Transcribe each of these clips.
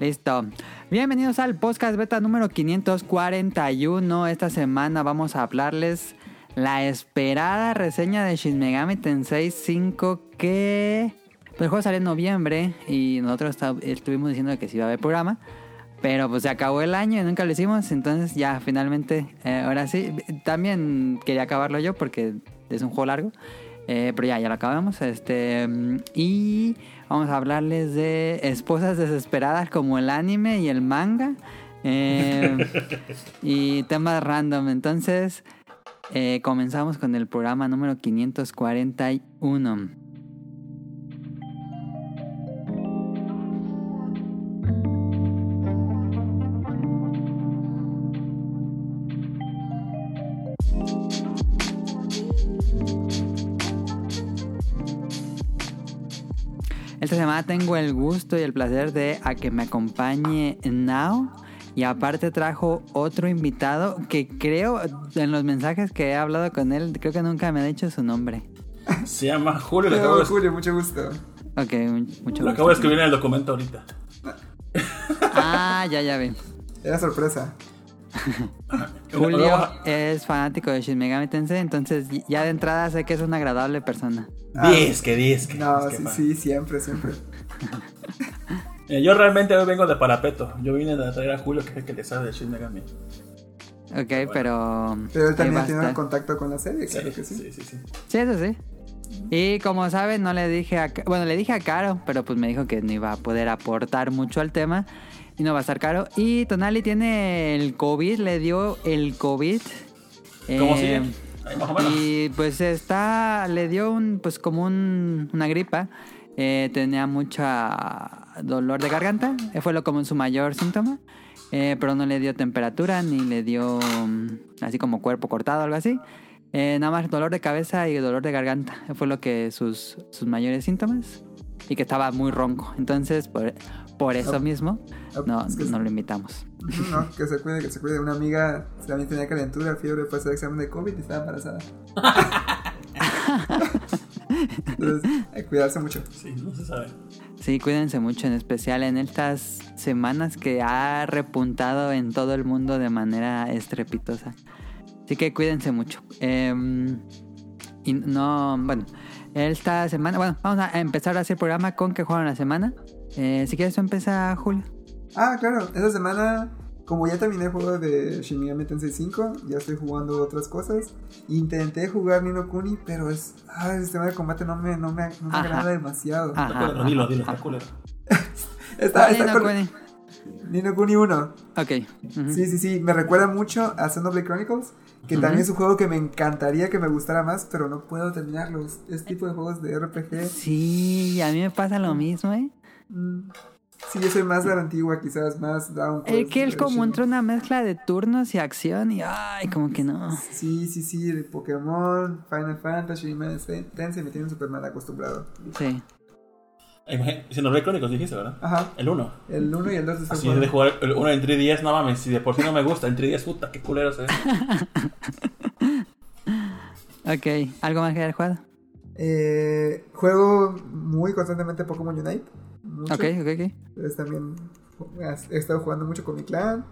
Listo. Bienvenidos al podcast beta número 541. Esta semana vamos a hablarles la esperada reseña de Shin Megami Tensei 5 que pues, el juego salió en noviembre y nosotros estuvimos diciendo que sí iba a haber programa. Pero pues se acabó el año y nunca lo hicimos, entonces ya finalmente, eh, ahora sí, también quería acabarlo yo porque es un juego largo, eh, pero ya, ya lo acabamos. Este, y vamos a hablarles de esposas desesperadas como el anime y el manga. Eh, y temas random. Entonces, comenzamos con el programa número 541. Esta semana tengo el gusto y el placer de a que me acompañe Now. Y aparte trajo otro invitado que creo, en los mensajes que he hablado con él, creo que nunca me ha dicho su nombre. Se llama Julio. No, Julio, mucho gusto. Ok, mucho gusto. Lo acabo de escribir en el documento ahorita. Ah, ya, ya vi. Era sorpresa. Julio es fanático de Shin Megami Tensei, entonces ya de entrada sé que es una agradable persona. Ah, que 10 que No, sí, sí, siempre, siempre. yo realmente hoy vengo de parapeto. Yo vine de traer a Julio, que es el que le sabe de Shin Megami. Ok, pero. Pero él también tiene un contacto con la serie, claro que sí. Sí, sí, sí. Sí, eso sí. Y como saben, no le dije a. Bueno, le dije a Caro, pero pues me dijo que no iba a poder aportar mucho al tema. Y no va a estar caro. Y Tonali tiene el COVID, le dio el COVID. ¿Cómo sigue? Y pues está, le dio un, pues como un, una gripa. Eh, tenía mucha dolor de garganta, eh, fue lo como su mayor síntoma. Eh, pero no le dio temperatura ni le dio mm, así como cuerpo cortado algo así. nada más dolor de cabeza y dolor de garganta. Fue lo que sus, sus mayores síntomas. Y que estaba muy ronco. Entonces, por, por eso mismo, no, no lo invitamos. No, que se cuide, que se cuide. Una amiga también tenía calentura, fiebre, fue hacer examen de COVID y estaba embarazada. Entonces, hay que cuidarse mucho. Sí, no se sabe. Sí, cuídense mucho, en especial en estas semanas que ha repuntado en todo el mundo de manera estrepitosa. Así que cuídense mucho. Em, y no, bueno, esta semana, bueno, vamos a empezar a hacer programa con que juegan la semana. Eh, si quieres, empieza Julio. Ah, claro. Esta semana, como ya terminé el juego de Shin Megami Tensei 5, ya estoy jugando otras cosas. Intenté jugar Nino Kuni, pero es, ah, el sistema de combate no me, no me, no me agrada demasiado. Ajá, dilo, dilo, está culero. está, está Nino Kuni? Nino Kuni 1. Ok. Sí, sí, sí. Me recuerda mucho a Xenoblade Chronicles. Que también es un juego que me encantaría que me gustara más, pero no puedo terminarlos. Este tipo de juegos de RPG. Sí, a mí me pasa lo mismo, ¿eh? Sí, yo soy más de la antigua, quizás más Down. Es que él como entra una mezcla de turnos y acción y ay, como que no. Sí, sí, sí, de Pokémon, Final Fantasy, Tensei me tienen súper mal acostumbrado. Sí. Si no crónicos dijiste, ¿verdad? Ajá. El 1. El 1 y el 2 Así de jugar el 1 en 3DS, no mames, si de por sí no me gusta, en 3DS, puta, qué culero se ok, ¿algo más que hayas jugado? Eh, juego muy constantemente Pokémon Unite. Ok, ok, ok. Entonces también he estado jugando mucho con mi clan.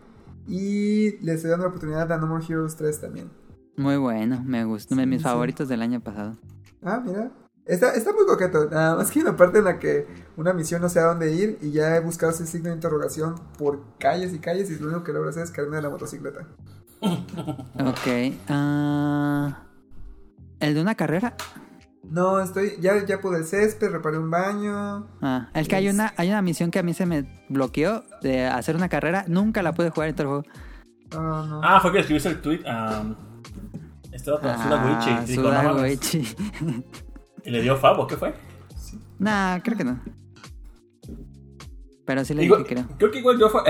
Y le estoy dando la oportunidad a No More Heroes 3 también. Muy bueno, me gustó. mis favoritos del año pasado. Ah, mira. Está, está muy coqueto. Nada más que hay una parte en la que una misión no sé a dónde ir y ya he buscado ese signo de interrogación por calles y calles y lo único que logro hacer es caerme de la motocicleta. ok. Ah, ¿El de una carrera? No, estoy. Ya, ya pude el césped, reparé un baño. Ah, es que hay una, hay una misión que a mí se me bloqueó de hacer una carrera. Nunca la pude jugar en todo el juego. Oh, no. Ah, fue que escribiste el tweet a. este otro, ah, Suda Goichi. ¿Y le dio Fabo? ¿Qué fue? Sí. Nah, creo que no. Pero sí le dije, creo. Creo que igual yo fue.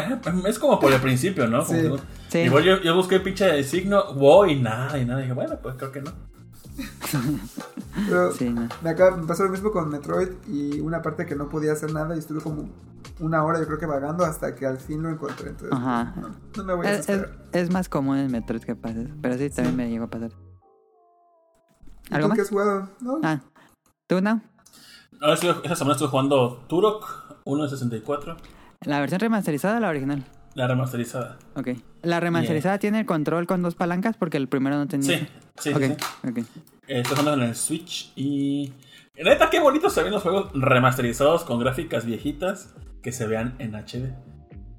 Es como por el principio, ¿no? sí. sí. Igual yo, yo busqué pinche de signo, wow, y nada, y nada. Y dije, bueno, pues creo que no. Pero me, acaba, me, pasó lo mismo con Metroid y una parte que no podía hacer nada y estuve como una hora yo creo que vagando hasta que al fin lo encontré. Entonces, Ajá. No, me voy a es, es, más común en Metroid que pase, pero sí, también me llegó a pasar. ¿Algo tú qué has jugado? ¿No? Ah, ¿tú no? esa semana estuve jugando Turok 1 de 64. ¿La versión remasterizada o la original? La remasterizada. Ok. ¿La remasterizada tiene el control con dos palancas? Porque el primero no tenía. Sí, sí, Ok, sí. ok. Eh, Estoy jugando en el Switch y. Neta, qué bonitos se ven los juegos remasterizados con gráficas viejitas que se vean en HD.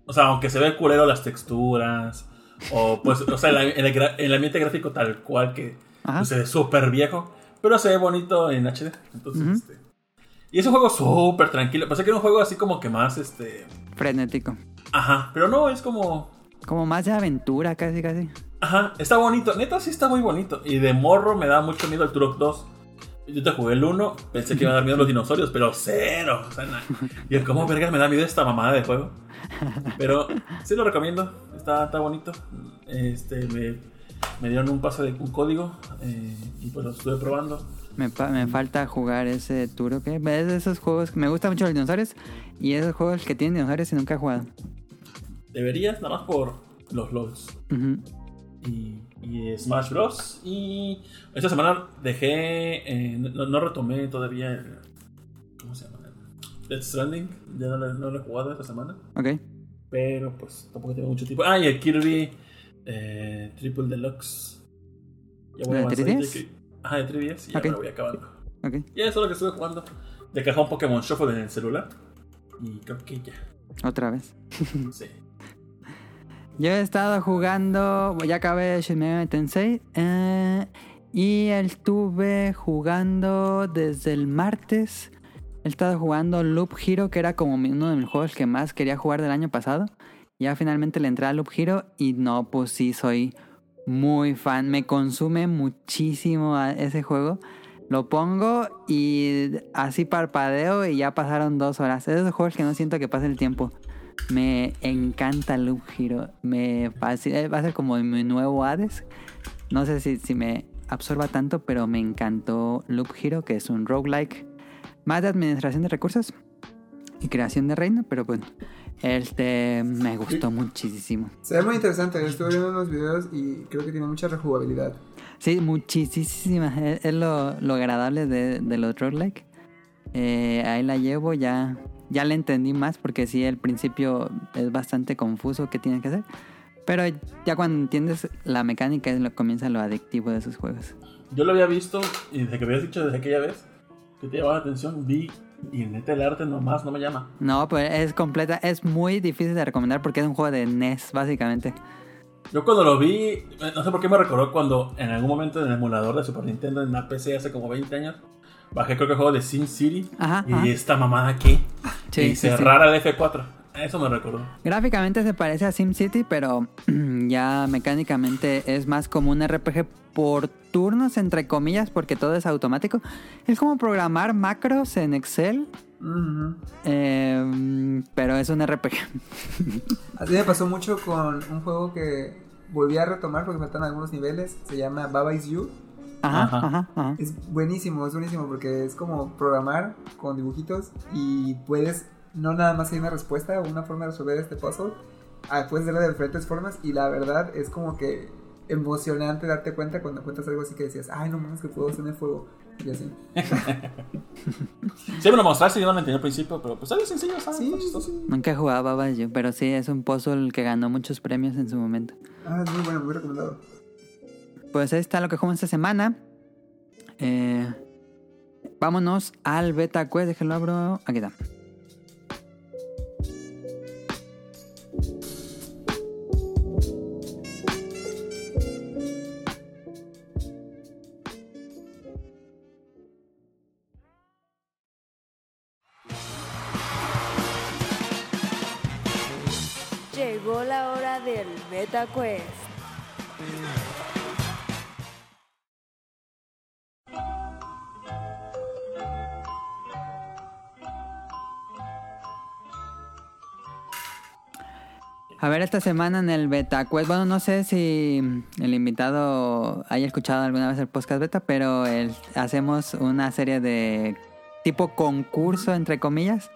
O sea, aunque se ve culero las texturas. O pues, o sea, el, el ambiente gráfico tal cual que Ajá. pues, se ve súper viejo. Pero se ve bonito en HD. Entonces, este. Y es un juego súper tranquilo. Pensé que era un juego así como que más, este. Frenético. Ajá. Pero no, es como. Como más de aventura, casi, casi. Ajá, está bonito. Neta, sí está muy bonito. Y de morro me da mucho miedo el Turok 2. Yo te jugué el 1, pensé que iban a dar miedo los dinosaurios, pero cero. O sea, na- y el cómo verga me da miedo esta mamada de juego. Pero sí lo recomiendo. Está, está bonito. Este, me, me dieron un pase de un código eh, y pues lo estuve probando. Me, pa- me falta jugar ese Turo, que es de esos juegos que me gustan mucho los dinosaurios. Y esos juegos que tienen dinosaurios y nunca he jugado. Deberías, nada más por los LOLs. Y, y Smash Bros. Y esta semana dejé, eh, no, no retomé todavía el, ¿cómo se llama? Death Stranding, ya no lo, no lo he jugado esta semana, Ok. pero pues tampoco tengo mucho tiempo. Ah, y el Kirby eh, Triple Deluxe. Ya ¿De avanzar 3DS? Ya Ajá, de 3DS y ya me voy acabando. Ok. Y eso es lo que estuve jugando. De caja un Pokémon Shuffle en el celular. Y creo que ya. Otra vez. Sí. Yo he estado jugando, ya acabé Shin Megami Tensei eh, y estuve jugando desde el martes. He estado jugando Loop Hero, que era como uno de mis juegos que más quería jugar del año pasado. Ya finalmente le entré a Loop Hero y no, pues sí, soy muy fan. Me consume muchísimo ese juego. Lo pongo y así parpadeo y ya pasaron dos horas. Es de esos juegos que no siento que pase el tiempo. Me encanta Loop Hero. Me fascina. Va a ser como mi nuevo Hades. No sé si, si me absorba tanto, pero me encantó Loop Hero, que es un roguelike más de administración de recursos y creación de reino, pero bueno, este me gustó muchísimo. Se ve muy interesante. Estuve viendo unos videos y creo que tiene mucha rejugabilidad. Sí, muchísima. Es, es lo, lo agradable de, de los roguelike. Eh, ahí la llevo, ya, ya le entendí más porque sí, al principio es bastante confuso qué tienes que hacer. Pero ya cuando entiendes la mecánica es lo comienza lo adictivo de esos juegos. Yo lo había visto y desde que habías dicho desde aquella vez que te llamaba la atención, vi y neta el arte nomás no me llama. No, pues es completa, es muy difícil de recomendar porque es un juego de NES, básicamente. Yo cuando lo vi, eh, no sé por qué me recordó cuando en algún momento en el emulador de Super Nintendo en la PC hace como 20 años, bajé creo que el juego de Sim City Ajá, y ajá. esta mamada aquí Sí, y sí, sí. cerrar al F4. Eso me recordó. Gráficamente se parece a SimCity, pero ya mecánicamente es más como un RPG por turnos, entre comillas, porque todo es automático. Es como programar macros en Excel, eh, pero es un RPG. Así me pasó mucho con un juego que volví a retomar porque faltan algunos niveles. Se llama Baba Is You. Ajá, Ajá. ajá, ajá. Es buenísimo, es buenísimo porque es como programar con dibujitos y puedes no nada más hay una respuesta o una forma de resolver este puzzle. Ah, puedes hacerlo de diferentes formas y la verdad es como que emocionante darte cuenta cuando cuentas algo así que decías, ay, no mames que puedo hacer el fuego. Y así. Sí me lo mostraste yo no lo entendí al principio, pero pues algo sencillo, ¿sabes? Sí, sí. Nunca he jugado Baba Is You, pero sí es un puzzle que ganó muchos premios en su momento. Ah, es muy bueno, muy recomendado. Pues ahí está lo que jugamos esta semana. Eh, vámonos al Beta Quest. Déjenlo abro. Aquí está. Llegó la hora del Beta Quest. A ver, esta semana en el Beta Quest, bueno, no sé si el invitado haya escuchado alguna vez el podcast Beta, pero el- hacemos una serie de tipo concurso, entre comillas,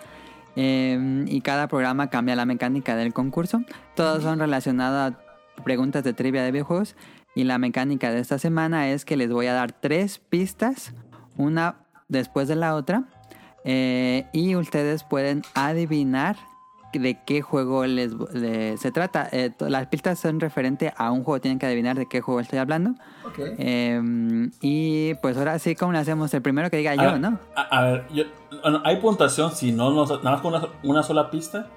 eh, y cada programa cambia la mecánica del concurso. Todos son relacionados a preguntas de trivia de videojuegos, y la mecánica de esta semana es que les voy a dar tres pistas, una después de la otra, eh, y ustedes pueden adivinar de qué juego les, le- se trata. Eh, las pistas son referente a un juego, tienen que adivinar de qué juego estoy hablando. Eh, y pues ahora sí, ¿cómo le hacemos? El primero que diga A yo, ver, ¿no? A, a ver, yo, hay puntuación si no nos, nada más con una, una sola pista.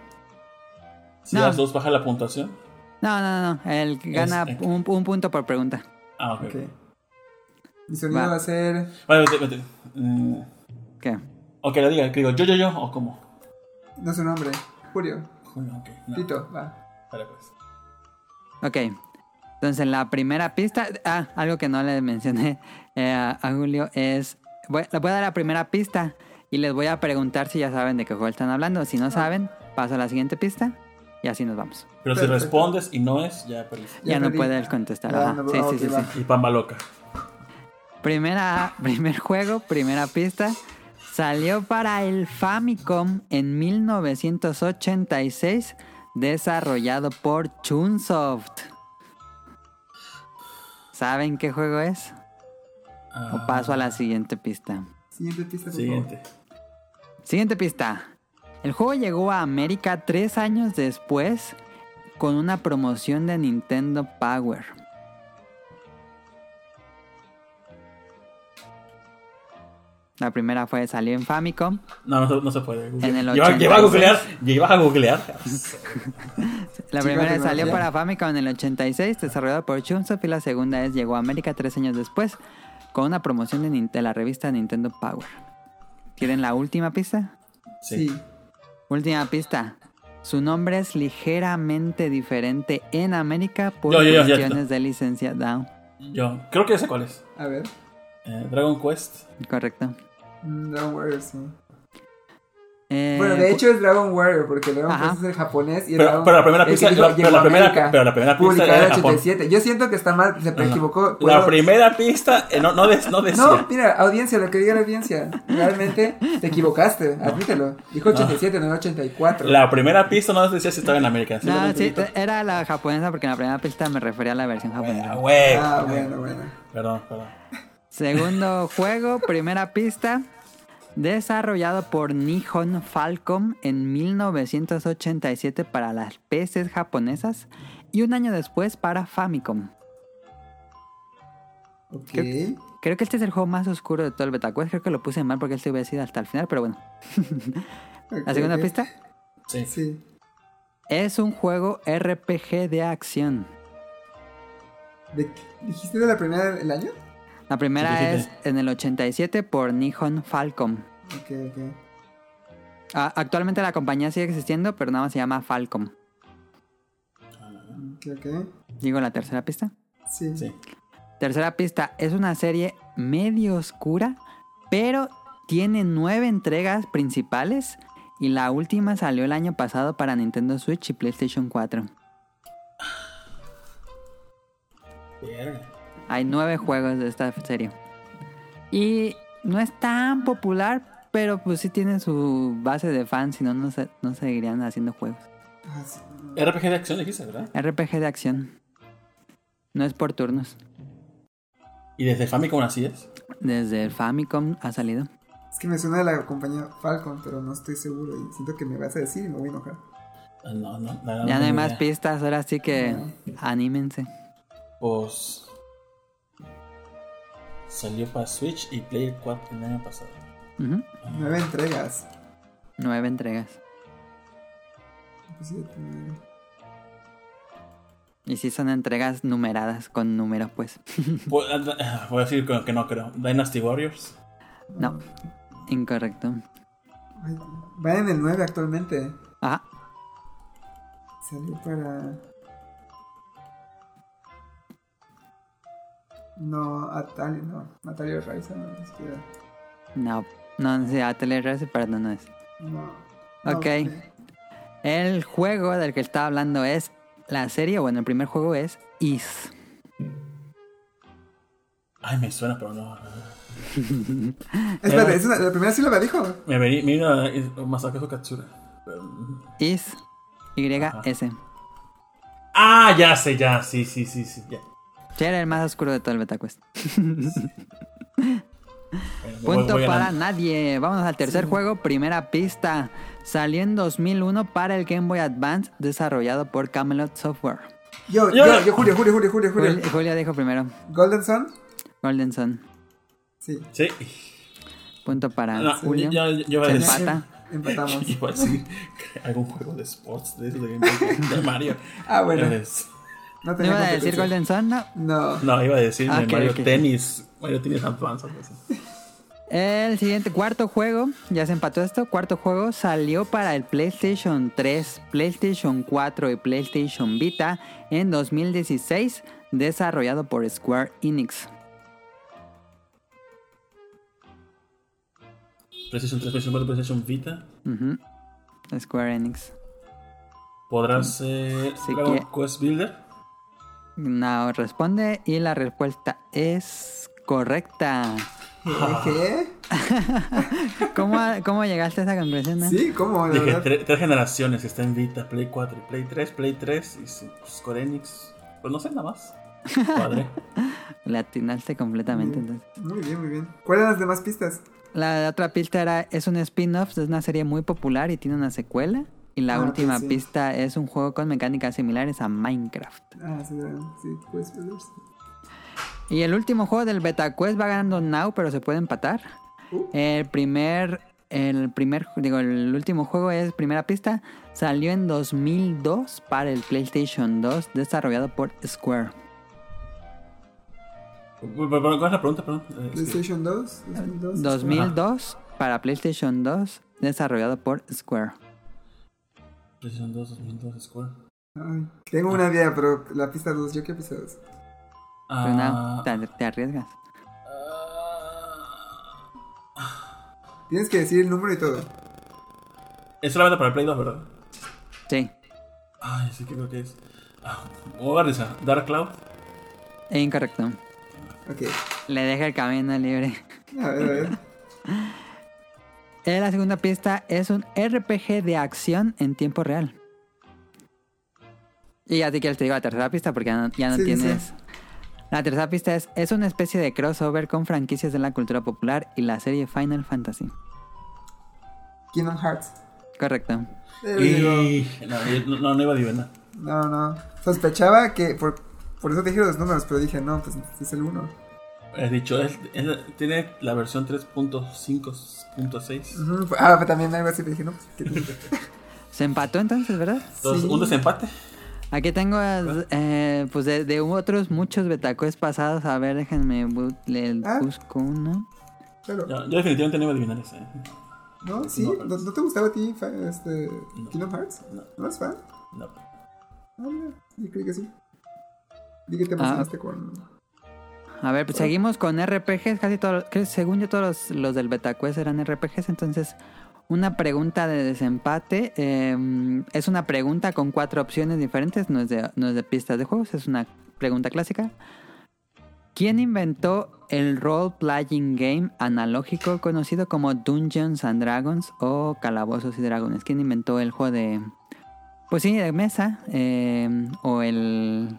Si No. las dos baja la puntuación. No, no, no, no. El que gana Es- un, un punto por pregunta. Ah, ok. Ok. Mi sonido Va. va, a ser. Vale, vete, vete. Mm, ¿Qué? ok, lo diga, que digo yo, yo, yo, o cómo. No es su nombre. Julio. Julio, ok. No. Tito, va. Vale, pues. Ok. Entonces, la primera pista. Ah, algo que no le mencioné eh, a, Julio es. Voy, les voy a dar la primera pista y les voy a preguntar si ya saben de qué juego están hablando. Si no saben, paso a la siguiente pista y así nos vamos. Pero si Perfecto. respondes y no es, ya perdiste. Ya, Ya no puedes contestar. Ya, no, sí, ah, sí, sí, sí. Y pamba loca. Primera, primer juego, primera pista. Salió para el Famicom en 1986, desarrollado por Chunsoft. ¿Saben qué juego es? Ah, O paso a la siguiente pista. Siguiente pista, por Siguiente. Siguiente pista. El juego llegó a América tres años después con una promoción de Nintendo Power. La primera fue salió en Famicom. No, no, se- no se puede. En el Lleva, 86. lleva a googlear. Lleva a googlear. La primera salió para Famicom en el 86, desarrollada por Chunsoft, y la segunda es llegó a América tres años después con una promoción de, de la revista Nintendo Power. ¿Quieren la última pista? Sí. Sí. Última pista. Su nombre es ligeramente diferente en América por Yo, yo, cuestiones de licencia. Down. Yo creo que ya sé cuál es. A ver. Eh, Dragon Quest. Correcto. Mm, Dragon Warrior, sí. Eh, Bueno, de hecho es Dragon Warrior, porque Dragon Ajá. Quest es el japonés y el Pero- Dragon pero la primera pista- dijo, la- pero la primera- pero la primera pista publicado era en de Japón. 87. Yo siento que está mal, se me No, no. equivocó. La primera pista eh, no, no, no decía. No, mira, audiencia, lo que diga la audiencia. Realmente te equivocaste, admítelo. Dijo 87, no, 84. La primera pista no decía si estaba en América. ¿sí no, sí, era la japonesa porque en la primera pista me refería a la versión japonesa. Ah. Ah, bueno, bueno. Perdón, perdón. Segundo juego, primera pista. Desarrollado por Nihon Falcom en 1987 para las PCs japonesas y un año después para Famicom. Ok. Creo que este es el juego más oscuro de todo el Betacuest. Creo que lo puse mal porque este hubiera sido hasta el final, pero bueno. ok, La segunda pista Sí. Sí. es un juego RPG de acción. ¿De- ¿Dijiste de la primera del año? La primera Sí, sí, es en el 87 por Nihon Falcom. Ok, ok. Ah, actualmente la compañía sigue existiendo, pero nada más se llama Falcom. Ok, ok. Digo la tercera pista. Sí. Sí. Tercera pista, es una serie medio oscura, pero tiene nueve entregas principales y la última salió el año pasado para Nintendo Switch y PlayStation 4. Verga. Hay nueve juegos de esta serie. Y no es tan popular, pero pues sí tiene su base de fans, si no, no, se- no seguirían haciendo juegos. Ah. RPG de acción dijiste, ¿verdad? RPG de acción. No es por turnos. Y desde Famicom así es. Desde el Famicom ha salido. Es que me suena de la compañía Falcon, pero no estoy seguro y siento que me vas a decir y me voy a enojar. Ah, No, no, no, Ya no hay más idea. pistas, ahora sí que anímense. Pues. Salió para Switch y Play 4 el año pasado. Nueve entregas. Nueve entregas. Y sí son entregas numeradas, con números pues. Voy a decir que no creo. Dynasty Warriors. No, incorrecto. Va en el 9 actualmente. Ajá. Salió para. No, Atali, no. Atali Ryzen, no, ni siquiera. No, no, no sé, Atelier Race, pero no, no es. No. No, Ok. El juego del que estaba hablando es la serie, bueno, el primer juego es Is. Ay, me suena, pero no. Espérate, ¿esa es la primera sílaba dijo. Me vení, mira, Masakazu Katsura. Is. Y-S. Ah, ya sé, ya, sí, sí, sí, sí, ya. Sí, era el más oscuro de todo el BetaQuest. Bueno, voy- Punto voy para ganando. nadie. Vámonos al tercer juego. Primera pista. Salió en 2001 para el Game Boy Advance, desarrollado por Camelot Software. Yo, Yo- yo, yo, Julio, Julio, Julio, Julio, Julio. Jul- Julia dijo primero. Golden Sun. Golden Sun. Sí. Sí. Punto para No, Julio. yo, yo Se empata. Empatamos. Iba a decir algún juego de sports de de Mario. Ah, bueno. No ¿No tenía iba a decir. Golden Sun? No. No. No, iba a decir Ah, de ok, Mario ok. Tennis. Mario Tennis Advance. El siguiente, cuarto juego, ya se empató esto. Cuarto juego salió para el PlayStation 3, PlayStation 4 y PlayStation Vita en 2016, desarrollado por Square Enix. PlayStation 3, PlayStation 4, PlayStation Vita. Ujú. Square Enix. ¿Podrá ser Sí Dragon que- Quest Builder? No responde y la respuesta es correcta. ¿Qué? ¿Cómo, cómo llegaste a esa conclusión? no? Sí, ¿cómo? La Dije tre- tres generaciones. Está en Vita, Play 4 y Play 3, Play 3 y pues, Square Enix. Pues no sé nada más. Padre. Le atinaste completamente. entonces. Muy bien, muy bien. ¿Cuáles eran las demás pistas? La otra pista era, es un spin-off, es una serie muy popular y tiene una secuela. Y la Ah, última sí. pista es un juego con mecánicas similares a Minecraft. Ah, sí, sí, pues, pues. Y el último juego del Beta Quest va ganando Now, pero se puede empatar. Uh. El primer, el primer, digo, el último juego es primera pista. Salió en 2002 para el PlayStation 2, desarrollado por Square. ¿Cuál es la pregunta? Perdón. Eh. PlayStation 2, 2002. 2002 para PlayStation 2, desarrollado por Square. PlayStation 2, 2002, Square. Ay, tengo una idea, pero la pista 2, yo quiero pista 2. Pero Ah, te, te arriesgas. Tienes que decir el número y todo. es solamente para el Play 2, ¿verdad? Sí. Ay, sí que creo que es. Ah, voy a risa. Dark Cloud. E incorrecto. Ok. Le deja el camino libre. A ver, a ver. Eh, La segunda pista es un RPG de acción en tiempo real. Y ya si quieres te digo la tercera pista porque ya no, ya no Sí, sí, tienes... sí. La tercera pista es, es una especie de crossover con franquicias de la cultura popular y la serie Final Fantasy. Kingdom Hearts. Correcto. Eh, digo, Y... No, no, no iba a adivinar. No, no. Sospechaba que. Por, por eso te dije los números, pero dije, no, pues es el 1. He dicho, es- es- tiene la versión 3.5.6. Ujú, Ah, pero también algo así, pero dije, no, pues. ¿qué te- Se empató entonces, ¿verdad? Entonces, Sí. un desempate. Aquí tengo eh, pues de, de otros muchos betacues pasados. A ver, déjenme le Ah. busco uno. Claro. Yo, yo definitivamente no iba a adivinar ese. ¿No? ¿Sí? No, ¿No, no te gustaba a ti este, Kingdom Hearts? No. ¿No eres fan? No. Ah, mira, yo creí que sí. Vi que te Ah. emocionaste con. A ver, pues seguimos con RPGs. Casi todos, según yo, todos los, los del Betacuest eran RPGs. Entonces, una pregunta de desempate. eh, es una pregunta con cuatro opciones diferentes. No es, de, no es de pistas de juegos, es una pregunta clásica. ¿Quién inventó el role-playing game analógico conocido como Dungeons and Dragons o Calabozos y Dragones? ¿Quién inventó el juego de. Pues sí, de mesa. eh, o el,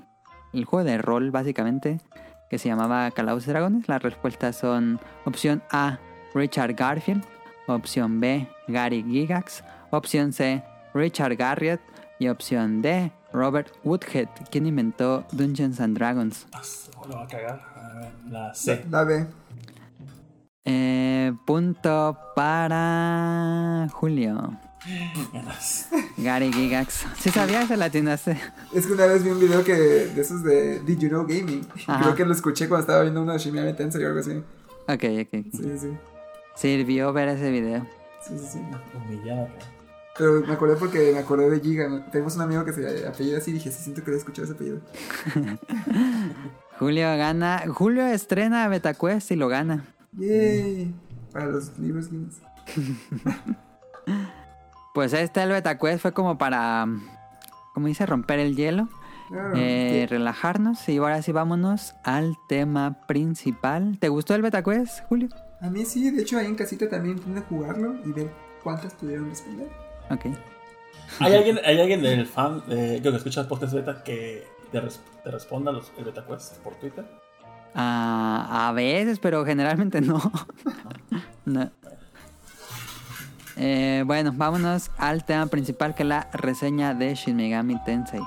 el juego de rol, básicamente que se llamaba Calabozos y Dragones? Las respuestas son opción A, Richard Garfield, opción B, Gary Gigax, opción C, Richard Garriott y opción D, Robert Woodhead. ¿Quién inventó Dungeons and Dragons? Lo va a cagar. A ver, la C. La B. Eh, punto para Julio. Gary Gigax. Si sabías, se la atinaste. Es que una vez vi un video que de esos de Did You Know Gaming. Ajá. Creo que lo escuché cuando estaba viendo uno de Shimia Tensei o algo así. Ok, ok. Sí, sí, sí. Sirvió ver ese video. Sí, sí, sí. Humillado. Pero me acordé porque me acordé de Giga. Tenemos un amigo que se apellida así y dije, sí, siento que he escuchado ese apellido. Julio gana. Julio estrena BetaQuest y lo gana. Yay. Para los libros Guinness. Pues este el BetaQuest fue como para, como dice, romper el hielo, Claro. eh, relajarnos y ahora sí vámonos al tema principal. ¿Te gustó el BetaQuest, Julio? A mí sí, de hecho ahí en casita también pude jugarlo y ver cuántas pudieron responder. Ok. ¿Hay alguien, ¿Hay alguien del fan eh, que escucha podcast beta que te, res- te responda los, el beta quest por Twitter? Ah, a veces, pero generalmente no. no. Eh, bueno, vámonos al tema principal que es la reseña de Shin Megami Tensei.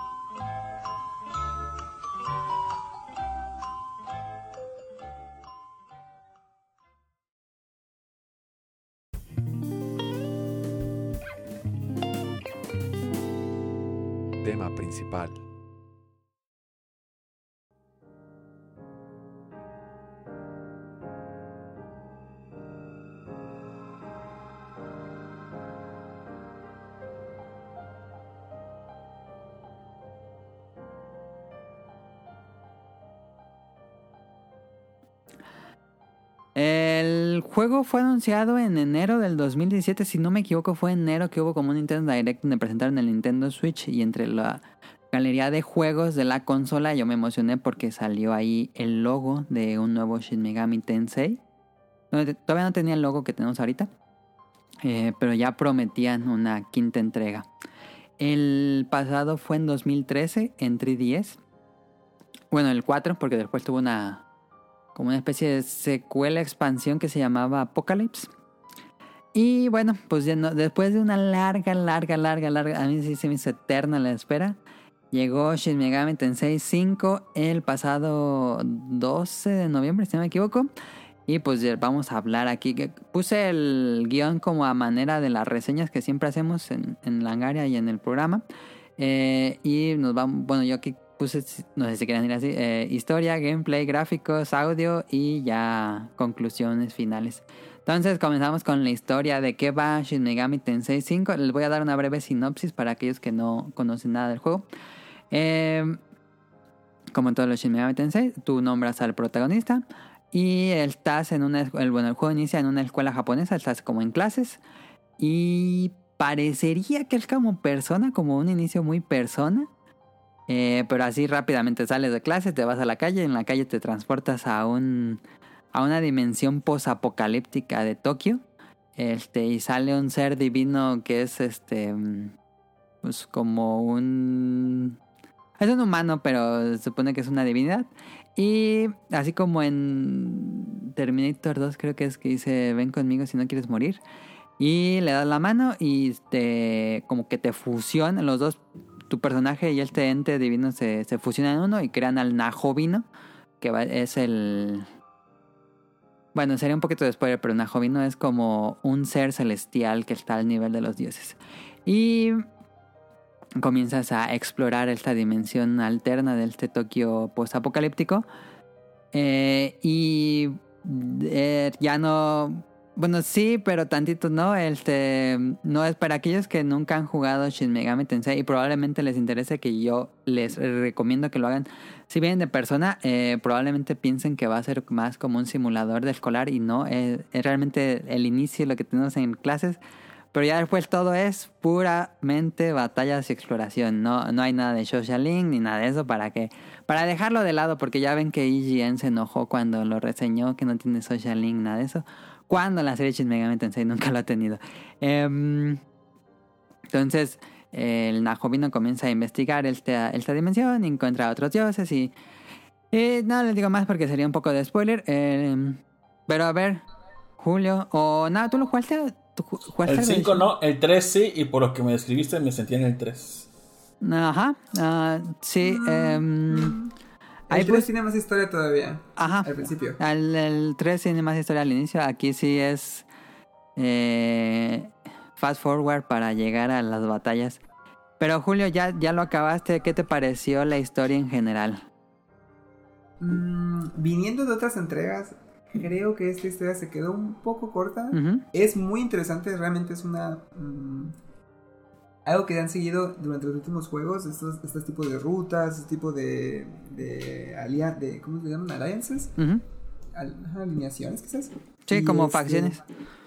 Fue anunciado en enero del 2017, si no me equivoco fue en enero que hubo como un Nintendo Direct donde presentaron el Nintendo Switch y entre la galería de juegos de la consola yo me emocioné porque salió ahí el logo de un nuevo Shin Megami Tensei. Todavía no tenía el logo que tenemos ahorita, eh, pero ya prometían una quinta entrega. El pasado fue en 2013 en 3DS. Bueno, el 4 porque después tuvo una como una especie de secuela expansión que se llamaba Apocalypse. Y bueno, pues ya no- después de una larga, larga, larga, larga, a mí sí se me hizo eterna la espera. Llegó Shin Megami Tensei 5 el pasado 12 de noviembre, si no me equivoco. Y pues vamos a hablar aquí. Puse el guion como a manera de las reseñas que siempre hacemos en, en Langaria y en el programa. Eh, y nos vamos, bueno, yo aquí puse, no sé si quieren ir así, eh, historia, gameplay, gráficos, audio y ya conclusiones finales. Entonces comenzamos con la historia de qué va Shin Megami Tensei 5. Les voy a dar una breve sinopsis para aquellos que no conocen nada del juego. Eh, como en todos los Shin Megami Tensei, tú nombras al protagonista y estás en una bueno, el juego inicia en una escuela japonesa, estás como en clases y parecería que es como persona, como un inicio muy persona. Eh, pero así rápidamente sales de clase, te vas a la calle, en la calle te transportas a un a una dimensión posapocalíptica de Tokio. Este, y sale un ser divino que es este pues como un es un humano, pero se supone que es una divinidad. Y así como en Terminator 2 creo que es que dice, "Ven conmigo si no quieres morir." Y le das la mano y te como que te fusionan los dos tu personaje y este ente divino se, se fusionan en uno y crean al Najovino, que es el... Bueno, sería un poquito de spoiler, pero Najovino es como un ser celestial que está al nivel de los dioses. Y comienzas a explorar esta dimensión alterna de este Tokio post-apocalíptico. Eh, y eh, ya no... Bueno, sí, pero tantito no. Este, no es para aquellos que nunca han jugado Shin Megami Tensei y probablemente les interese que yo les recomiendo que lo hagan. Si vienen de persona, eh, probablemente piensen que va a ser más como un simulador de escolar y no. Es, es realmente el inicio, lo que tenemos en clases. Pero ya después todo es puramente batallas y exploración. No, no hay nada de social link ni nada de eso para que para dejarlo de lado porque ya ven que IGN se enojó cuando lo reseñó que no tiene social link nada de eso. Cuando la serie Shin Megami Tensei nunca lo ha tenido. Em, entonces el Najovino comienza a investigar esta, esta dimensión, y encuentra otros dioses y, y no les digo más porque sería un poco de spoiler. Em, pero a ver, Julio, o nada, ¿tú lo jugaste? ¿Tú ju- jugaste El algo de 5 Shin- no, el 3 sí, y por lo que me describiste me sentía en el 3. Ajá, ah, sí. ahí El 3 pues, tiene más historia todavía. Ajá. Al principio. el, el 3 tiene más historia al inicio. Aquí sí es eh, fast forward para llegar a las batallas. Pero Julio, ya, ya lo acabaste. ¿Qué te pareció la historia en general? Mm, viniendo de otras entregas, creo que esta historia se quedó un poco corta. Es muy interesante, realmente es una... mm, algo que han seguido durante los últimos juegos, estos, estos tipos de rutas, este tipo de... de, alia- de ¿Cómo se llaman? Alliances. Al- alineaciones quizás. Sí, Y, como este, facciones.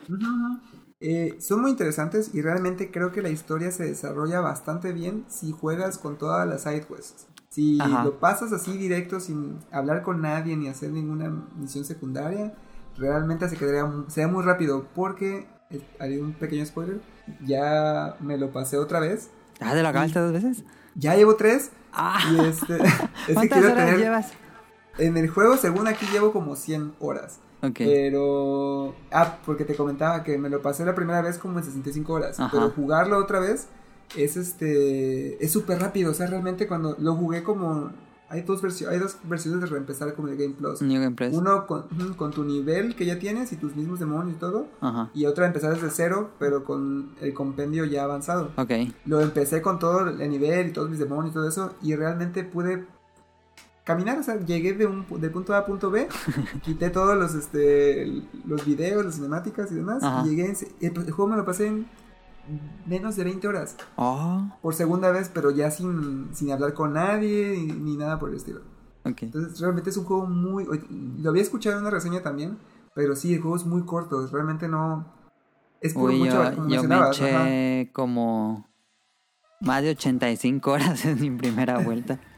Ujú, ujú. Eh, son muy interesantes y realmente creo que la historia se desarrolla bastante bien si juegas con todas las side quests. Si Ajá. lo pasas así directo sin hablar con nadie ni hacer ninguna misión secundaria, realmente se quedaría muy rápido porque eh, haré un pequeño spoiler, ya me lo pasé otra vez. ¿Ah, te lo acabaste dos veces? Ya llevo tres Ah, y este es ¿Cuántas horas tener llevas? En el juego, según aquí, llevo como 100 horas. Ok. Pero. Ah, porque te comentaba que me lo pasé la primera vez como en 65 horas. Ajá. Pero jugarlo otra vez es este. Es súper rápido. O sea, realmente cuando lo jugué como. Hay dos, versio- hay dos versiones de reempezar como de Game Plus. New Game Plus. Uno con, con tu nivel que ya tienes y tus mismos demonios y todo. Ajá. Y otra empezar desde cero, pero con el compendio ya avanzado. Ok. Lo empecé con todo el nivel y todos mis demonios y todo eso. Y realmente pude caminar. O sea, llegué de un, del punto A a punto B. quité todos los, este, los videos, las cinemáticas y demás. Ajá. Y llegué. en el, el juego me lo pasé en menos de 20 horas. Oh, Por segunda vez, pero ya sin, sin hablar con nadie ni, ni nada por el estilo. ok. Entonces, realmente es un juego muy. Lo había escuchado en una reseña también. Pero sí, el juego es muy corto. Realmente no. Es por Uy, mucho, yo, como yo me mencionabas, ajá. eché como más de 85 horas en mi primera vuelta.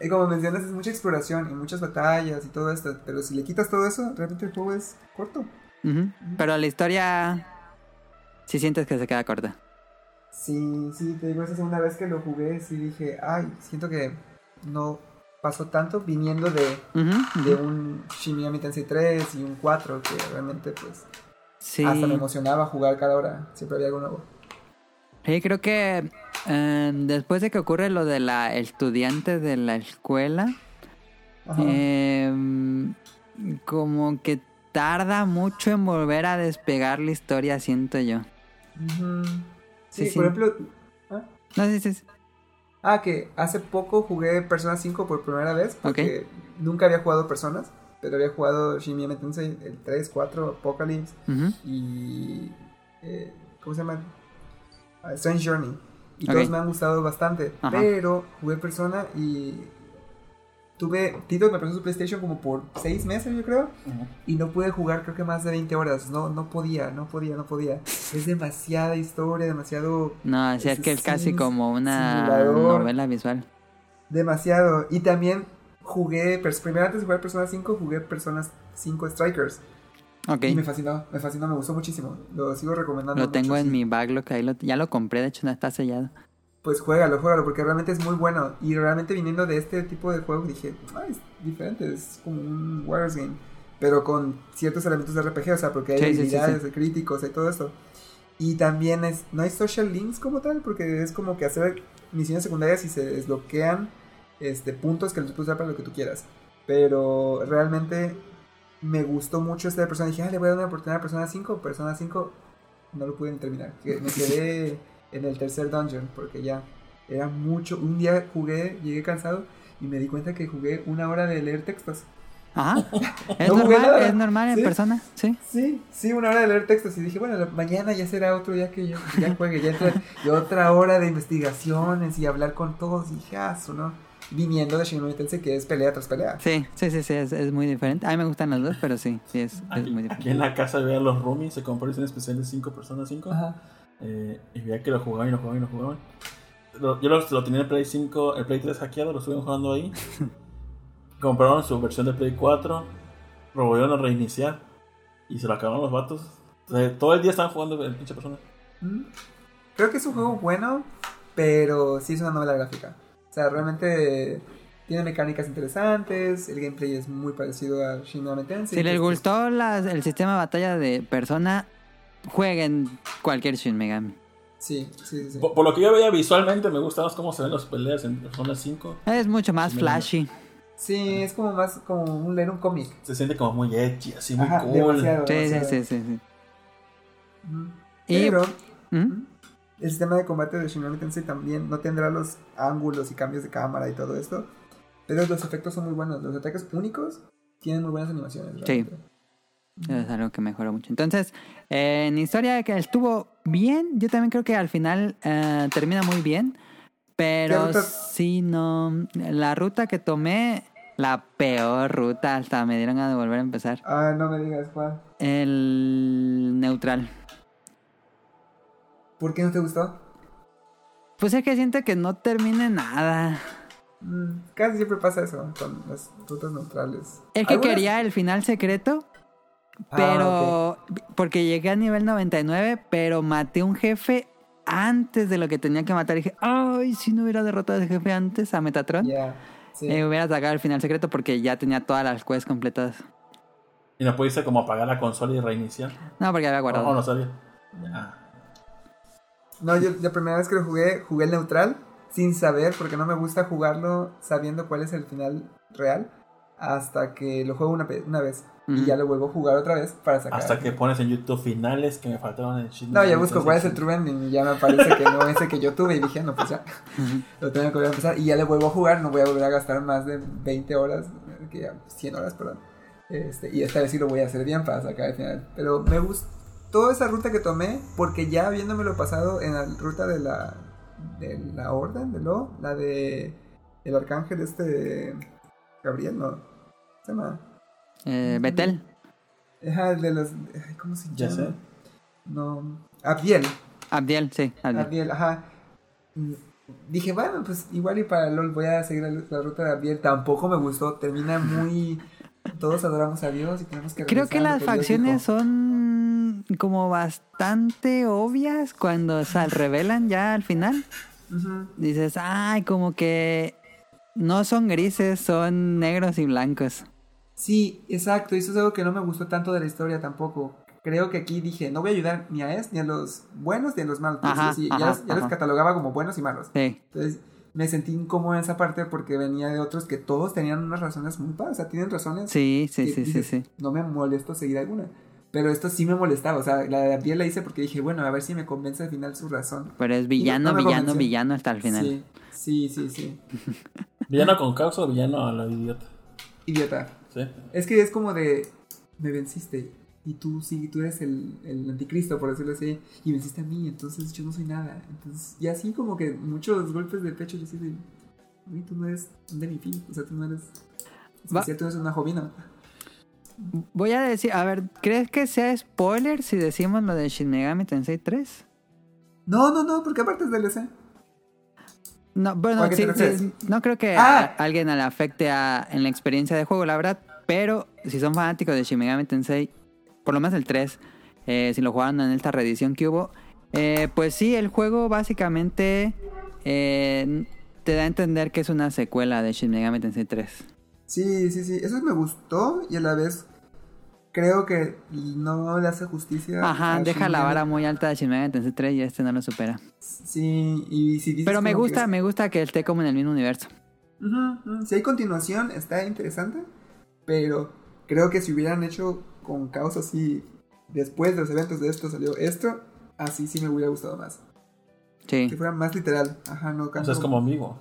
Y como mencionas, es mucha exploración y muchas batallas y todo esto. Pero si le quitas todo eso, realmente el juego es corto. Pero la historia sí sientes que se queda corta. Sí, sí, te digo, esa segunda vez que lo jugué, sí dije, ay, siento que no pasó tanto viniendo de, Ujú, de ujú. un Shin Megami Tensei 3 y un 4, que realmente, pues, Sí. hasta me emocionaba jugar cada hora. Siempre había algo nuevo. Sí, creo que eh, después de que ocurre lo de la estudiante de la escuela, eh, como que tarda mucho en volver a despegar la historia, siento yo. Sí, Sí, sí. por ejemplo, ¿ah? No es... Ah, que hace poco jugué Persona 5 por primera vez, porque nunca había jugado Personas, pero había jugado Shin Megami Tensei, el 3, 4, Apocalypse y... eh, ¿Cómo se llama? Ah, Strange Journey. Y todos me han gustado bastante, Ajá. pero jugué Persona y... Tuve... Tito me prestó su PlayStation como por 6 meses, yo creo, y no pude jugar creo que más de 20 horas. No, no podía, no podía, no podía. Es demasiada historia, demasiado... No, así es que es Sí, casi como una simulador. novela visual. Demasiado. Y también jugué, primero antes de jugar Persona 5, jugué Persona 5 Strikers. Ok. Y me fascinó, me fascinó, me gustó muchísimo. Lo sigo recomendando. Lo tengo mucho, en sí. mi backlog, ahí lo, ya lo compré, de hecho no está sellado. Pues juégalo, juégalo, porque realmente es muy bueno. Y realmente viniendo de este tipo de juego dije, ah, es diferente, es como un Warriors Game. Pero con ciertos elementos de RPG, o sea, porque hay Sí, sí, sí, habilidades sí. de críticos y todo esto. Y también es, no hay social links como tal, porque es como que hacer misiones secundarias y se desbloquean este, puntos que los puedes usar para lo que tú quieras. Pero realmente me gustó mucho esta persona. Dije, ah, le voy a dar una oportunidad a Persona 5. Persona 5 no lo pude terminar. Me quedé en el tercer dungeon porque ya era mucho. Un día jugué, llegué cansado y me di cuenta que jugué una hora de leer textos. Ajá. Es No normal, es normal en Sí. persona, sí. Sí, sí, una hora de leer textos. Y dije, bueno, mañana ya será otro día que yo ya juegue. Ya y otra hora de investigaciones y hablar con todos. Dije, ah, ¿no? Viniendo de Shin Megami Tensei, que es pelea tras pelea. Sí, sí, sí, sí, es, es muy diferente. A mí me gustan las dos, pero sí, sí, es, es Aquí, muy aquí diferente. en la casa veía los roomies, se compró edición especial de 5 personas 5. Ajá. Eh, y veía que lo jugaban y lo jugaban y lo jugaban. Lo- yo lo, lo tenía en el Play 5, el Play 3 hackeado, lo estuvieron jugando ahí. Compraron su versión de Play 4, lo volvieron a reiniciar y se lo acabaron los vatos. O sea, todo el día estaban jugando el pinche persona. Mm. Creo que es un juego bueno, pero sí es una novela gráfica. O sea, realmente tiene mecánicas interesantes, el gameplay es muy parecido a Shin Megami Tensei. Si les gustó las- el sistema de batalla de persona, jueguen cualquier Shin Megami. Sí, sí, sí. sí. Por, por lo que yo veía visualmente, me gustaba cómo se ven las peleas en Persona 5. Es mucho más Sí, flashy. Sí, es como más como un, leer un cómic. Se siente como muy edgy, así muy Ajá, cool. demasiado. Sí, sí, demasiado. sí, sí, sí. Pero ¿Mm? el sistema de combate de Shin Megami Tensei también no tendrá los ángulos y cambios de cámara y todo esto. Pero los efectos son muy buenos. Los ataques únicos tienen muy buenas animaciones. realmente. Es algo que mejoró mucho. Entonces, eh, en historia que estuvo bien, yo también creo que al final eh, termina muy bien. Pero sí, no. La ruta que tomé, la peor ruta, hasta me dieron ganas de volver a empezar. Ah, no me digas cuál. El neutral. ¿Por qué no te gustó? Pues es que siento que no termine nada. Mm, casi siempre pasa eso con las rutas neutrales. Es que Algunas- quería el final secreto, Ah, pero. Porque llegué a nivel 99, pero maté un jefe antes de lo que tenía que matar. Y dije, ay, si no hubiera derrotado a ese jefe antes a Metatron. Ya. Sí. eh, hubiera sacado el final secreto porque ya tenía todas las quests completadas. Y no pudiste como apagar la consola y reiniciar. No, porque había guardado. No, no sabía. No, yo la primera vez que lo jugué, jugué el neutral sin saber, porque no me gusta jugarlo sabiendo cuál es el final real, hasta que lo juego una vez. Y ya lo vuelvo a jugar otra vez para sacar. Hasta que pones en YouTube finales que me faltaron en Shin No, ya busco cuál es el 5. true ending y ya me aparece que no es el que yo tuve y dije, no, pues ya, lo tengo que volver a empezar y ya le vuelvo a jugar, no voy a volver a gastar más de 20 horas, que ya, 100 horas, perdón. Este, y esta vez sí lo voy a hacer bien para sacar el final. Pero me gustó esa ruta que tomé porque ya habiéndomelo pasado en la ruta de la, de la orden, de lo, la de el arcángel este, Gabriel, no, se llama... Eh, Betel. Ajá, el de los... ¿Cómo se llama? Ya sé. No, Abdiel. Abdiel, sí. Abdiel. Abdiel, ajá. Dije, bueno, pues igual y para LOL voy a seguir la, ruta de Abdiel. Tampoco me gustó. Termina muy. Todos adoramos a Dios y tenemos que Creo que las facciones son como bastante obvias cuando se revelan ya al final. Dices, ay, como que no son grises, son negros y blancos. Sí, exacto. Y eso es algo que no me gustó tanto de la historia tampoco. Creo que aquí dije, no voy a ayudar ni a Es, ni a los buenos, ni a los malos. Ajá, sí, ya, ajá, los, ya los ajá. catalogaba como buenos y malos. Sí. Entonces me sentí incómodo en esa parte porque venía de otros que todos tenían unas razones muy padres. O sea, tienen razones Sí, sí, que sí, sí, dices, sí. No me molesto seguir alguna. Pero esto sí me molestaba. O sea, la de Abdiel la hice porque dije, bueno, a ver si me convence al final su razón. Pero es villano, no villano, convenció. villano hasta el final. Sí, sí, sí, sí. ¿Villano con causa o villano a la idiota? Idiota. ¿Sí? Es que es como de, me venciste. Y tú sí, tú eres el, el anticristo, por decirlo así. Y venciste a mí, entonces yo no soy nada. Entonces, y así como que muchos golpes de pecho, yo así de, "Uy, tú no eres un Denifil. O sea, tú no eres... Va- especial, tú eres una jovina. Voy a decir, a ver, ¿crees que sea spoiler si decimos lo de Shin Megami Tensei 3? No, no, no, porque aparte es DLC. No, ¿O bueno, sí, no creo que Ah. a alguien le afecte a- en la experiencia de juego, la verdad. Pero si son fanáticos de Shin Megami Tensei, por lo menos el 3, eh, si lo jugaron en esta reedición que hubo, eh, pues sí, el juego básicamente eh, te da a entender que es una secuela de Shin Megami Tensei 3. Sí, sí, sí. Eso me gustó y a la vez creo que no le hace justicia. Ajá, a deja Shin la vara muy alta de Shin Megami Tensei 3 y este no lo supera. Sí, y si dices Pero me que gusta, me gusta que esté como en el mismo universo. Ujú. Si hay continuación, está interesante. Pero creo que si hubieran hecho con caos así, después de los eventos de esto salió esto, así sí me hubiera gustado más. Sí. Que fuera más literal. Ajá, no O tanto- sea, es como amigo.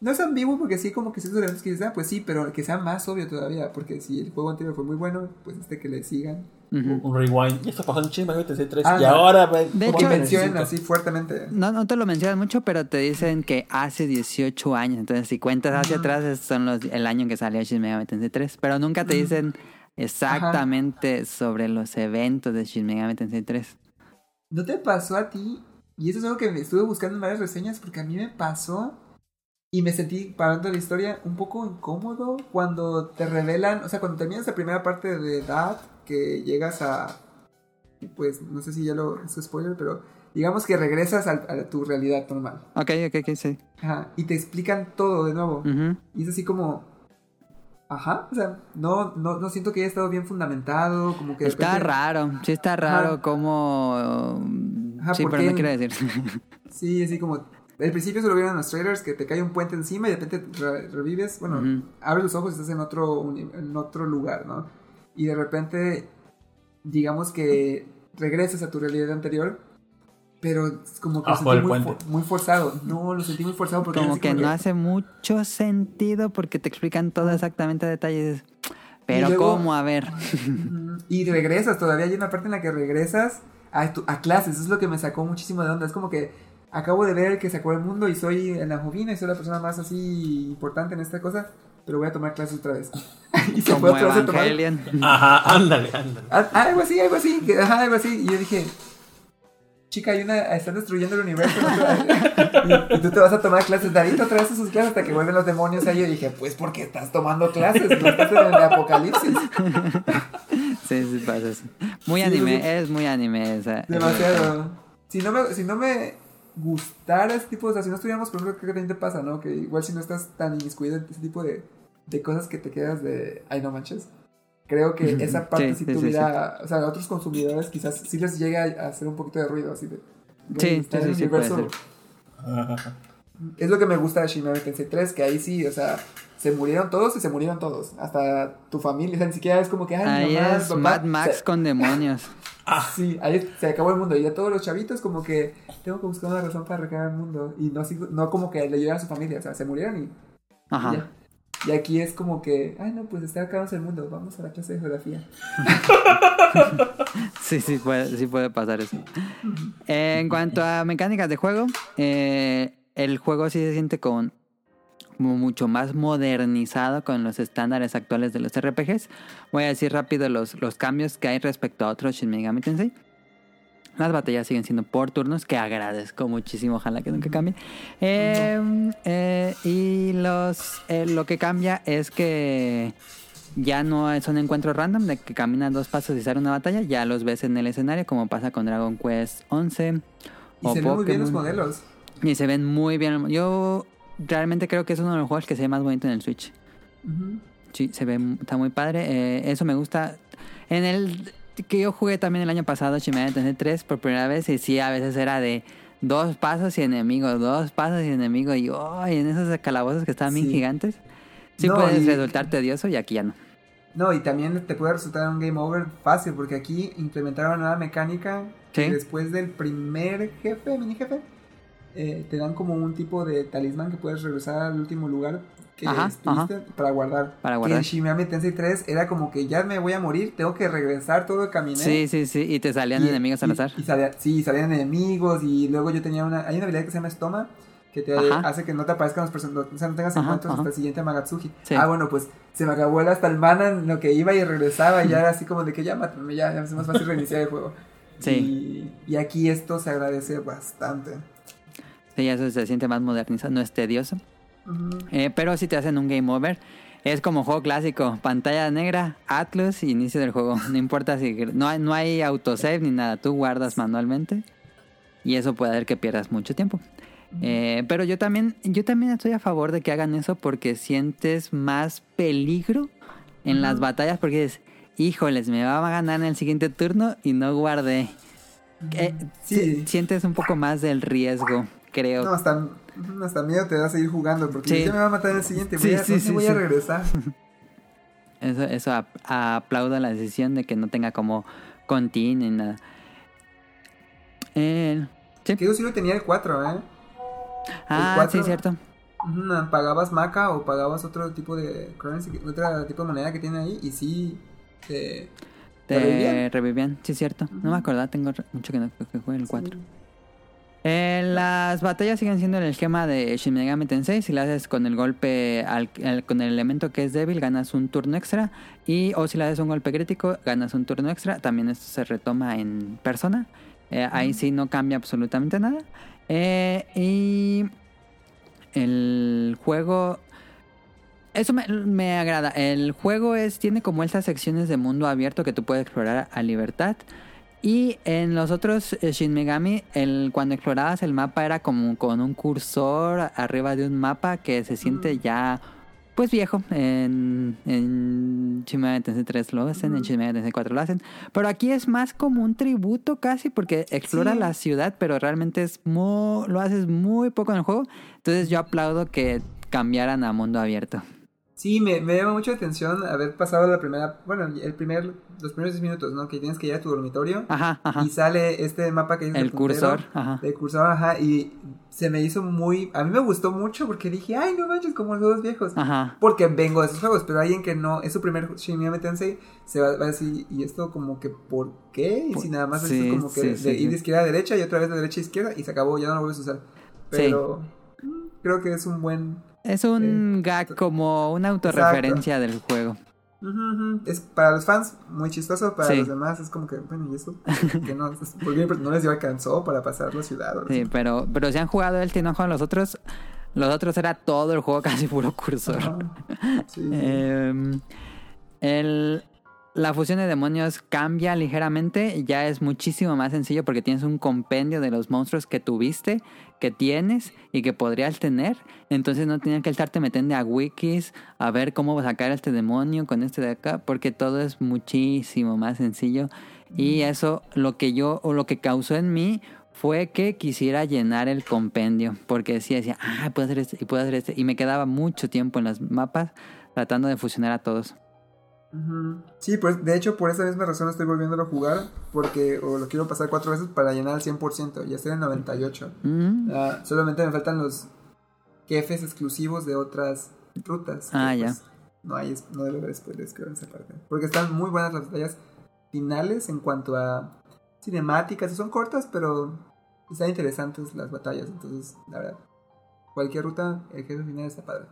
No es ambiguo porque sí, como que si esos eventos que dices, ah, pues sí, pero que sea más obvio todavía. Porque si el juego anterior fue muy bueno, pues este que le sigan. Un rewind. Y esto pasó en Tensei 3. Ah, y no. ahora, De ¿cómo hecho- me mencionen necesito? así fuertemente. No, no te lo mencionan mucho, pero te dicen que hace 18 años. Entonces, si cuentas hacia atrás, es- son los, el año en que salió Shin Megami Tensei 3. Pero nunca te dicen exactamente sobre los eventos de Shin Megami Tensei 3. ¿No te pasó a ti? Y eso es algo que me estuve buscando en varias reseñas porque a mí me pasó y me sentí, parando la historia, un poco incómodo cuando te revelan, o sea, cuando terminas la primera parte de Dad, que llegas a, pues, no sé si ya lo, es spoiler, pero digamos que regresas a, tu realidad normal. Ok, ok, ok, sí. Ajá, y te explican todo de nuevo. Ujú. Y es así como... Ajá, o sea, no, no, no siento que haya estado bien fundamentado, como que... Está repente- raro, sí está raro Ajá. como... Ajá, sí, ¿por pero no quiero decir. Sí, así como. Al principio se lo vieron en los trailers que te cae un puente encima y de repente re- revives. Bueno, Ujú. abres los ojos y estás en otro, en otro lugar, ¿no? Y de repente, digamos que regresas a tu realidad anterior, pero es como que lo sentí muy, puente. fo- muy forzado. No, lo sentí muy forzado porque como que no hace mucho sentido porque te explican todo exactamente a detalle. y dices, Pero luego- ¿cómo? A ver. Y regresas, todavía hay una parte en la que regresas a, tu- a clases. Eso es lo que me sacó muchísimo de onda. Es como que acabo de ver que se acabó el mundo y soy en la jovina y soy la persona más así importante en esta cosa, pero voy a tomar clases otra vez. y se fue Como otra vez a tomar. Evangelion. Ajá, ándale, ándale. Ah, algo así, algo así, que- ajá, algo así. Y yo dije, chica, hay una, están destruyendo el universo. ¿no? y, y tú te vas a tomar clases, David otra vez a sus clases hasta que vuelven los demonios ahí. Yo dije, pues porque estás tomando clases, no estás en el apocalipsis. Sí, sí, pasa eso. Muy Sí, anime, sí. es muy anime esa. Demasiado. Si no me, si no me gustara ese tipo de... O sea, si no estuviéramos, por ejemplo, creo que también te pasa, ¿no? Que igual si no estás tan inmiscuido en ese tipo de, de cosas que te quedas de... Ay, no manches. Creo que esa parte Sí, si sí, sí, tuviera... O sea, a otros consumidores quizás sí les llega a hacer un poquito de ruido, así de... Está sí, en el sí, sí, puede universo Ajá. es lo que me gusta de Shin Megami Tensei 3, que ahí sí, o sea, se murieron todos y se murieron todos. Hasta tu familia, o sea, ni siquiera es como que, ay, Ahí mamá, es papá, Mad Max con demonios. Sí, ahí se acabó el mundo. Y a todos los chavitos como que tengo que buscar una razón para recrear el mundo. Y no, así- no como que le ayudaran a su familia, o sea, se murieron y, y Ajá. ya. Y aquí es como que, ay no, pues está acabándose el mundo, vamos a la clase de geografía. Sí, sí puede, sí puede pasar eso. Eh, en cuanto a mecánicas de juego, eh, el juego sí se siente con como mucho más modernizado con los estándares actuales de los RPGs. Voy a decir rápido los, los cambios que hay respecto a otros Shin Megami Tensei. Las batallas siguen siendo por turnos, que agradezco muchísimo, ojalá que nunca cambie. Eh, eh, y los eh, lo que cambia es que ya no son encuentros random de que caminas dos pasos y sale una batalla, ya los ves en el escenario, como pasa con Dragon Quest 11 Y o se ven muy bien los modelos. Y se ven muy bien. Yo realmente creo que es uno de los juegos que se ve más bonito en el Switch. Ujú. Sí, se ve, está muy padre. Eh, eso me gusta. En el que yo jugué también el año pasado, Shin Megami Tensei 3 por primera vez, y sí, a veces era de dos pasos y enemigos, dos pasos y enemigos, y oh, y en esos calabozos que estaban bien Sí. gigantes. Sí No, puedes y- resultar tedioso y aquí ya no. No, y también te puede resultar un game over fácil, porque aquí implementaron una nueva mecánica que después del primer jefe, mini jefe, eh, te dan como un tipo de talismán que puedes regresar al último lugar que Ajá, estuviste para guardar. Para Que guardar. en Shin Megami Tensei 3 era como que ya me voy a morir, tengo que regresar todo el camino. Sí, sí, sí, y te salían enemigos al azar. Y, salía- sí, salían enemigos y luego yo tenía una... Hay una habilidad que se llama Estoma que te Ajá. hace que no te aparezcan los personajes, o sea, no tengas encuentros hasta el siguiente Magatsuji. Sí. Ah, bueno, pues se me acabó el hasta el mana en lo que iba y regresaba y ya era así como de que ya mátame, ya, ya es más fácil reiniciar el juego. Sí. Y, y aquí esto se agradece bastante. Sí, eso se siente más modernizado, no es tedioso. Eh, pero si te hacen un game over, es como juego clásico, pantalla negra, Atlus, y inicio del juego. No importa si no hay, no hay autosave ni nada, tú guardas manualmente y eso puede hacer que pierdas mucho tiempo. Eh, pero yo también, yo también estoy a favor de que hagan eso porque sientes más peligro en las batallas porque dices, híjoles, me va a ganar en el siguiente turno y no guardé. Eh, Sí. Sientes un poco más del riesgo, creo. No, hasta, hasta miedo te da a seguir jugando porque Sí. ya me va a matar el siguiente. Sí, voy a, sí, ¿dónde sí, voy sí. a regresar? Eso, eso ap- aplaudo la decisión de que no tenga como contin ni nada. Eh, sí. que yo sí lo tenía el 4, ¿eh? Ah, cuatro? sí, cierto. Pagabas maca o pagabas otro tipo de currency, otro tipo de moneda que tiene ahí y sí te, Te revivían. revivían, sí, cierto. No me acordaba, tengo mucho que no que juegue el 4. Eh, las batallas siguen siendo el esquema de Shin Megami Tensei. Si lo haces con el golpe, al- al- con el elemento que es débil, ganas un turno extra. Y o si le haces un golpe crítico, ganas un turno extra. También esto se retoma en persona. Eh, ahí sí no cambia absolutamente nada. Eh, y el juego... Eso me, me agrada. El juego es tiene como estas secciones de mundo abierto que tú puedes explorar a libertad. Y en los otros eh, Shin Megami, el, cuando explorabas el mapa era como con un cursor arriba de un mapa que se siente ya pues viejo. En, en Shin Megami Tensei 3 lo hacen, en Shin Megami Tensei 4 lo hacen. Pero aquí es más como un tributo casi porque explora Sí. la ciudad, pero realmente es muy, lo haces muy poco en el juego. Entonces yo aplaudo que cambiaran a mundo abierto. Sí, me, me llama mucho la atención haber pasado la primera, bueno, el primer, los primeros 10 minutos, ¿no? Que tienes que ir a tu dormitorio Ajá, ajá. y sale este mapa que dice El cursor, ajá. El cursor, ajá, y se me hizo muy, a mí me gustó mucho porque dije, ay, no manches, como los juegos viejos. Ajá. Porque vengo de esos juegos, pero alguien que no, es su primer Shin Megami Tensei, se va, va a decir, ¿y esto como que por qué? Y si nada más sí, es como que sí, de sí, ir de izquierda a derecha y otra vez de derecha a izquierda y se acabó, ya no lo vuelves a usar. Pero mm, creo que es un buen... Es un gag como una autorreferencia del juego. Es para los fans muy chistoso, para Sí. los demás es como que, bueno, ¿y eso? que no, es- ¿por qué no les dio alcanzó para pasar la ciudad? Sí, así? pero, pero si han jugado el han jugado los otros, los otros era todo el juego casi puro cursor. Sí. Eh, el, la fusión de demonios cambia ligeramente, ya es muchísimo más sencillo porque tienes un compendio de los monstruos que tuviste, que tienes y que podrías tener. Entonces no tienes que estarte metiendo a wikis a ver cómo sacar a este demonio con este de acá, porque todo es muchísimo más sencillo. Y eso lo que yo, o lo que causó en mí fue que quisiera llenar el compendio, porque decía, decía, ah, puedo hacer este y puedo hacer este. Y me quedaba mucho tiempo en los mapas tratando de fusionar a todos. Sí, pues de hecho por esa misma razón estoy volviéndolo a jugar porque o lo quiero pasar cuatro veces para llenar al 100%, ya estoy en 98. Mm. Ah, solamente me faltan los jefes exclusivos de otras rutas. Ah, ya. pues, No hay, no debe haber spoilers creo en esa parte. Porque están muy buenas las batallas finales en cuanto a cinemáticas, son cortas pero están interesantes las batallas, entonces la verdad. Cualquier ruta, el jefe final está padre.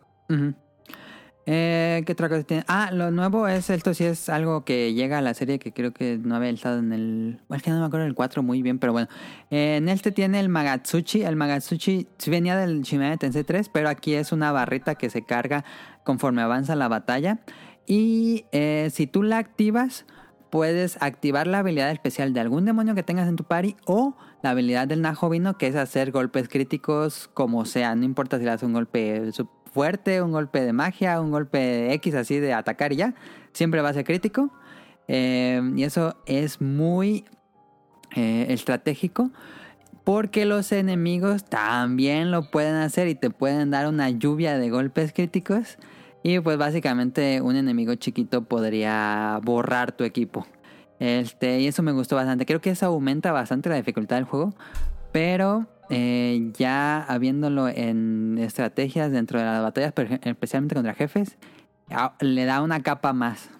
Eh, ¿Qué otra cosa tiene? Ah, lo nuevo es, esto sí es algo que llega a la serie que creo que no había estado en el... Bueno, es que no me acuerdo del 4 muy bien, pero bueno. Eh, en este tiene el Magatsuchi. El Magatsuchi venía del Shin Megami Tensei 3, pero aquí es una barrita que se carga conforme avanza la batalla. Y eh, si tú la activas, puedes activar la habilidad especial de algún demonio que tengas en tu party o la habilidad del Najovino, que es hacer golpes críticos como sea. No importa si le das un golpe fuerte, un golpe de magia, un golpe de X así de atacar y ya. Siempre va a ser crítico. Eh, y eso es muy eh, estratégico. Porque los enemigos también lo pueden hacer y te pueden dar una lluvia de golpes críticos. Y pues básicamente un enemigo chiquito podría borrar tu equipo. Este, y eso me gustó bastante. Creo que eso aumenta bastante la dificultad del juego. Pero eh, ya habiéndolo en estrategias dentro de las batallas, especialmente contra jefes, le da una capa más.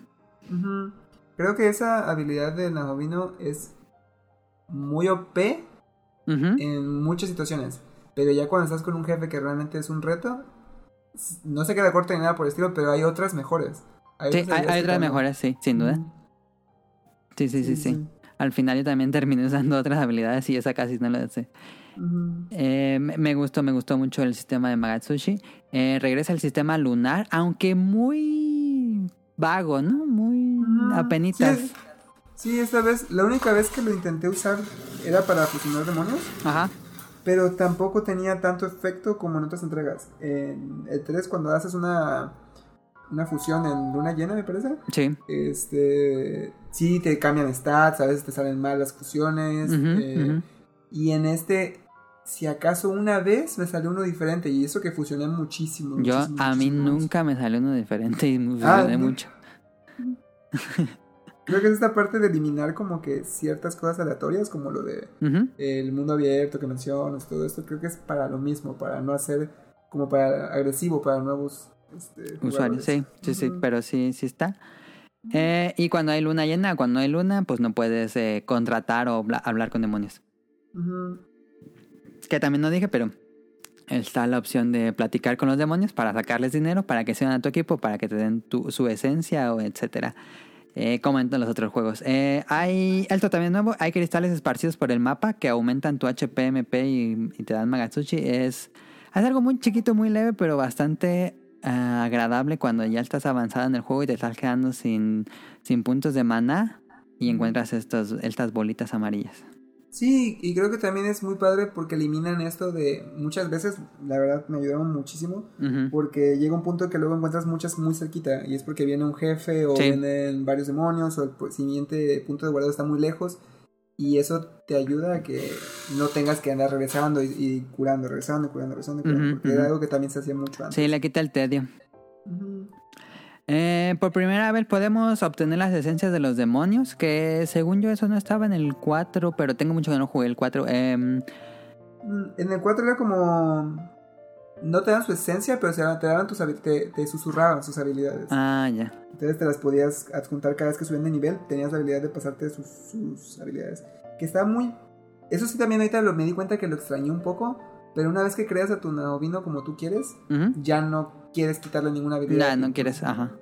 Creo que esa habilidad de Nahovino es muy OP en muchas situaciones. Pero ya cuando estás con un jefe que realmente es un reto, no se queda corto ni nada por el estilo, pero hay otras mejores. Sí, otras hay, otras mejores, sí, sin duda. Sí, sí, sí, sí. Al final yo también terminé usando otras habilidades y esa casi no la sé. Eh, me gustó, me gustó mucho el sistema de Magatsushi. Eh, regresa el sistema lunar, aunque muy vago, ¿no? Muy Ujú. apenitas. Sí, sí, esta vez, la única vez que lo intenté usar era para fusionar demonios, Ajá. pero tampoco tenía tanto efecto como en otras entregas. En el 3, cuando haces una, una fusión en luna llena, me parece, Sí. este sí te cambian stats, a veces te salen mal las fusiones. Eh, ujú. Y en este, si acaso una vez me salió uno diferente, y eso que fusioné muchísimo. Yo, muchísimo, a mí muchísimo. nunca me salió uno diferente y me Ah, funcioné ¿no? mucho. Creo que es esta parte de eliminar como que ciertas cosas aleatorias, como lo de el mundo abierto que mencionas, todo esto, creo que es para lo mismo, para no hacer como para agresivo para nuevos este, Usuarios, sí, sí, sí, pero sí, sí está. Eh, y cuando hay luna llena, cuando hay luna, pues no puedes eh, contratar o bla- hablar con demonios. Ujú. Que también no dije, pero está la opción de platicar con los demonios para sacarles dinero, para que se a tu equipo, para que te den tu- su esencia o etcétera. Eh, como en los otros juegos. Eh, hay esto también nuevo, hay cristales esparcidos por el mapa que aumentan tu HP, MP y, y te dan Magatsuchi. Es, es algo muy chiquito, muy leve, pero bastante ah, agradable cuando ya estás avanzado en el juego y te estás quedando sin, sin puntos de mana y encuentras estos, estas bolitas amarillas. Sí, y creo que también es muy padre porque eliminan esto de muchas veces, la verdad me ayudaron muchísimo, porque llega un punto que luego encuentras muchas muy cerquita y es porque viene un jefe o Sí. vienen varios demonios o el siguiente punto de guardado está muy lejos y eso te ayuda a que no tengas que andar regresando y, y curando, regresando, y curando, regresando, y curando, porque era algo que también se hacía mucho antes. Sí, le quita el tedio. Eh, por primera vez podemos obtener las esencias de los demonios, que según yo eso no estaba en el 4, pero tengo mucho que no jugué el 4. Em, Mm, En el 4 era como... No te dan su esencia, pero se- te daban tus te, te susurraban sus habilidades. ah, ya. Entonces te las podías adjuntar cada vez que subían de nivel. Tenías la habilidad de pasarte sus, sus habilidades. Que está muy... Eso sí también ahorita lo, me di cuenta que lo extrañé un poco. Pero una vez que creas a tu Naovino como tú quieres, ya no quieres quitarle ninguna habilidad. No, no quieres, ajá.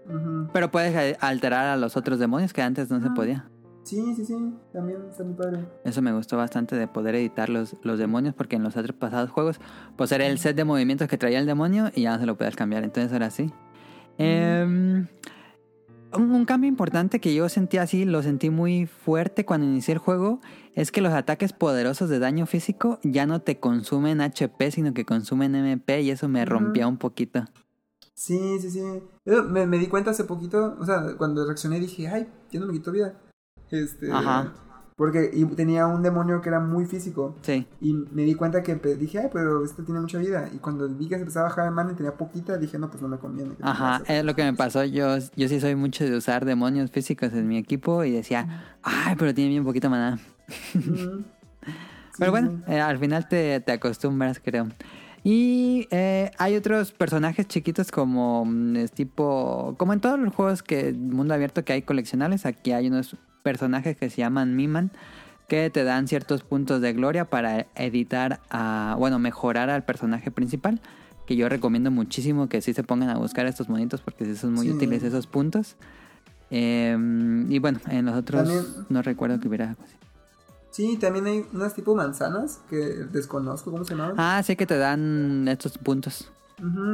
Pero puedes eh, alterar a los otros demonios que antes no se podía. Sí, sí, sí. También está muy padre. Eso me gustó bastante de poder editar los, los demonios, porque en los otros pasados juegos, pues era el set de movimientos que traía el demonio y ya no se lo podías cambiar. Entonces ahora sí. Em, un, cambio importante que yo sentí así, lo sentí muy fuerte cuando inicié el juego, es que los ataques poderosos de daño físico ya no te consumen HP, sino que consumen MP y eso me rompía un poquito. Sí, sí, sí. Yo me, me di cuenta hace poquito, o sea, cuando reaccioné dije, ay, ya no me quitó vida. Este, Ajá. Porque y tenía un demonio que era muy físico. Sí. Y me di cuenta que empe- dije, ay, pero este tiene mucha vida. Y cuando vi que se empezaba a bajar de mana y tenía poquita, dije, no, pues no me conviene. Ajá, es lo que me pasó. Yo, yo sí soy mucho de usar demonios físicos en mi equipo y decía, ay, pero tiene bien poquita maná. eso". Ujú. Pero bueno, sí. eh, al final te, te acostumbras, creo. Y eh, hay otros personajes chiquitos como mm, es tipo... Como en todos los juegos que mundo abierto que hay coleccionables, aquí hay unos personajes que se llaman Miman que te dan ciertos puntos de gloria para editar a... Bueno, mejorar al personaje principal. Que yo recomiendo muchísimo que sí se pongan a buscar estos monitos porque sí son muy Sí. útiles esos puntos. Eh, y bueno, en los otros También- no recuerdo que hubiera... Sí, también hay unas tipo manzanas que desconozco cómo se llamaban. Ah, sí que te dan estos puntos.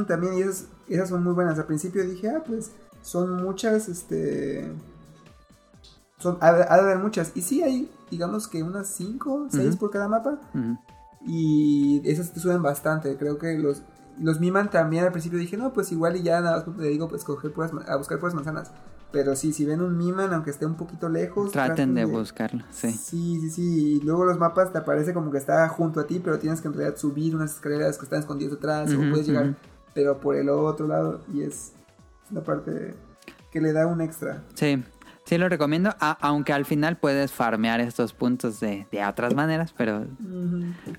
También y esas, esas son muy buenas. Al principio dije, ah, pues son muchas, este... Son, ha, de- ha de haber muchas. Y sí hay, digamos que unas 5, 6 Ujú. por cada mapa. Ujú. Y esas te suben bastante. Creo que los, los miman también al principio dije, no, pues igual y ya nada más te digo, pues coger puras, a buscar puras manzanas. Pero sí, si ven un miman, aunque esté un poquito lejos, Traten de buscarlo, sí. Sí, sí, sí. Y luego los mapas te aparece como que está junto a ti, pero tienes que en realidad subir unas escaleras que están escondidas atrás Ujú, o puedes llegar, ujú. pero por el otro lado. Y es una parte que le da un extra. Sí, sí lo recomiendo, a- aunque al final puedes farmear estos puntos de, de otras maneras, pero,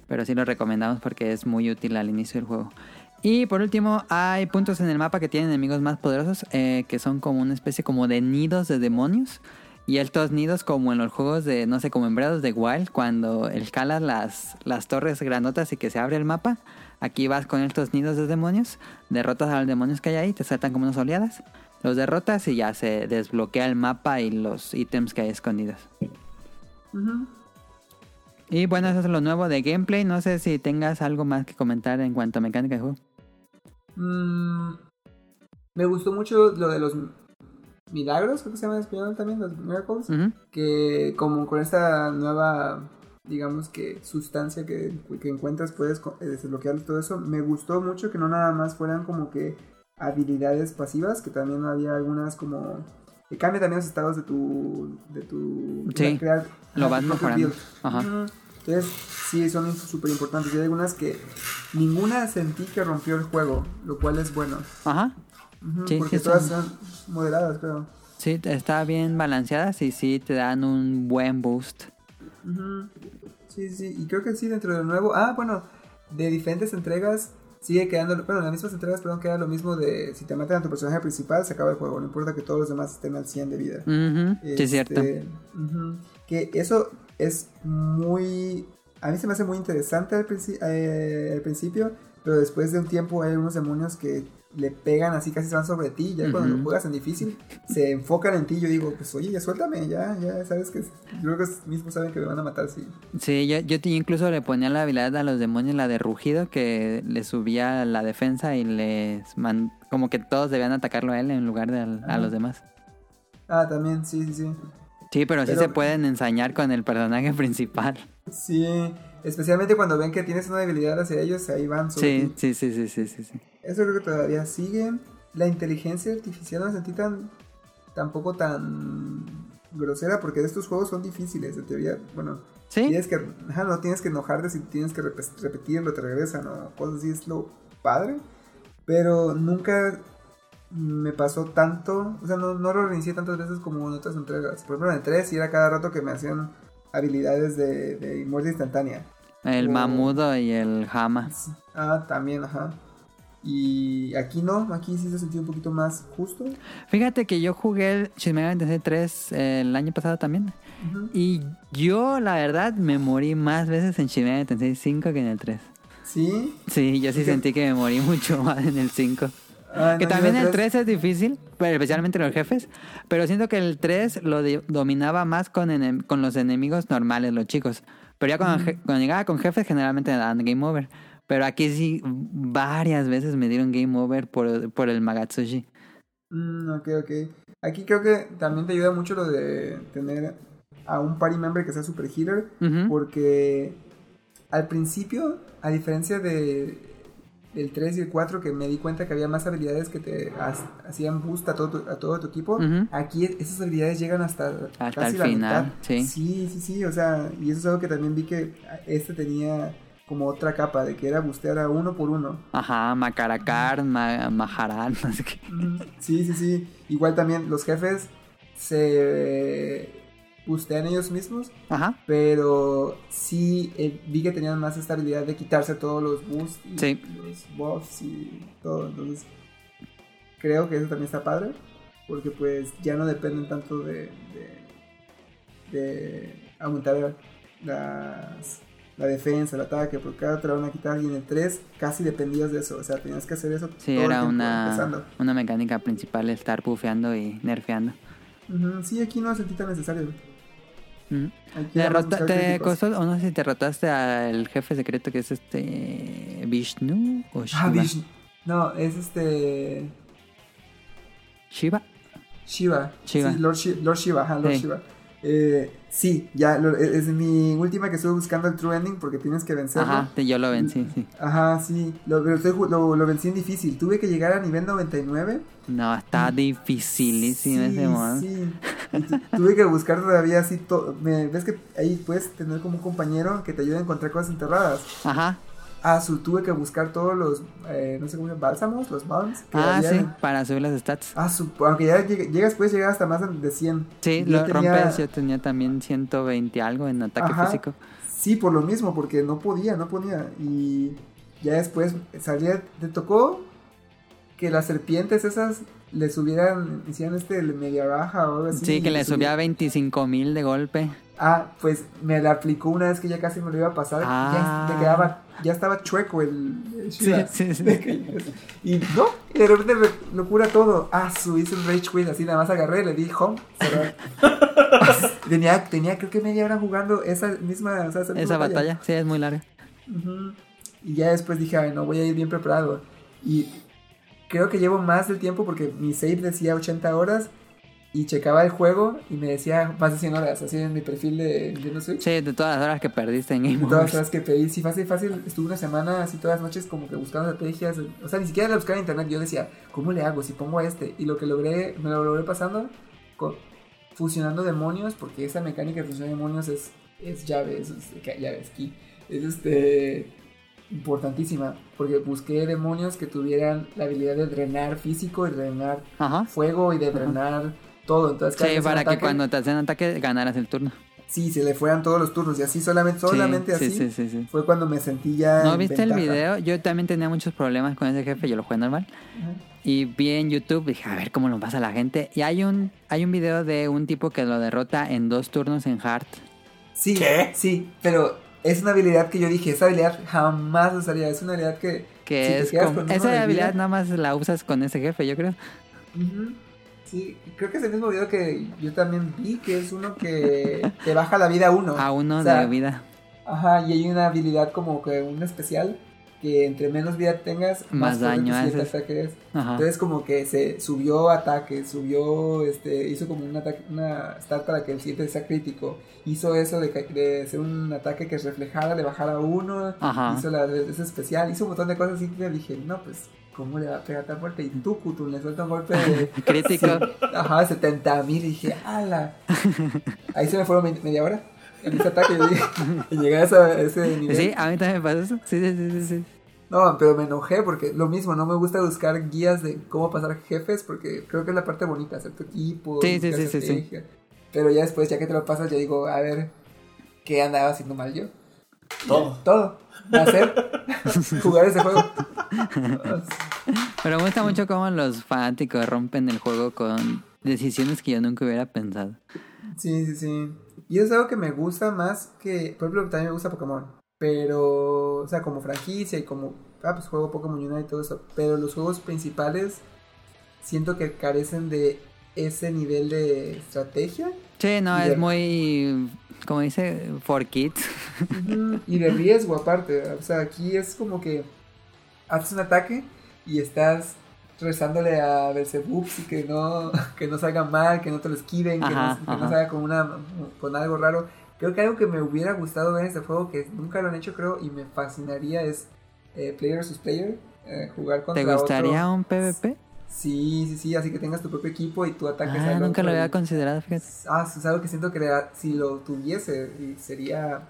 pero sí lo recomendamos porque es muy útil al inicio del juego. Y por último, hay puntos en el mapa que tienen enemigos más poderosos, eh, que son como una especie como de nidos de demonios. Y estos nidos como en los juegos de, no sé, como en Breath of the Wild, cuando escalas las, las torres grandotas y que se abre el mapa. Aquí vas con estos nidos de demonios, derrotas a los demonios que hay ahí, te saltan como unas oleadas. Los derrotas y ya se desbloquea el mapa y los ítems que hay escondidos. Y bueno, eso es lo nuevo de gameplay. No sé si tengas algo más que comentar en cuanto a mecánica de juego. Mm, me gustó mucho lo de los milagros, creo que se llama en español también, los miracles. Que como con esta nueva digamos que sustancia que, que encuentras puedes eh, desbloquear todo eso me gustó mucho que no nada más fueran como que habilidades pasivas que también había algunas como que cambia también los estados de tu de tu Sí, crear lo vas mejorando. Ajá. Entonces sí son súper importantes y hay algunas que ninguna sentí que rompió el juego lo cual es bueno Ajá. Ujú, Sí, porque sí todas son- son moderadas creo Sí, está bien balanceadas y sí te dan un buen boost. Sí, sí, y creo que sí, dentro de lo nuevo. Ah, bueno, de diferentes entregas sigue quedando. Bueno, en las mismas entregas, perdón, queda lo mismo de si te matan a tu personaje principal, se acaba el juego. No importa que todos los demás estén al 100 de vida. Sí, es cierto. Este, ujú. Que eso es muy. A mí se me hace muy interesante al, princi- eh, al principio, pero después de un tiempo hay unos demonios que le pegan así, casi se van sobre ti. Ya cuando lo juegas en difícil, se enfocan en ti. Yo digo, pues oye, ya suéltame, ya, ya sabes que. Yo creo que mismos saben que me van a matar si. Sí, yo, yo incluso le ponía la habilidad a los demonios, la de rugido, que le subía la defensa y les man- como que todos debían atacarlo a él en lugar de al- a los demás. Ah, también, sí, sí, sí. Sí, pero, sí se pueden ensañar con el personaje principal. Sí, especialmente cuando ven que tienes una debilidad hacia ellos, ahí van sobre Sí, sí, sí, sí, sí, sí, sí. Eso creo que todavía sigue. La inteligencia artificial no la sentí tan tampoco tan grosera porque estos juegos son difíciles, en teoría. Bueno, ¿Sí? tienes que ajá, no tienes que enojarte si tienes que rep- repetirlo, te regresan o cosas así, es lo padre. Pero nunca me pasó tanto, o sea, no, no lo reinicié tantas veces como en otras entregas. Por ejemplo, en el 3 sí era cada rato que me hacían habilidades de, de muerte instantánea. El mamudo y el jama. Ah, también, ajá. Y aquí no, aquí sí se sentía un poquito más justo. Fíjate que yo jugué el Shin Megami Tensei 3 eh, el año pasado también. Ujú. Y yo, la verdad, me morí más veces en Shin Megami Tensei 5 que en el 3. Sí. Sí, yo sí sentí que me morí mucho más en el 5. Ah, Que no, también el tres- 3 es difícil, pero especialmente los jefes. Pero siento que el 3 lo dominaba más con, con los enemigos normales, los chicos. Pero ya cuando, je- cuando llegaba con jefes, generalmente me daban game over. Pero aquí sí, varias veces me dieron game over por, por el Magatsushi. Mm, ok, ok. Aquí creo que también te ayuda mucho lo de tener a un party member que sea super healer. Porque al principio, a diferencia de el 3 y el 4, que me di cuenta que había más habilidades que te ha- hacían boost a todo tu, a todo tu equipo, aquí esas habilidades llegan hasta, Hasta casi el la final, mitad. sí. Sí, sí, sí, o sea, y eso es algo que también vi que este tenía como otra capa, de que era bustear a uno por uno. Ajá, Macaracar, Ma Maharan, no sé qué. Sí, sí, sí. Igual también los jefes se bustean ellos mismos, Ajá, pero sí eh, vi que tenían más esta habilidad de quitarse todos los boosts y Sí. los buffs y todo. Entonces, creo que eso también está padre, porque pues ya no dependen tanto de, de, de aumentar las, la defensa, el ataque, porque cada te la van a quitar y en el 3 casi dependías de eso, o sea, tenías que hacer eso sí, todo el era una, empezando. una mecánica principal estar bufeando y nerfeando. Ujú, Sí, aquí no sentí tan necesario. Derrota- ¿Te costó, o no sé si te derrotaste al jefe secreto que es este Vishnu o Shiva? Ah, Vishnu. No, es este. Shiva. Shiva. Shiva. Sí, Lord, Shi- Lord Shiva, ajá, Lord Sí. Shiva. Eh, sí, ya, lo- es es mi última que estuve buscando el True Ending porque tienes que vencerlo. Ajá, yo lo vencí, sí. Ajá, sí, lo, lo, lo vencí en difícil. Tuve que llegar a nivel 99. No, está dificilísimo. Sí, ese modo. Sí, tuve que buscar todavía así todo. ¿Ves que ahí puedes tener como un compañero que te ayude a encontrar cosas enterradas? Ajá. Ah, su, tuve que buscar todos los, eh, no sé cómo se bálsamos, los balms. Ah, había sí, para subir las stats. Ah, su, aunque ya lleg- llegas, puedes llegar hasta más de 100. Sí, Yo lo tenía- rompes. Yo tenía también 120 algo en ataque Ajá. físico. Sí, por lo mismo, porque no podía, no podía. Y ya después salía, te tocó que las serpientes esas le subieran, hicieran este media baja o algo así. Sí, que le subí- subía 25 mil de golpe. Ah, pues me la aplicó una vez que ya casi me lo iba a pasar. Ah. Ya, me quedaba, ya estaba chueco el, el Sí, sí, sí. Y no, y de repente lo cura todo. Ah, su hice un rage quit, así nada más agarré, le di home, tenía, tenía creo que media hora jugando esa misma, o sea, esa, misma Esa batalla, sí, es muy larga. Y ya después dije, ay, no, voy a ir bien preparado. Y creo que llevo más del tiempo porque mi save decía 80 horas y checaba el juego y me decía más de 100 horas, así en mi perfil de Nintendo Switch. Sí, de todas las horas que perdiste en Game De todas las horas que pedí, sí, fácil, fácil. Estuve una semana así todas las noches como que buscando estrategias. O sea, ni siquiera la buscaba en internet. Yo decía, ¿cómo le hago si pongo este? Y lo que logré, me lo logré pasando con, fusionando demonios, porque esa mecánica de fusionar demonios es, es llave, es, es- llave, es key. Es este importantísima, porque busqué demonios que tuvieran la habilidad de drenar físico y drenar Ajá. fuego y de drenar todo. Entonces, Sí, para que cuando te hacen ataque ganaras el turno. Sí, se le fueran todos los turnos y así solamente, solamente sí, así sí, sí, sí. fue cuando me sentí ya. ¿No viste el video? Yo también tenía muchos problemas con ese jefe, yo lo jugué normal. Ajá. Y vi en YouTube, dije, a ver cómo lo pasa la gente. Y hay un, hay un video de un tipo que lo derrota en dos turnos en Hard. Sí, ¿Qué? sí, pero es una habilidad que yo dije, esa habilidad jamás usaría. Es una habilidad que. Que si te es quedas con esa vida- habilidad nada más la usas con ese jefe, yo creo. Ujú. Sí, creo que es el mismo video que yo también vi, que es uno que te baja la vida a uno. A uno O sea, de vida. Ajá, y hay una habilidad como que un especial que entre menos vida tengas, Más fuerte daño haces. es. Entonces como que se subió ataque, subió, este, hizo como un ataque, una start para que el siguiente sea crítico. Hizo eso de, de hacer un ataque que reflejara, le bajara a uno. Ajá. Hizo la ese especial, hizo un montón de cosas así que dije, no pues, ¿cómo le va a pegar tan fuerte? Y tú, Kutun, le suelta un golpe de... Crítico. Ajá, 70 mil. Y dije, ala. Ahí se me fueron me- media hora en ese ataque. Yo dije, y llegué a esa- ese nivel. Sí, a mí también me pasó eso. Sí, sí, sí, sí. sí. No, pero me enojé porque lo mismo, no me gusta buscar guías de cómo pasar jefes porque creo que es la parte bonita, hacer tu equipo. Sí, sí, sí, sí, sí. estrategia. Pero ya después, ya que te lo pasas, ya digo, a ver, ¿qué andaba haciendo mal yo? Todo. Todo. Hacer, jugar ese juego. Pero me gusta mucho cómo los fanáticos rompen el juego con decisiones que yo nunca hubiera pensado. Sí, sí, sí. Y es algo que me gusta más que, por ejemplo, también me gusta Pokémon. Pero, o sea, como franquicia y como, ah, pues juego Pokémon Unite y todo eso. Pero los juegos principales siento que carecen de ese nivel de estrategia Sí, no, es de- muy, como dice, for kids. Y de riesgo aparte. O sea, aquí es como que haces un ataque y estás rezándole a Belzebub y que no, que no salga mal, que no te lo esquiven, que, no, que no ajá. salga con, una, con algo raro. Creo que algo que me hubiera gustado ver en este juego, que nunca lo han hecho creo, y me fascinaría es eh, Player vs. Player, eh, jugar contra ¿Te gustaría otro. un PvP? Sí, sí, sí, así que tengas tu propio equipo y tú ataques Ah, al nunca lo había considerado, fíjate. Ah, es algo que siento que si lo tuviese sería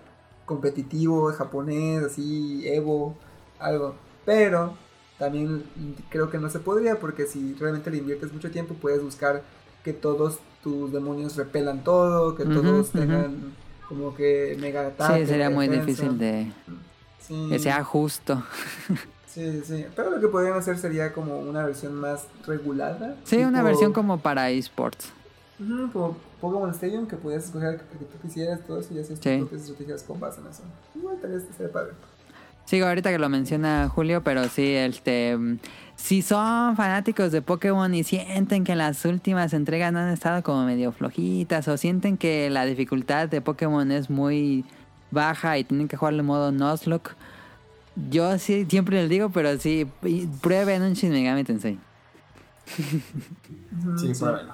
competitivo, japonés, así, Evo, algo. Pero también creo que no se podría porque si realmente le inviertes mucho tiempo puedes buscar que todos tus demonios repelan todo, que todos tengan como que mega ataque. Sí, sería muy defensa. difícil de Sí, que sea justo. sí, sí. Pero lo que podrían hacer sería como una versión más regulada. Sí, una versión como para esports. Ujú, como Pokémon Stadium, que podías escoger que tú quisieras, todo eso, y hacer tus Sí. propias estrategias con base en eso. Igual tal vez estaría padre. Sí, ahorita que lo menciona Julio, pero sí, este, si son fanáticos de Pokémon y sienten que las últimas entregas han estado como medio flojitas o sienten que la dificultad de Pokémon es muy baja y tienen que jugarlo en modo Nuzlocke, yo sí siempre les digo, pero sí, prueben un Shin Megami Tensei. Sí, pruébelo.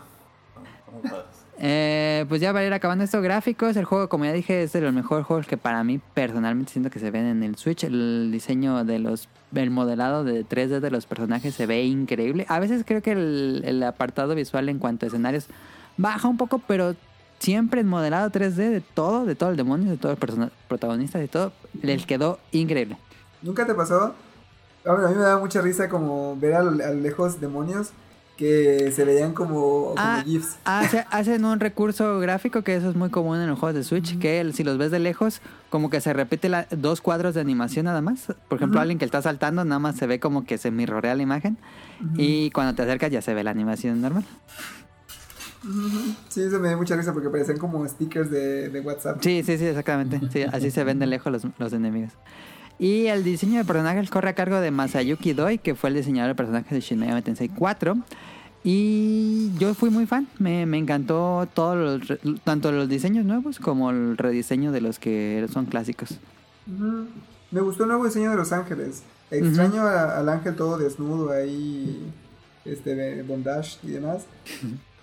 Eh, pues ya para ir acabando estos gráficos, el juego, como ya dije, es de los mejores juegos que para mí personalmente siento que se ven en el Switch. El diseño de los, el modelado de 3D de los personajes se ve increíble. A veces creo que el, el apartado visual en cuanto a escenarios baja un poco, pero siempre el modelado 3D de todo, de todo el demonio, de todos los protagonistas, de todo, les quedó increíble. ¿Nunca te pasó? A mí, a me daba mucha risa como ver a a lo lejos demonios que se veían como, como Ah, GIFs. Hace- hacen un recurso gráfico que eso es muy común en los juegos de Switch, que el- si los ves de lejos, como que se repite la- dos cuadros de animación nada más. Por ejemplo, alguien que está saltando, nada más se ve como que se mirrorea la imagen. Y cuando te acercas ya se ve la animación normal. Sí, eso me dio mucha risa porque parecían como stickers de, de WhatsApp. Sí, sí, sí, exactamente. Sí, así se ven de lejos los, los enemigos. Y el diseño de personajes corre a cargo de Masayuki Doi, que fue el diseñador de personajes de Shin Megami Tensei 4. Y yo fui muy fan, me, me encantó todos los, tanto los diseños nuevos como el rediseño de los que son clásicos. Ujú. Me gustó el nuevo diseño de los ángeles. Extraño a- al ángel todo desnudo ahí, este, bondage y demás.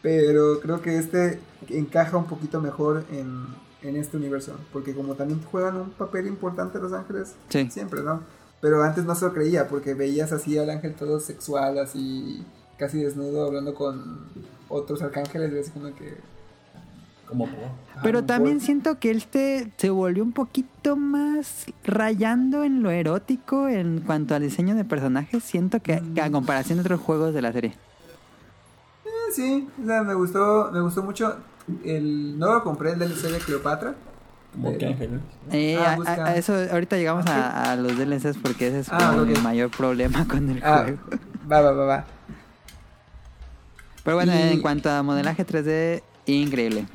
Pero creo que este encaja un poquito mejor en, en este universo. Porque como también juegan un papel importante los ángeles, Sí. siempre, ¿no? Pero antes no se lo creía porque veías así al ángel todo sexual, así casi desnudo, hablando con otros arcángeles y así como que... Como puedo. Pero ah, también por- siento que este se volvió un poquito más rayando en lo erótico en cuanto al diseño de personajes. Siento que, que a comparación de otros juegos de la serie. Eh, Sí, o sea, me gustó, me gustó mucho. El, no lo compré el DLC de Cleopatra. Como que. Eh, Ah, a- a- eso ahorita llegamos a, a los DLCs porque ese es Ah, mi mayor problema con el Ah, juego. va, va, va, va. Pero bueno, y- en cuanto a modelaje 3D, increíble.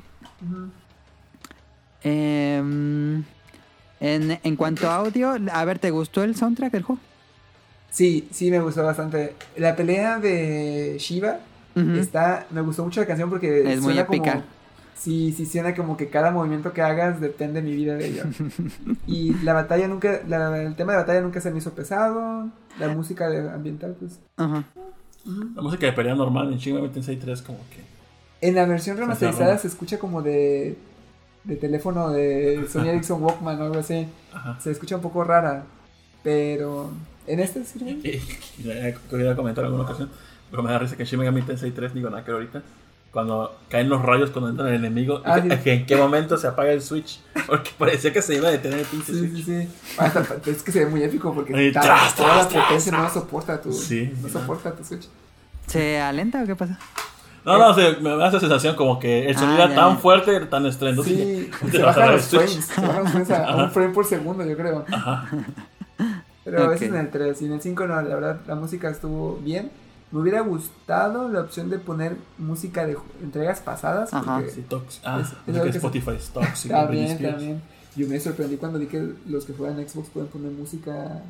Em, en, en cuanto a audio, a ver, ¿te gustó el soundtrack del juego? Sí, sí, me gustó bastante. La pelea de Shiva está, me gustó mucho la canción porque Es muy suena como- épica. sí, sí, suena como que cada movimiento que hagas depende de mi vida de ello. y la batalla nunca, la- el tema de batalla nunca se me hizo pesado. La música de- ambiental, pues. Ajá. La música de pelea normal en Shin Megami Tensei 3 como que... En la versión remasterizada se escucha como de, de teléfono de Sony Ericsson Walkman o algo así. Ajá. Se escucha un poco rara, pero en este sirve. Y, y ya quería comentar en alguna ocasión, pero me da risa que en Shin Megami Tensei 3, digo nada que ahorita, cuando caen los rayos cuando entra el enemigo, Ah, y sí. en qué momento se apaga el switch, porque parecía que se iba a detener el pinche Sí, switch. sí, sí. Hasta, es que se ve muy épico porque Y ta- tras, toda la tras, potencia no soporta tu, Sí, no soporta tu Switch. ¿Se alenta o qué pasa? No, no, o sea, me da esa sensación como que el sonido Ah, era tan ya. fuerte, tan estruendoso. Sí, que se te vas a bajan los el switch. frames, se bajan los frames a, a un frame por segundo, yo creo. Pero a veces en el 3 y en el 5 no, la verdad la música estuvo bien. Me hubiera gustado la opción de poner música de entregas pasadas. Ajá. porque Sí, tox- Ah, Es- que lo que se- Spotify es tóxico. También, también. Yo me sorprendí cuando vi que los que juegan Xbox pueden poner música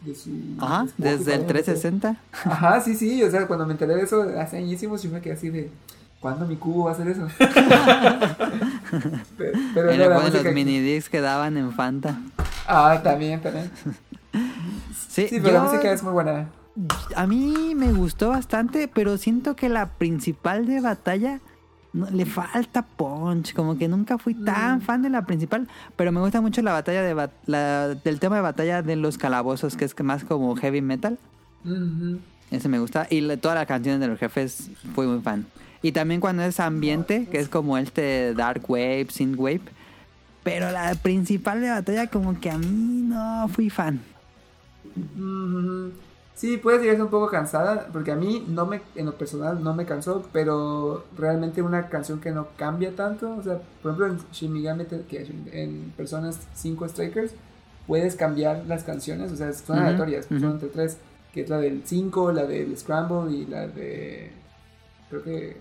de su. Ajá, Spotify, desde el no sé. 360. Ajá, sí, sí. O sea, cuando me enteré de eso hace añísimos, yo me quedé así de. ¿Cuándo mi cubo va a hacer eso? pero pero Y no, le la ponen los mini discs que daban en Fanta. Ah, también, también. Sí, Sí, pero la música es muy buena. A mí me gustó bastante, pero siento que la principal de batalla no- le falta punch. Como que nunca fui tan fan de la principal, pero me gusta mucho la batalla de la- del tema de batalla de los calabozos, que es más como heavy metal. Ese me gusta. Y la- todas las canciones de los jefes fui muy fan. Y también cuando es ambiente, que es como este Dark Wave, Synth Wave. Pero la principal de batalla como que a mí no fui fan. Sí, puede llegar un poco cansada, porque a mí no me, en lo personal no me cansó, pero realmente una canción que no cambia tanto, o sea, por ejemplo en Te- que en Personas 5 Strikers puedes cambiar las canciones, o sea, son aleatorias, son entre tres, que es la del 5, la del Scramble y la de creo que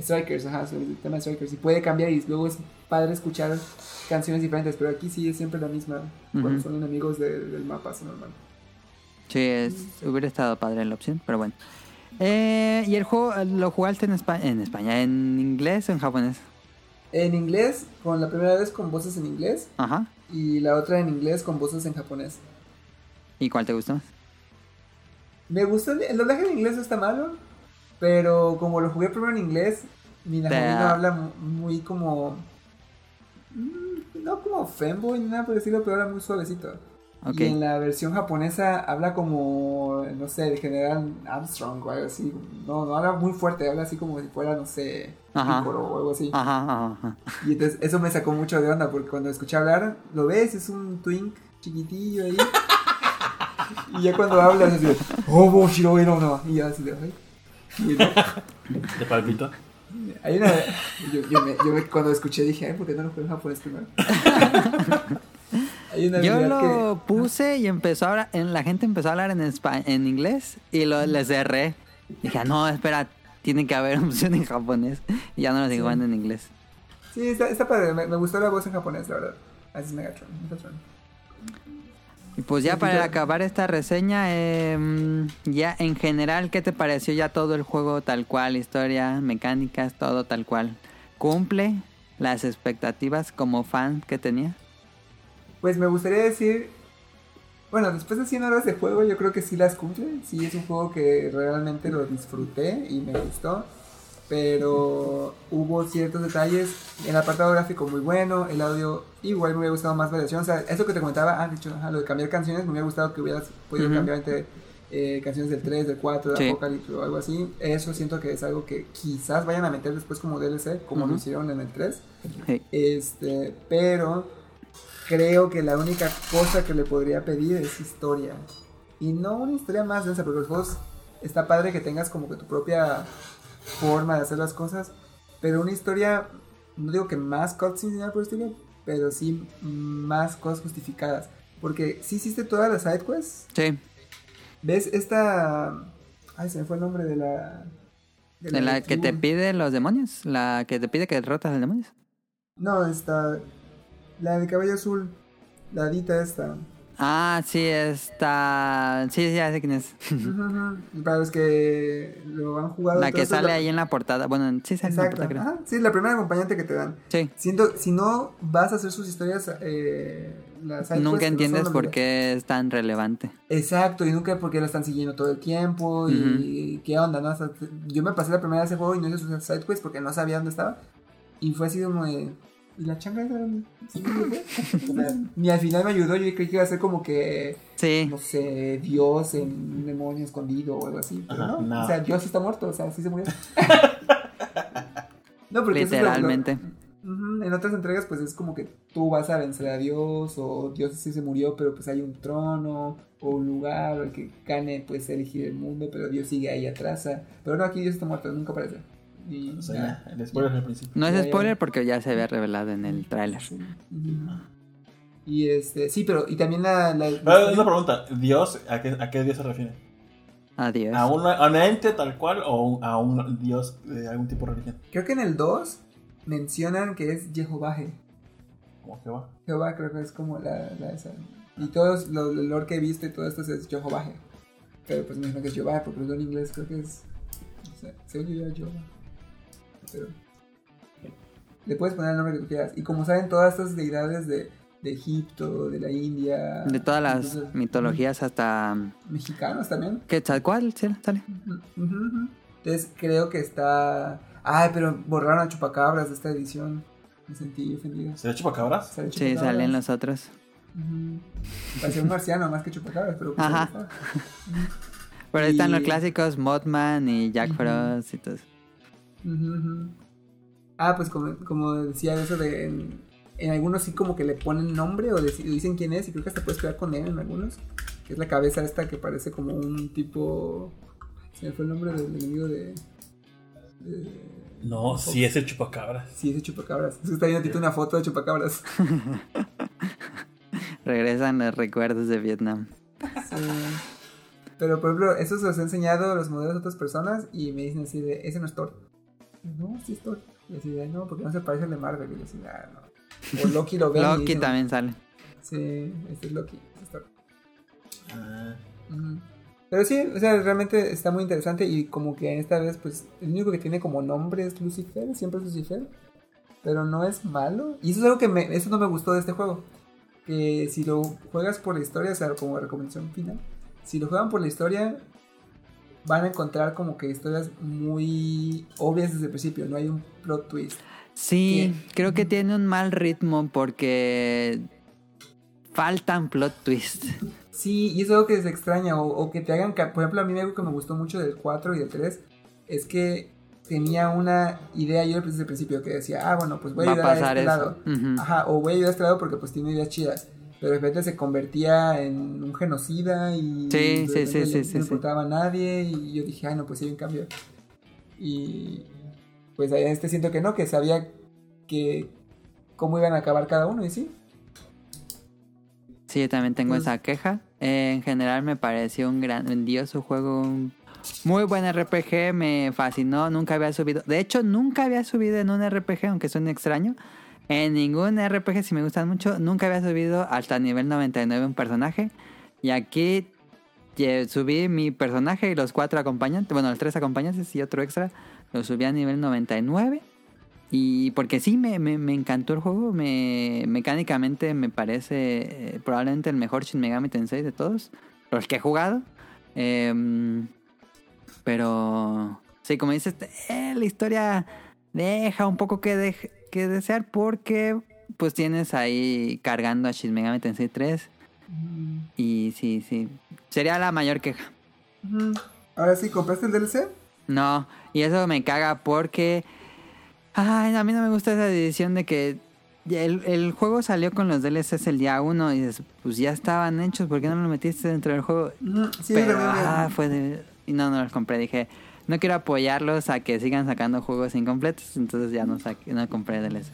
Strikers, ajá, sobre el tema de Strikers, y puede cambiar y luego es padre escuchar canciones diferentes, pero aquí sí es siempre la misma, cuando son enemigos de- del mapa, así normal. Sí, es, hubiera estado padre la opción, pero bueno. Eh, ¿Y el juego lo jugaste en, Espa- en España? ¿En inglés o en japonés? En inglés, con la primera vez con voces en inglés Ajá. y la otra en inglés con voces en japonés. ¿Y cuál te gustó? Me gustó, el, doblaje en inglés no está malo, pero como lo jugué primero en inglés, mi Najamino habla mu- muy como... mm, No como femboy ni nada por decirlo, pero habla muy suavecito. Y en la versión japonesa habla como, no sé, de General Armstrong o algo así. No, no habla muy fuerte, habla así como si fuera, no sé. Piccolo o algo así. Ajá, ajá, ajá. Y entonces eso me sacó mucho de onda porque cuando escuché hablar, lo ves, es un twink chiquitillo ahí. y ya cuando hablas así, oh, bo, shiro, no, no. Y ya así de, ay. ¿Te palpito? hay una, yo, yo me, yo me- cuando escuché dije, ay, ¿por qué no lo juego en japonés primero? Hay una Yo lo puse y empezó a hablar, en, la gente empezó a hablar en, en inglés y lo, les cerré. Dije, "Ah, no, espera, tiene que haber opción en japonés. Y ya no lo sigo jugando en inglés. Sí, está, está padre, me, me gustó la voz en japonés, la verdad. Así es Megatron, Megatron. Y pues ya Sí, para acabar esta reseña, em, ya en general, ¿qué te pareció ya todo el juego tal cual? Historia, mecánicas, todo tal cual. ¿Cumple las expectativas como fan que tenía? Pues me gustaría decir, bueno, después de 100 horas de juego yo creo que sí las cumple, sí es un juego que realmente lo disfruté y me gustó, pero hubo ciertos detalles, el apartado gráfico muy bueno, el audio igual me hubiera gustado más variación, o sea, eso que te comentaba, ah, ajá, lo de cambiar canciones, me hubiera gustado que hubieras podido cambiar entre eh, canciones del 3, del 4, de Sí. Apocalypse o algo así, eso siento que es algo que quizás vayan a meter después como DLC, como lo hicieron en el 3. Sí. Este, pero creo que la única cosa que le podría pedir es historia. Y no una historia más densa, porque los juegos está padre que tengas como que tu propia forma de hacer las cosas, pero una historia, no digo que más cutscenes ni nada por el estilo, pero sí más cosas justificadas. Porque si hiciste todas las side quests, Sí, ves esta... Ay, se me fue el nombre de la... de la que te pide los demonios, la que te pide que derrotas a los demonios. No, esta... La de cabello azul. La Adita esta. Ah, sí, está... Sí, sí, ya sé quién es. Para los que lo han jugado. La que sale la- ahí en la portada. Bueno, sí sale Exacto. en la portada, creo. Sí, la primera acompañante que te dan. Sí. Siento, si no vas a hacer sus historias, eh, las Nunca no entiendes son por qué es tan relevante. Exacto, y nunca por qué la están siguiendo todo el tiempo y qué onda, ¿no? Yo me pasé la primera vez ese juego y no hice sus side quests porque no sabía dónde estaba. Y fue así como de. ¿Y la changa sea, Ni al final me ayudó, yo creí que iba a ser como que. Sí. no sé, Dios en un demonio escondido o algo así. Pero Ajá, no, no. o sea, Dios está muerto, o sea, sí se murió. no, porque eso es lo- lo- Literalmente. En otras entregas, pues es como que tú vas a vencer a Dios, o Dios sí se murió, pero pues hay un trono, o un lugar, o el que gane, pues elegir el mundo, pero Dios sigue ahí atrás. Pero no, aquí Dios está muerto, nunca aparece. Y, O sea, ya. el spoiler al principio. No es spoiler porque ya se había revelado en el tráiler. Y este, sí, pero, y también la. la- Ah, una pregunta. ¿Dios? ¿A qué, ¿A qué Dios se refiere? Adiós. ¿A, una, ¿A un ente tal cual o a un Dios de algún tipo de religión? Creo que en el 2 mencionan que es Jehová. Como que va. Jehová creo que es como la, la esa. Y todos lo, el lore que he visto y todo esto es Jehová. Pero pues me imagino que es Jehová, porque lo en inglés creo que es. O sea, según yo ya Jehová. Pero. Le puedes poner el nombre que tú quieras. Y como saben, todas estas deidades de, de Egipto, de la India. De todas las Entonces, mitologías hasta... Mexicanos también. ¿Quetzalcoatl? ¿Sí? ¿Sale? Ujú, ujú. Entonces creo que está... Ay, pero borraron a Chupacabras de esta edición. Me sentí ofendido. ¿Se le chupacabras? Sale Sí, Chupacabras. salen los otros. Ujú. Parecía un marciano más que Chupacabras, pero... pues, Ajá. ahí está. Pero ahí están los Y- clásicos Mothman y Jack. Frost y todo eso. Ah, pues como, como decía eso de... En, en algunos sí como que le ponen nombre o dicen quién es y creo que hasta puedes quedar con él en algunos. Que es la cabeza esta que parece como un tipo... Se me fue el nombre del enemigo de... de- No, sí es el chupacabras. Sí, es de Chupacabras. Es que está viendo una foto de Chupacabras. Regresan los recuerdos de Vietnam. Sí. Pero por ejemplo, eso se los he enseñado a los modelos de otras personas y me dicen así de, ese no es Thor. No, sí es Thor. Y así de, no, porque no se parece al de Marvel. Y yo así, ah, no. O Loki lo ven y Loki dicen, también sale. Sí, este es Loki, este. Ah, Ujú. Pero sí, o sea, realmente está muy interesante y como que esta vez, pues, el único que tiene como nombre es Lucifer, siempre es Lucifer, pero no es malo. Y eso es algo que me, eso no me gustó de este juego, que si lo juegas por la historia, o sea, como recomendación final, si lo juegan por la historia, van a encontrar como que historias muy obvias desde el principio, no hay un plot twist. Sí, ¿Qué? creo que tiene un mal ritmo porque faltan plot twists. Sí, y es algo que se extraña, o, o que te hagan, por ejemplo, a mí algo que me gustó mucho del 4 y del 3 es que tenía una idea yo desde el principio que decía, ah, bueno, pues voy a ayudar a, este eso. lado. Ajá, o voy a ayudar a este lado porque pues tiene ideas chidas. Pero de repente se convertía en un genocida y Sí, de sí, repente sí, le- sí, no sí. importaba a nadie y yo dije, ay, no, pues sí hay un cambio. Y pues en este siento que no, que sabía que cómo iban a acabar cada uno y sí. Sí, yo también tengo Pues- esa queja. Eh, en general me pareció un grandioso juego, un muy buen RPG, me fascinó, nunca había subido. De hecho, nunca había subido en un RPG, aunque suene extraño. En ningún RPG, si me gustan mucho, nunca había subido hasta nivel 99 un personaje. Y aquí subí mi personaje y los cuatro acompañantes, bueno, los tres acompañantes y otro extra, lo subí a nivel 99. Y porque sí, me, me, encantó el juego. Me, mecánicamente me parece eh, probablemente el mejor Shin Megami Tensei de todos. Los que he jugado. Em, pero sí, como dices, eh, la historia deja un poco que, dej- que desear porque pues tienes ahí cargando a Shin Megami Tensei 3. Y sí, sí. Sería la mayor queja. Ahora sí, ¿compraste el DLC? No, y eso me caga porque... Ay, a mí no me gusta esa decisión de que el, el juego salió con los DLCs el día 1 y dices, pues ya estaban hechos, ¿por qué no lo metiste dentro del juego? Sí, Pero, ah, fue de... Y no, no los compré, dije, no quiero apoyarlos a que sigan sacando juegos incompletos, entonces ya no, saqué, no compré DLC.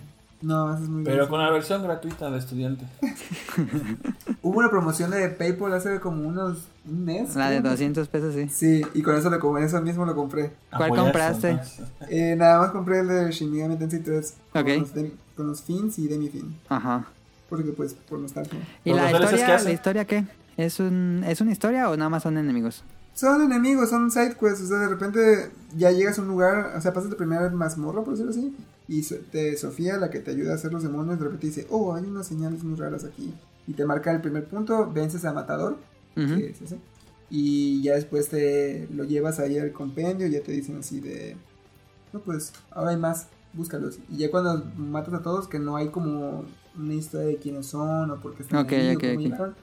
No, eso es muy Pero bien. con la versión gratuita de estudiante. Hubo una promoción de PayPal hace como unos un mes. La de creo. 200 pesos, sí. Sí, y con eso, lo, con eso mismo lo compré. ¿Cuál Apoyar compraste? Eh, nada más compré el de Shin Megami Tensei 3 con, los, con los fins y demi-fin. Ajá. Porque pues por nostalgia. ¿Y ¿Los la historia, la historia qué? ¿Es, un, ¿Es una historia o nada más son enemigos? Son enemigos, son side quests, o sea, de repente ya llegas a un lugar, o sea, pasas la primera mazmorra, por decirlo así, y te, Sofía, la que te ayuda a hacer los demonios, de repente dice, oh, hay unas señales muy raras aquí. Y te marca el primer punto, vences a Matador, que es ese, y ya después te lo llevas ahí al compendio, y ya te dicen así de, no, pues, ahora hay más, búscalos. Y ya cuando matas a todos, que no hay como una historia de quiénes son, o por qué están Ok, ahí, o cómo.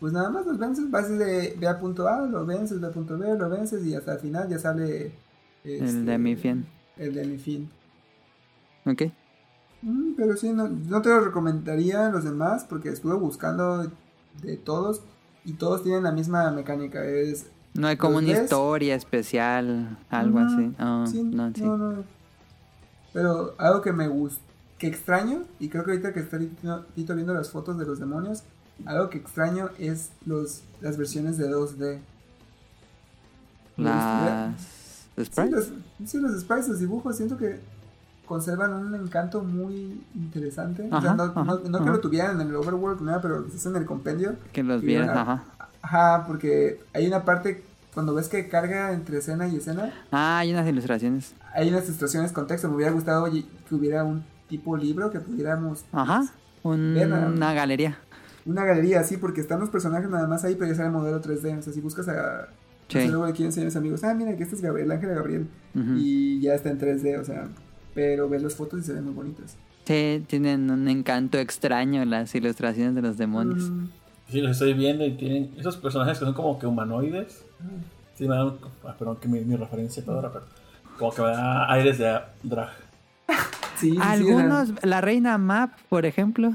Pues nada más los vences, vas de B a punto A, lo vences, B a punto B, lo vences y hasta el final ya sale este, El de mi fin. El de mi fin. Ok. Mm, pero sí, no, no te lo recomendaría a los demás porque estuve buscando de todos y todos tienen la misma mecánica. Es No hay como ¿Los una ves? historia especial, algo así. Sí, no, sí. no, no. Pero algo que me gusta, que extraño, y creo que ahorita que Tito viendo las fotos de los demonios, algo que extraño es los las versiones de 2D. Las Sí, sprites. los, sí, los sprites, los dibujos, siento que conservan un encanto muy interesante. o sea, no, ajá, no- no que lo tuvieran en el Overworld, nada, pero que es en el compendio. Que los una- ajá. Ajá, porque hay una parte, cuando ves que carga entre escena y escena, Ah, hay unas ilustraciones. hay unas situaciones con texto. Me hubiera gustado que hubiera un tipo libro que pudiéramos Ajá. Un- Verla. una galería. Una galería así, porque están los personajes nada más ahí, pero ya sale el modelo 3D. O sea, si buscas a. Sí. sea, luego le quieren enseñar a mis amigos, ah, mira, que este es Gabriel, Ángela Gabriel. Ujú. Y ya está en 3D, o sea. Pero ves las fotos y se ven muy bonitas. Sí, tienen un encanto extraño las ilustraciones de los demonios. Mm, Sí, los estoy viendo y tienen esos personajes que son como que humanoides. Sí, me dan. ah, perdón que mi, mi referencia ahora, pero. Como que me da aires de drag. sí, sí, sí, Algunos, la reina Map, por ejemplo.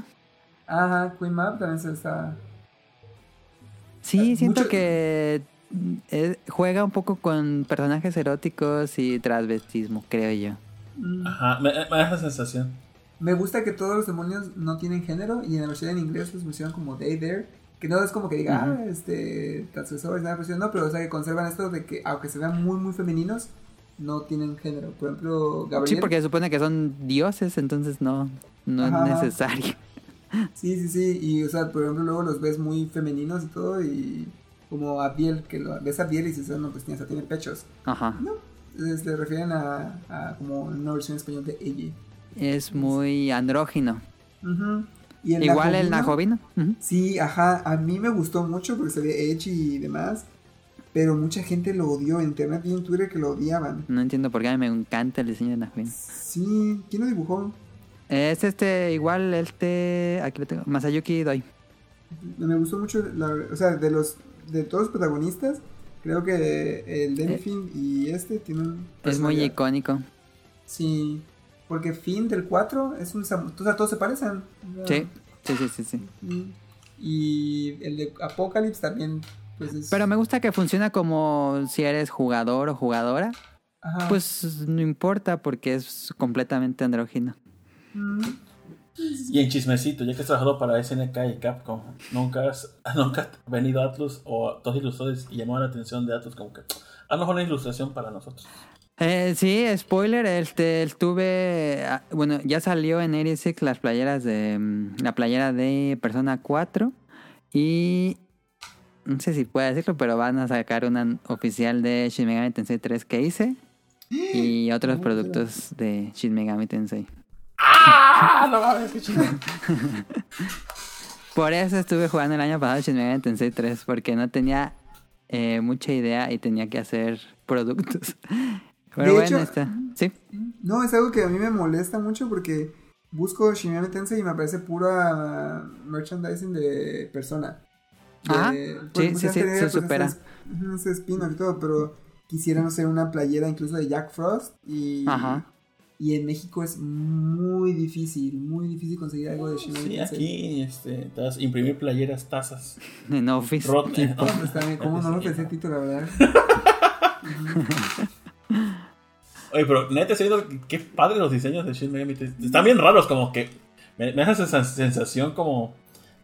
Ajá, Queen Map también se está. Sí, Eh, siento mucho- que eh, juega un poco con personajes eróticos y transvestismo, creo yo. Mm. Ajá, me, me da esa sensación. Me gusta que todos los demonios no tienen género y en la versión en inglés los pusieron como they, there. Que no es como que diga, Ujú. ah, este, transgresores, nada, no, pero o sea que conservan esto de que, aunque se vean muy, muy femeninos, no tienen género. Por ejemplo, Gabriel. Sí, porque se supone que son dioses, entonces no, no Ajá. es necesario. Sí, sí, sí. Y, o sea, por ejemplo, luego los ves muy femeninos y todo. Y como Abiel, que lo, ves a Abiel y dices, "Ah, no, pues tiene, tiene pechos. Ajá. No, se le refieren a, a como una versión español de ella. Es muy andrógino. Y el Igual el Najovino, ujú. Sí, ajá, a mí me gustó mucho porque se ve edgy y demás, pero mucha gente lo odió en internet y en Twitter que lo odiaban. No entiendo por qué a mí me encanta el diseño de Najovino. Sí, ¿quién lo dibujó? Es este, igual este, aquí lo tengo, Masayuki Doi. Me gustó mucho, la- o sea, de los de todos los protagonistas, creo que el Eh, Finn y este tienen Es muy icónico. Sí, porque Finn del 4 es un o sea, todos se parecen. Sí, sí, sí, sí, sí. Y el de Apocalypse también, pues es... Pero me gusta que funciona como si eres jugador o jugadora. Ajá. Pues no importa porque es completamente andrógino. Mm. Y en chismecito, ya que has trabajado para SNK y Capcom, ¿nunca has, nunca ha venido Atlus o todos ilustradores y llamó la atención de Atlus como que a lo mejor una ilustración para nosotros? Eh, sí, spoiler, este, estuve, ah, bueno, ya salió en 86 las playeras de, mm, la playera de Persona 4 y no sé si puedo decirlo, pero van a sacar una oficial de Shin Megami Tensei 3 que hice y otros Oh, productos de Shin Megami Tensei. ¡Ah! No mames, qué chido. Por eso estuve jugando el año pasado Shin Megami Tensei 3 porque no tenía eh, mucha idea y tenía que hacer productos. Pero De bueno, hecho- está. Sí. No, es algo que a mí me molesta mucho porque busco Shin Megami Tensei y me aparece pura merchandising de persona. De- Ajá. pues, Sí, muchas sí, sí, se pues, supera. Ese spin-off y todo, pero quisieran hacer una playera incluso de Jack Frost y... Ajá. Y en México es muy difícil, muy difícil conseguir algo de Shin Megami Sí, aquí este, te vas a imprimir playeras, tazas. En Office. Rot-. Pues, ¿Cómo no lo pensé, Tito, la verdad? Oye, pero neta, qué padre los diseños de Shin Megami Tensei. Están bien raros, como que me, me hace esa sensación como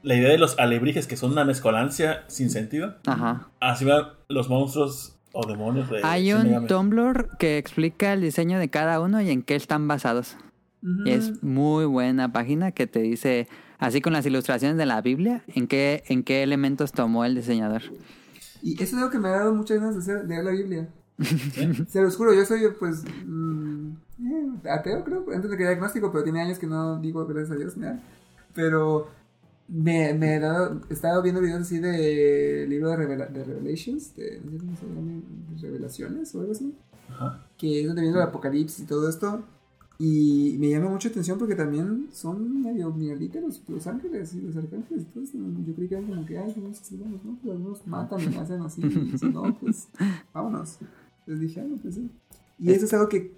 la idea de los alebrijes que son una mezcolancia sin sentido. Ajá. Así van los monstruos o demonios de Hay un Megami. Tumblr que explica el diseño de cada uno y en qué están basados. Y es muy buena página que te dice, así con las ilustraciones de la Biblia, en qué, en qué elementos tomó el diseñador. Y eso es algo que me ha dado muchas ganas de hacer, leer la Biblia. Se los juro, yo soy, pues, mm, eh, ateo, creo, antes de que era agnóstico, pero tiene años que no digo gracias a Dios, nada. Pero me, me he dado, he estado viendo videos así de libro de, revela- de Revelations, de, no sé cómo se llama, Revelaciones o algo así, Ajá. que es donde viene el apocalipsis y todo esto. Y me llama mucho atención porque también son medio mierditas los, los ángeles y los arcángeles y todo esto. Yo creí que eran como que, ay, vamos a salvarnos, ¿no? Pero algunos matan y hacen así. Y si no, pues vámonos. Les dije, ah, no, pues sí. Y eso es algo que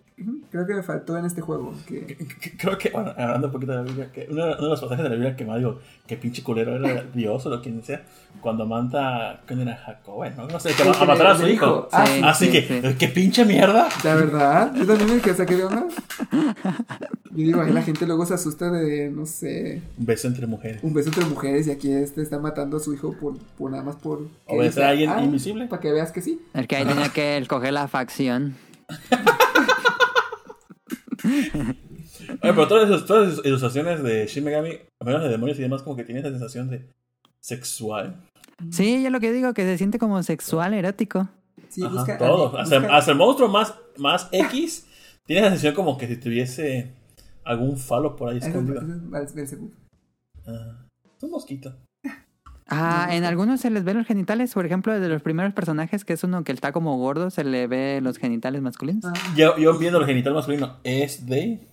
creo que me faltó en este juego. Que, Creo que, bueno, hablando un poquito de la Biblia, que uno, uno de los pasajes de la Biblia que más digo, que pinche culero era Dios o lo que sea, cuando manda, ¿quién era Jacob? No, no sé, que va a matar a su hijo. Ah, Sí, Así sí, que, sí. ¿qué pinche mierda? La verdad, yo también me quedé saqué de onda. Yo digo, ahí la gente luego se asusta de, no sé, Un beso entre mujeres. un beso entre mujeres y aquí este está matando a su hijo por, por nada más por... Obedecer a alguien invisible. Para que veas que sí. El que ahí tenía que escoger la facción. Oye, pero todas esas, todas esas ilustraciones de Shin Megami, a menos de demonios y demás, como que tienen esa sensación de sexual. Sí, yo lo que digo, que se siente como sexual, erótico. Sí, Ajá, busca... todo. busca- Hasta, hasta el monstruo más, más X tiene la sensación como que si tuviese algún falo por ahí escondido. es un mosquito. Ah, en algunos se les ven los genitales, por ejemplo, de los primeros personajes, que es uno que está como gordo, se le ve los genitales masculinos. Ah, Yo, yo viendo el genital masculino, ¿es de?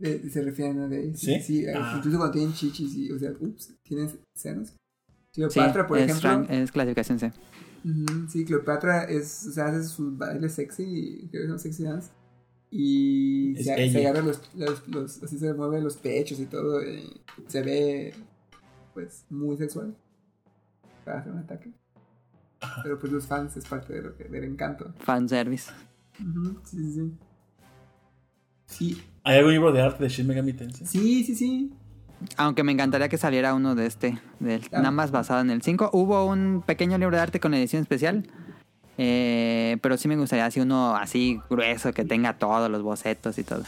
eh, se refieren a de ¿Sí? sí, eh, Ah. incluso cuando tienen chichis y, o sea, ups, tienen senos. Sí, Cleopatra, por es, ejemplo. ran- es clasificación C. Sí, Cleopatra es, o sea, hace sus bailes sexy, creo que son sexy dance. Y se, se agarra los, los, los- así se mueve los pechos y todo. Y se ve, pues, muy sexual. Para hacer un ataque. Pero pues los fans es parte de lo que, del encanto. Fanservice. Ujú, sí, sí, sí. Sí, ¿Hay algún libro de arte de Shin Megami Tensei? sí, sí, sí. Aunque me encantaría que saliera uno de este, del, Ah. nada más basado en el 5. Hubo un pequeño libro de arte con edición especial. eh, pero sí me gustaría así uno así grueso que tenga todos los bocetos y todo.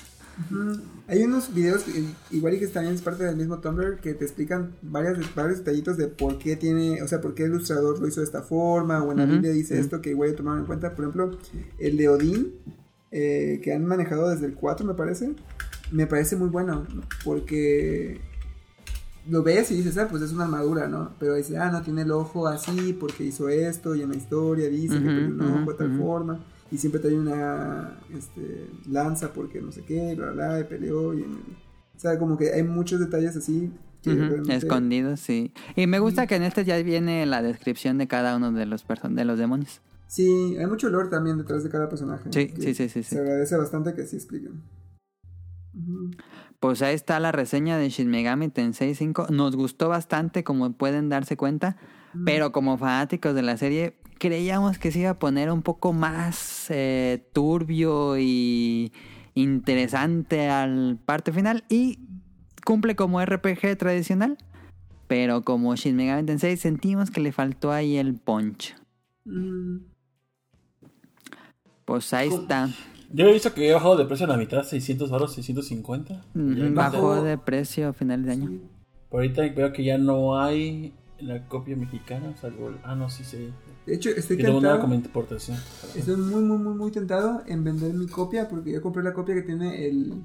Hay unos videos, igual y que también es parte del mismo Tumblr, que te explican varias, varios detallitos de por qué tiene, o sea, por qué el ilustrador lo hizo de esta forma, o en la Ujú, Biblia dice esto que igual tomaron en cuenta. Por ejemplo, el de Odín, eh, que han manejado desde el 4, me parece, me parece muy bueno, porque lo ves y dices, ah, pues es una armadura, ¿no? Pero dice, ah, no tiene el ojo así porque hizo esto, y en la historia dice que perdió un ojo de tal forma y siempre trae una este, lanza porque no sé qué, bla, bla, bla, y peleó. Y, o sea, como que hay muchos detalles así. Realmente- Escondidos, sí. Y me gusta que en este ya viene la descripción de cada uno de los, de los demonios. Sí, hay mucho lore también detrás de cada personaje. Sí, sí, sí, sí, sí. Se agradece bastante que sí expliquen. Pues ahí está la reseña de Shin Megami Tensei 5. Nos gustó bastante, como pueden darse cuenta. Pero como fanáticos de la serie, creíamos que se iba a poner un poco más eh, turbio y interesante al parte final. Y cumple como RPG tradicional. Pero como Shin Megami Tensei, sentimos que le faltó ahí el punch. Mm, Pues ahí está. Yo he visto que he bajado de precio a la mitad, 600 baros, 650. Ujú, Ya Bajó de precio a finales de año. sí. Por ahorita veo que ya no hay la copia mexicana, salvo el... Ah, no, sí, sí. De hecho, estoy una tentado. como importación. Estoy muy, muy, muy, muy tentado en vender mi copia porque yo compré la copia que tiene el,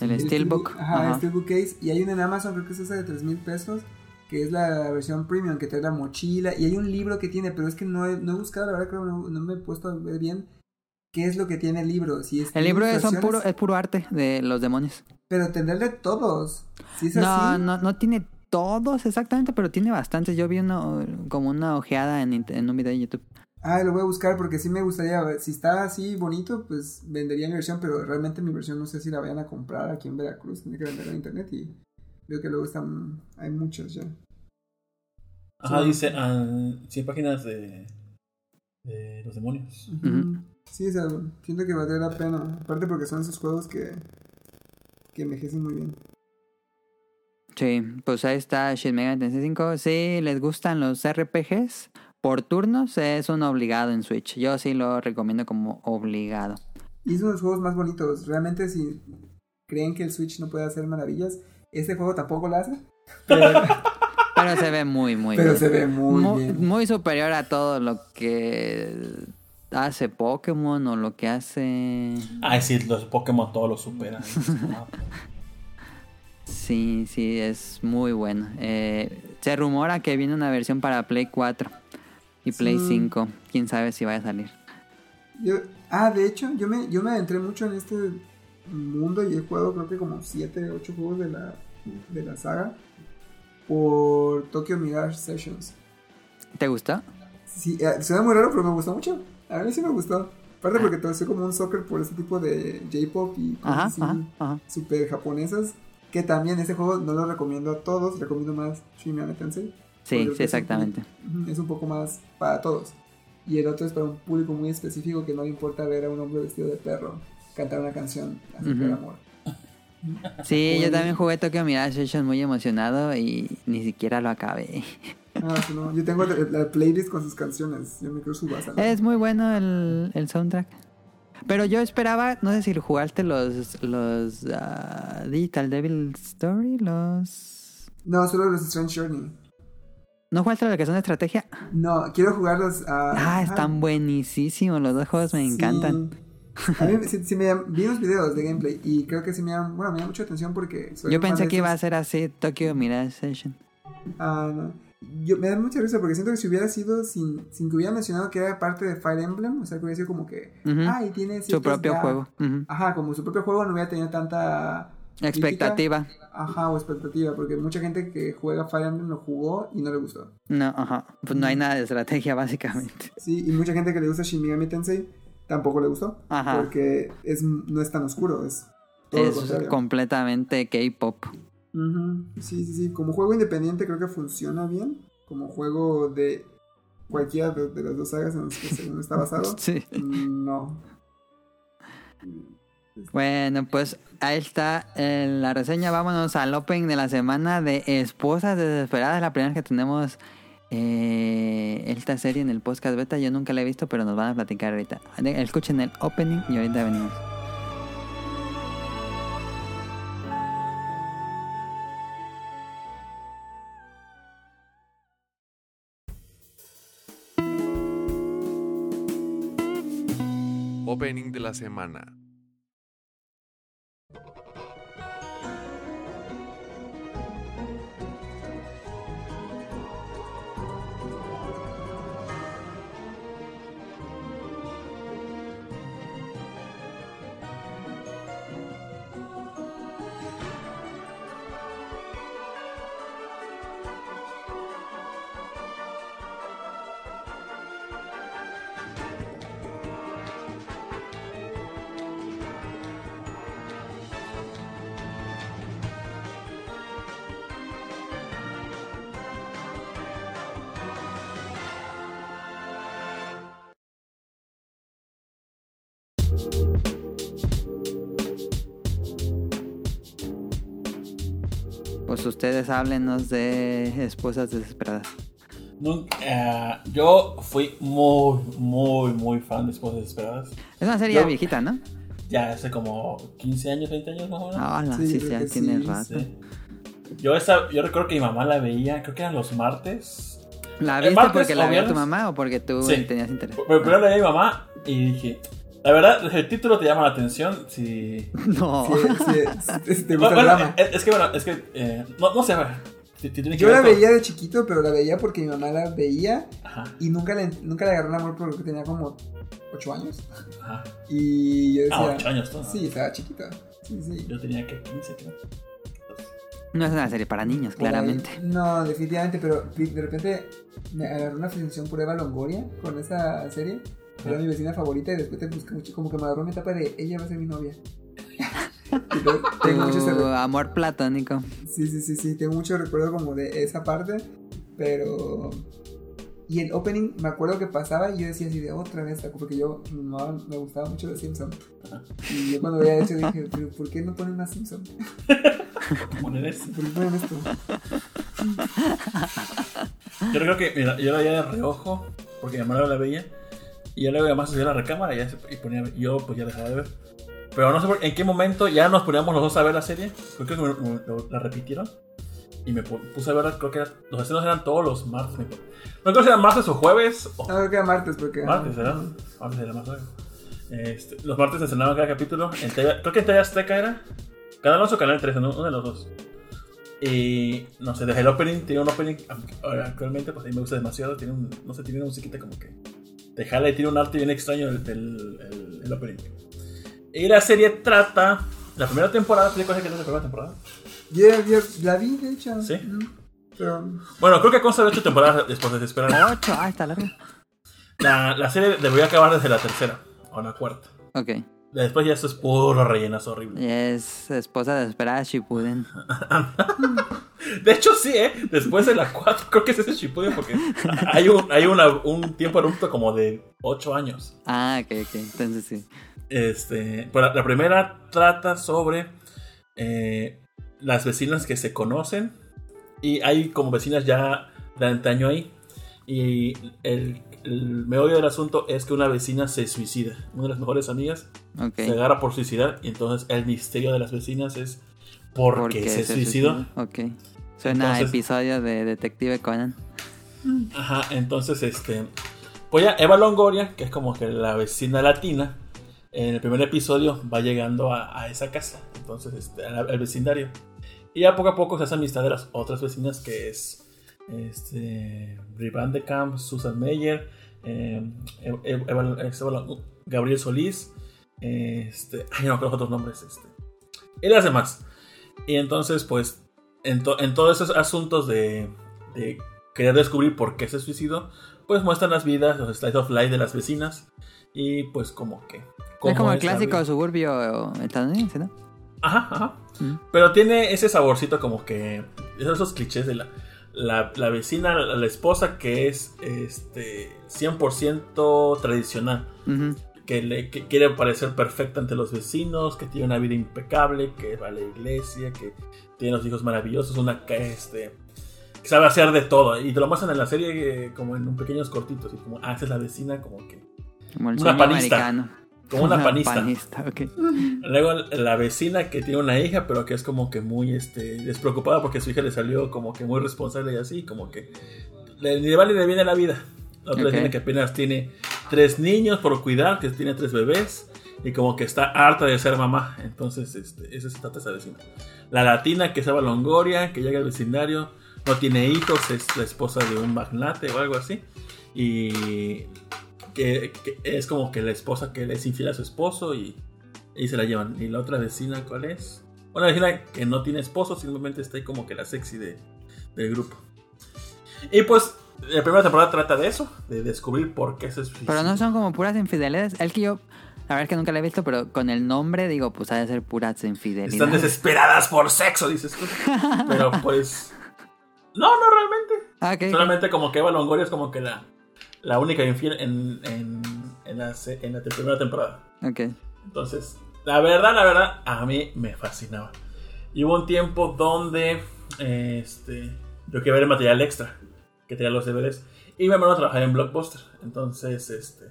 El Steelbook. Ajá, el. Steelbook Case. Y hay una en Amazon, creo que es esa de 3 mil pesos, que es la versión premium, que trae la mochila. Y hay un libro que tiene, pero es que no he, no he buscado, la verdad, creo que no, no me he puesto a ver bien qué es lo que tiene el libro. Si es El libro es, son puro, es puro arte de los demonios. Pero tendrá de todos. Si es No, así. no, no tiene todos exactamente, pero tiene bastantes. Yo vi uno, como una ojeada en, un video de YouTube. Ah, lo voy a buscar porque sí me gustaría. ver. Si está así bonito, pues vendería mi versión, pero realmente mi versión no sé si la vayan a comprar aquí en Veracruz. Tiene que venderla en internet y veo que luego están. Hay muchas ya. Ajá, Sí. dice 100 páginas de, de los demonios. Sí, o sea, siento que valdría la pena. Aparte porque son esos juegos que, que envejecen muy bien. Sí, pues ahí está Shin Megami Tensei 5. Si les gustan los RPGs por turnos, es un obligado en Switch. Yo sí lo recomiendo como obligado. Y es uno de los juegos más bonitos. Realmente si creen que el Switch no puede hacer maravillas, este juego tampoco lo hace. Pero, Pero se ve muy, muy pero bien. se ve muy bien. muy superior a todo lo que hace Pokémon o lo que hace... Ay, sí, los Pokémon todos los superan. Sí, sí, es muy bueno. Eh, se rumora que viene una versión para Play 4 y Play Sí. 5. Quién sabe si vaya a salir. Yo- ah, de hecho, yo me, yo me adentré mucho en este mundo y he jugado creo que como 7, 8 juegos de la, de la saga por Tokyo Mirage Sessions. ¿Te gustó? Sí, eh, suena muy raro, pero me gustó mucho. A mí sí me gustó. Aparte porque todo soy como un soccer por ese tipo de J-pop y cosas Ajá, así ajá, ajá. super japonesas. Que también ese juego no lo recomiendo a todos, recomiendo más Shin Tensei. Sí, sí, exactamente. Es un poco más para todos. Y el otro es para un público muy específico que no le importa ver a un hombre vestido de perro cantar una canción acerca del Ujú. amor. Sí, yo también jugué Tokyo Mirage Session muy emocionado y ni siquiera lo acabé. Ah, no. Yo tengo la, la playlist con sus canciones. Yo me creo su base. Es muy bueno el, el soundtrack. Pero yo esperaba, no sé si jugaste los, los ah, Digital Devil Story, los... No, solo los Strange Journey. ¿No jugaste los que son de estrategia? No, quiero jugarlos a. Ah, están buenísimos, los dos juegos me encantan. A mí sí, sí me llam- vi unos videos de gameplay y creo que sí me llaman, bueno, me llama mucho atención porque soy Yo pensé que iba a ser así Tokyo Mirage Session. Ah, no. Yo, me da mucha risa porque siento que si hubiera sido sin, sin que hubiera mencionado que era parte de Fire Emblem, o sea, que hubiera sido como que, ah, tiene Su propio juego. Ajá, como su propio juego no hubiera tenido tanta crítica. Expectativa. Ajá, o expectativa, porque mucha gente que juega Fire Emblem lo jugó y no le gustó. No, ajá. Pues no hay nada de estrategia, básicamente. Sí, y mucha gente que le gusta Shin Megami Tensei tampoco le gustó. Ajá. Porque es, no es tan oscuro, es todo Es completamente K-pop. Sí, sí, sí. Como juego independiente creo que funciona bien. Como juego de cualquiera de, de las dos sagas en las que según está basado. Sí. No. Bueno, pues ahí está eh, la reseña. Vámonos al opening de la semana de Esposas Desesperadas. La primera que tenemos eh, esta serie en el podcast beta. Yo nunca la he visto, pero nos van a platicar ahorita. Escuchen el opening y ahorita venimos. La semana. Ustedes háblenos de Esposas Desesperadas. Eh, yo fui muy, muy, muy fan de Esposas Desesperadas. Es una serie Yo- ya viejita, ¿no? Ya hace como 15 años, 20 años más o menos. Ah, Sí, sí, ya tiene sí, rato. Sí. Yo, esa, yo recuerdo que mi mamá la veía, creo que eran los martes. ¿La ¿El viste martes porque la vio tu mamá o porque tú Sí. tenías interés? Pero primero la veía mi mamá y dije, la verdad, el título te llama la atención si... No. Sí, te gusta Bueno, el drama. es, es que bueno, es que... eh, no, no sé, Yo ver la veía de chiquito, pero la veía porque mi mamá la veía Ajá, y nunca le, nunca le agarré el amor porque tenía como 8 años. ajá. Y yo decía. Ah, 8 años, ¿no? Sí, estaba chiquita. Sí, sí. Yo tenía que 15, creo. No es una serie para niños, claramente. No, definitivamente, pero de repente me agarró una fascinación por Eva Longoria con esa serie. Era mi vecina favorita y después te busqué mucho, como que me agarró una etapa de ella va a ser mi novia. Entonces, tengo mucho ese Tu re- amor platónico. Sí, sí, sí, sí, tengo mucho recuerdo como de esa parte, pero... Y el opening, me acuerdo que pasaba y yo decía así de otra vez, porque yo no, me gustaba mucho los Simpsons. Y yo cuando veía eso dije, pero ¿por qué no ponen más Simpsons? ¿Cómo eres? ¿Por qué ponen esto? Yo creo que mira, yo la veía de reojo, porque mi mamá la veía, y yo luego además subía la recámara y, ya se- y ponía, yo pues ya dejaba de ver. Pero no sé por- en qué momento ya nos poníamos los dos a ver la serie, creo que me- me- lo- la repitieron, y me pu- puse a ver, creo que era- los estrenos eran todos los martes. No creo si eran martes o jueves, o No, creo que era martes, porque... martes, ¿verdad? Martes era más. Este, los martes se estrenaban cada capítulo, en TV creo que en TV Azteca era, Canal 11 o Canal 13, uno de los dos. Y no sé, desde el opening, tiene un opening, ahora actualmente pues a mí me gusta demasiado, tiene un, no sé, tiene una musiquita como que te jala y tiene un arte bien extraño el, el, el- el opening. Y la serie trata, la primera temporada, ¿te acuerdas que es la primera temporada? Yo, yo la vi, de hecho. Sí. Mm, Pero... Bueno, creo que consta de ocho temporadas después de esperar. Ocho, ah, está larga. La, la serie debería acabar desde la tercera o la cuarta. Ok. Después ya esto es puro rellenazo horrible. Es esposa desesperada Shippuden. De hecho, sí, ¿eh? Después de la 4, creo que es ese Shippuden porque hay un, hay una- un tiempo abrupto como de 8 años. Ah, ok, ok. Entonces sí. Este, pero la, la primera trata sobre eh, las vecinas que se conocen y hay como vecinas ya de antaño ahí. Y el, el meollo del asunto es que una vecina se suicida. Una de las mejores amigas se agarra por suicidar y entonces el misterio de las vecinas es por qué se, suicidó. Ok. Suena a Entonces- episodio de Detective Conan. Ajá, entonces este. Pues ya Eva Longoria, que es como que la vecina latina, en el primer episodio va llegando a, a esa casa, entonces este, al, vecindario. Y ya poco a poco se hace amistad de las otras vecinas que es este, de Camp, Susan Meyer, eh, Eva- Eva- Eva- Gabriel Solís, este, ay, no creo otros nombres, este, y las demás. Y entonces, pues, en, to- en todos esos asuntos de, de querer descubrir por qué se suicidó, pues muestran las vidas, los slides of life de las vecinas y pues como que... es como el clásico suburbio estadounidense, ¿no? Ajá, ajá. Mm. Pero tiene ese saborcito como que. Esos, clichés de la, la, la vecina, la, la esposa que es este 100% tradicional. Ujú. Que, le, que quiere parecer perfecta ante los vecinos, que tiene una vida impecable, que va a la iglesia, que tiene los hijos maravillosos, una que este. Que sabe hacer de todo. Y te lo muestran en la serie eh, como en un pequeños cortitos. Y como, ah, esa es la vecina, como que. Como el Una panista. americano. Como una panista. panista, ok. Luego la vecina que tiene una hija, pero que es como que muy este, despreocupada porque su hija le salió como que muy responsable y así, como que le, ni le vale ni le viene la vida. La otra Ok. vecina que apenas tiene tres niños por cuidar, que tiene tres bebés y como que está harta de ser mamá. Entonces, este, esa se trata esa vecina. La latina que es Eva Longoria, que llega al vecindario, no tiene hijos, es la esposa de un magnate o algo así. Y que, que es como que la esposa que le es infiel a su esposo y, y se la llevan. Y la otra vecina, ¿cuál es? Una vecina que no tiene esposo, simplemente está ahí como que la sexy de, del grupo. Y pues, la primera temporada trata de eso, de descubrir por qué se suicidó. Pero no son como puras infidelidades. El que yo, la verdad es que nunca la he visto, pero con el nombre digo, pues ha de ser puras Están infidelidades. desesperadas por sexo, dices tú. Pero pues. No, no realmente. Ah. Solamente como que Eva Longoria es como que la, la única infiel en, en, en, la, en la primera temporada. Ok. Entonces, la verdad, la verdad, a mí me fascinaba. Y hubo un tiempo donde este, yo quería ver el material extra que tenía los DVDs. Y me mandaron a trabajar en Blockbuster. Entonces, este,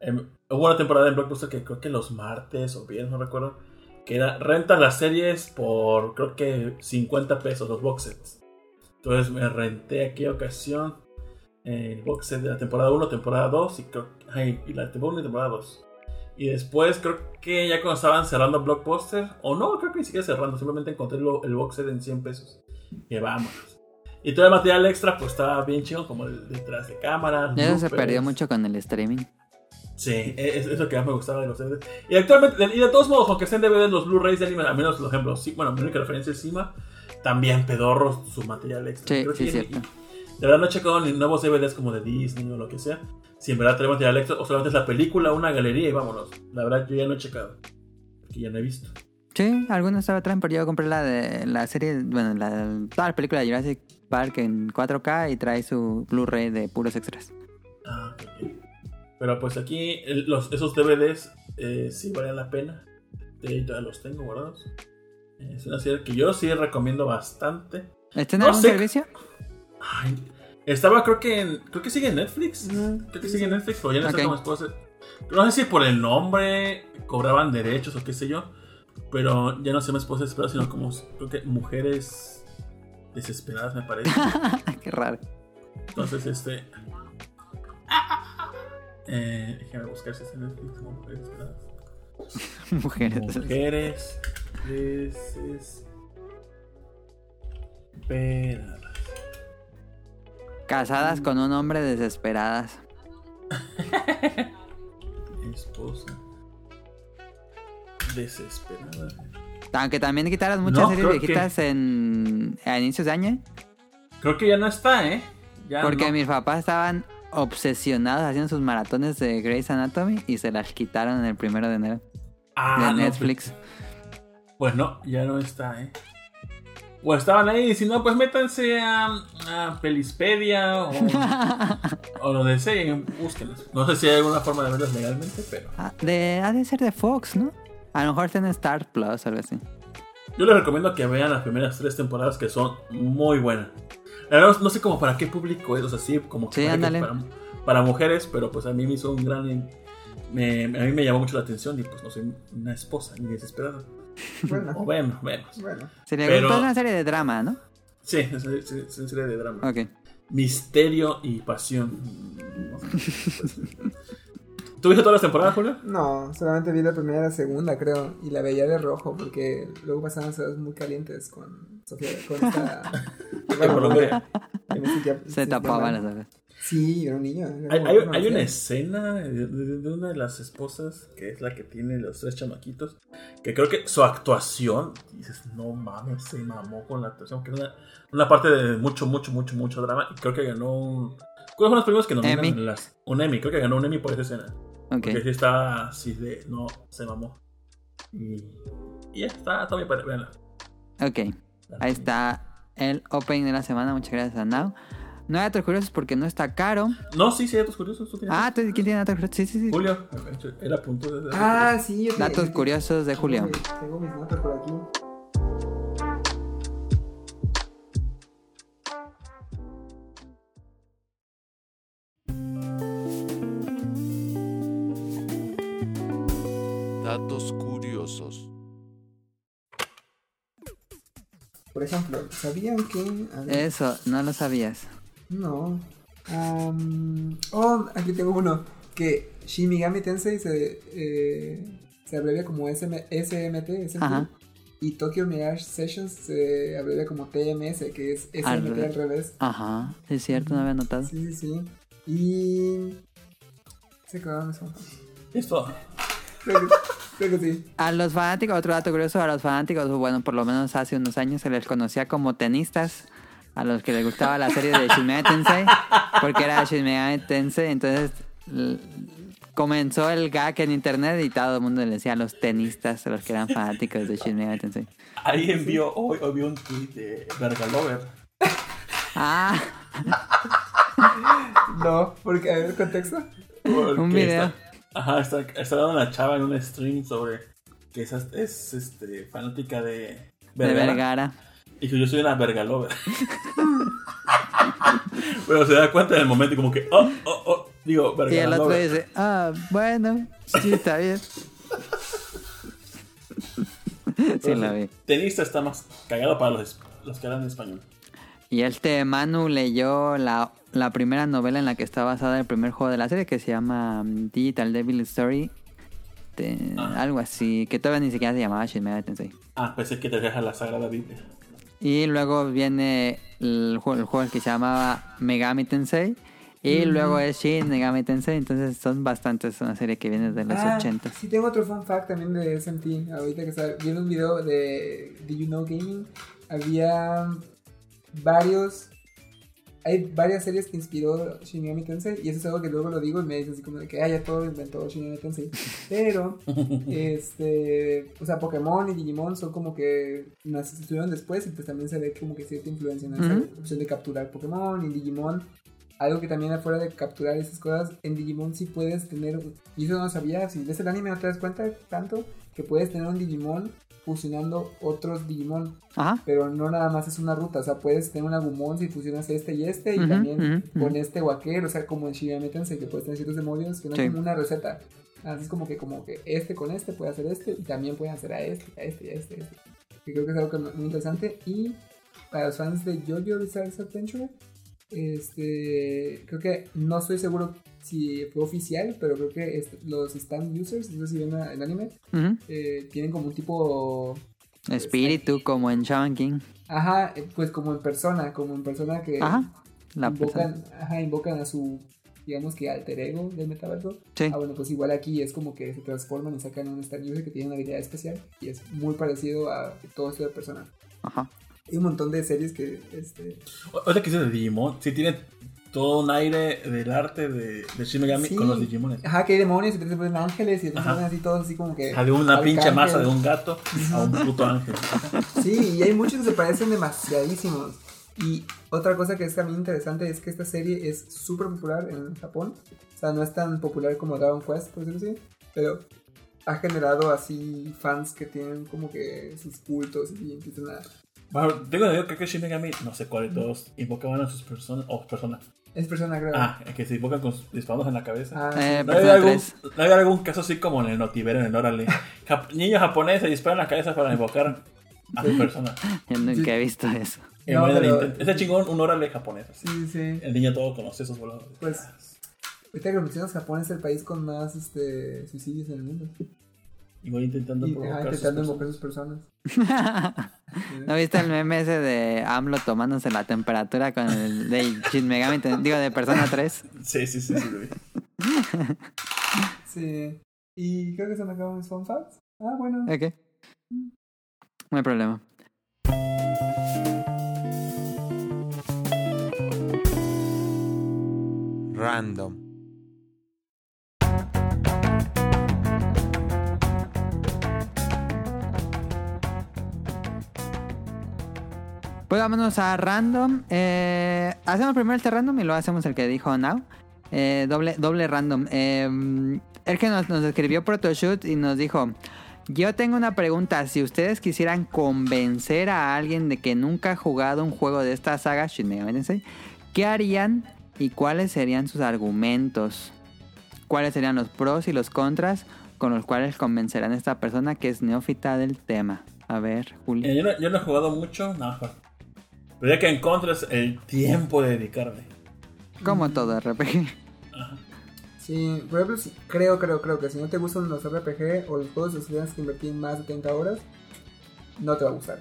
em, hubo una temporada en Blockbuster que creo que los martes o viernes, no recuerdo. Que era rentas las series por creo que 50 pesos los box sets. Entonces me renté aquella ocasión el box set de la temporada 1, temporada 2 y, creo, ay, y la temporada 1 y temporada 2. Y después creo que ya cuando estaban cerrando Blockbuster, o no, creo que ni siquiera cerrando, simplemente encontré lo- el box set en 100 pesos. Y vámonos. Y todo el material extra pues estaba bien chido, como el detrás de cámara. Eso se perdió mucho con el streaming. Sí, es, es lo que más me gustaba de los DVDs. Y actualmente, y de todos modos, aunque estén DVDs, los Blu-rays de anime, al menos, por ejemplo, sí, bueno, mi única referencia es Cima, también pedorros su material extra. Sí, Creo sí, que- cierto. y- de verdad no he checado ni nuevos DVDs como de Disney o lo que sea. Si en verdad trae material extra o solamente es la película, una galería y vámonos. La verdad yo ya no he checado. Porque ya no he visto. Sí, algunos estaba traen, pero yo compré la de la serie, bueno, la, toda la película de Jurassic Park en 4K y trae su Blu-ray de puros extras. Ah, ok, ok. Pero pues aquí el- los, esos DVDs eh, sí valen la pena. De ahí todavía los tengo guardados. Es una serie que yo sí recomiendo bastante. ¿Está en No algún sé. servicio? Ay, estaba creo que en, creo que sigue en Netflix. Creo que sigue en Netflix, pero ya no sé cómo puedo hacer. No sé si por el nombre cobraban derechos o qué sé yo. Pero ya no se me esposa desesperada, sino como creo que mujeres desesperadas me parece. Qué raro. Entonces, este. Eh, déjame buscar si está en Netflix como mujeres desesperadas. Mujeres. Mujeres desesperadas. Casadas con un hombre desesperadas. Esposa. Desesperada. Aunque también quitaron muchas No, series que- viejitas en, a inicios de año. Creo que ya no está, ¿eh? Ya Porque no. mis papás estaban obsesionados haciendo sus maratones de Grey's Anatomy y se las quitaron en el primero de enero Ah, de no, Netflix. Pues no, ya no está, ¿eh? O estaban ahí, y si no, pues métanse a, a Pelispedia o, o lo de sea y búsquenlos. No sé si hay alguna forma de verlos legalmente, pero Ah, de, ha de ser de Fox, ¿no? A lo mejor está en Star Plus o algo así. yo les recomiendo que vean las primeras tres temporadas que son muy buenas. La verdad, no sé como para qué público es, o sea, sí, como que Sí, para, para, para mujeres, pero pues a mí me hizo un gran... Me, a mí me llamó mucho la atención y pues no soy una esposa ni desesperada. O Bueno, vemos, vemos. bueno. Sería Pero- una serie de drama, ¿no? Sí, es, es- es una serie de drama. Ok. Misterio y pasión. ¿Tú viste todas las temporadas, Julio? No, solamente vi la primera y la segunda, creo. Y la veía de rojo porque luego pasaban cosas muy calientes con Sofía. Con esta. Sentía- Se tapaban las orejas. Sí, era un niño. era Hay, una hay una anciana. escena de, de- de una de las esposas, que es la que tiene los tres chamaquitos, que creo que su actuación, dices, no mames, se mamó con la actuación, que es una, una parte de mucho, mucho, mucho, mucho drama, y creo que ganó un... ¿Cuáles son los premios que nominan? Emmy. Las, un Emmy, creo que ganó un Emmy por esa escena. Ok. Porque sí está así de, no, se mamó. Y, y ya está, está bien, véanla. Ok. Ahí está el opening de la semana. Muchas gracias a Now. No hay datos curiosos porque no está caro. No, sí, sí, hay datos curiosos. ¿tú tienes? Ah, ¿tú- ¿quién tiene datos curiosos? Sí, sí, sí. Julio, él apuntó desde Ah, sí, yo te- Datos curiosos de Julio. Tengo, tengo mis notas por aquí. Ejemplo, ¿sabían que.? Eso, no lo sabías. No. Am, oh, aquí tengo uno. Que Shin Megami Tensei se, eh, se abrevia como SM, SMT, SMT Ajá. y Tokyo Mirage Sessions se abrevia como TMS, que es SMT Al al, revés. Ajá, es cierto, no había notado. Sí, sí, sí. Y. Se acabaron eso. Esto, Creo que, creo que sí. A los fanáticos, otro dato curioso, a los fanáticos, bueno, por lo menos hace unos años se les conocía como tenistas, a los que les gustaba la serie de Shin Megami Tensei, porque era Shin Megami Tensei, entonces comenzó el gag en internet y todo el mundo le decía a los tenistas, a los que eran fanáticos de Shin Megami Tensei. ahí envió, hoy, hoy un tweet de Vergalover. Ah, No, porque, a ver, contexto. Porque Un video. está- ajá, está, está dando una chava en un stream sobre que es, es este, fanática de de Vergara. Vergara. Y que yo soy una Vergalover. Pero se da cuenta en el momento y como que, oh, oh, oh. Digo, Y el otro Vergalover. dice, ah, bueno, sí, está bien. sí, lo vi. Tenista está más cagado para los, los que hablan en español. Y este Manu leyó la, la primera novela en la que está basada el primer juego de la serie que se llama um, Digital Devil Story. de- Ah. Algo así, que todavía ni siquiera se llamaba Shin Megami Tensei. Ah, pensé que te deja la Sagrada Biblia. Y luego viene el juego, el juego que se llamaba Megami Tensei. Y luego es Shin Megami Tensei. Entonces son bastantes, es una serie que viene de los Ah, 80. Sí, tengo otro fun fact también de SMT. Ahorita que estaba viendo un video de Did You Know Gaming, había varios. Hay varias series que inspiró Shin Megami Tensei. Y eso es algo que luego lo digo y me dicen así como de que, ah, ya todo inventó Shin Megami Tensei. Pero, este. O sea, Pokémon y Digimon son como que. Nos estuvieron después y pues también se ve como que cierta influencia en esa Ujú. opción de capturar Pokémon y Digimon. Algo que también afuera de capturar esas cosas, en Digimon sí puedes tener, y eso no sabía, si ves el anime no te das cuenta tanto, que puedes tener un Digimon fusionando otros Digimon, Ajá. pero no nada más es una ruta, o sea, puedes tener un Agumon si fusionas este y este, y Ujú, también ujú, con ujú. este Waker, o sea, como en Shigami Tensei, que puedes tener ciertos demonios, que no Sí. es como una receta, así es como que, como que este con este puede hacer este, y también puede hacer a este, a este, a este, a este, que creo que es algo que muy interesante, y para los fans de JoJo Bizarre Adventure, este, creo que no estoy seguro si fue oficial, pero creo que est- los stand users, no sé si ven el anime, eh, tienen como un tipo, Espíritu como en Shaman King. ajá, eh, pues como en persona, como en persona que Ajá. La persona. invocan, ajá, invocan a su, digamos que alter ego del metaverso. Sí. Ah, bueno, pues igual aquí es como que se transforman y sacan un stand user que tiene una habilidad especial y es muy parecido a todo esto de persona. Ajá. Hay un montón de series que, este, Otra que dice de Digimon, sí tiene todo un aire del arte de, de Shin Megami Sí. con los Digimones. ajá, que hay demonios y te ponen ángeles y ponen así todos así como que... Ah, de una pinche masa de un gato a un puto ángel. Sí, y hay muchos que se parecen demasiadísimos. Y otra cosa que es también interesante es que esta serie es súper popular en Japón. O sea, no es tan popular como Dragon Quest, por decirlo así. Pero ha generado así fans que tienen como que sus cultos y empiezan a... Bueno, tengo entendido que Shin Megami, no sé cuál de todos, invocaban a sus personas, o personas. Es persona, creo. Ah, que se invocan con sus disparos en la cabeza. Ah, Eh. ¿No había, algún, 3. ¿No había algún caso así como en el Notivero, en el Órale? Jap- niños japoneses disparan la cabeza para invocar a su persona. Yo nunca he visto eso. No, pero-. Ese chingón, un Órale japonés. así. Sí, sí. El niño todo conoce esos voladores. Pues Ahorita que lo mencionas, Japón es el país con más este, suicidios en el mundo. Igual intentando Y ajá, provocar sus intentando personas. invocar sus personas. ¿No viste el meme ese de AMLO tomándose la temperatura con el de Shin Megami digo de Persona 3? Sí, sí, sí, sí, lo vi. Sí. Y creo que se me acaban mis fun facts. Ah, bueno. Ok. No hay problema. Random. Pues vámonos a random. Eh, hacemos primero este random y luego hacemos el que dijo Now. Eh, doble, doble random. Eh, el que nos, nos escribió Protoshoot y nos dijo: Yo tengo una pregunta. Si ustedes quisieran convencer a alguien de que nunca ha jugado un juego de esta saga, Shin ¿qué harían y cuáles serían sus argumentos? ¿Cuáles serían los pros y los contras con los cuales convencerán a esta persona que es neófita del tema? A ver, Julio. Yo, no, no he jugado mucho, nada mejor. Pero ya que en contra es el tiempo de dedicarle. Como todo RPG. Sí, por ejemplo, si- creo, creo, creo que si no te gustan los RPG o los juegos que tienes que invertir más de 30 horas, no te va a gustar.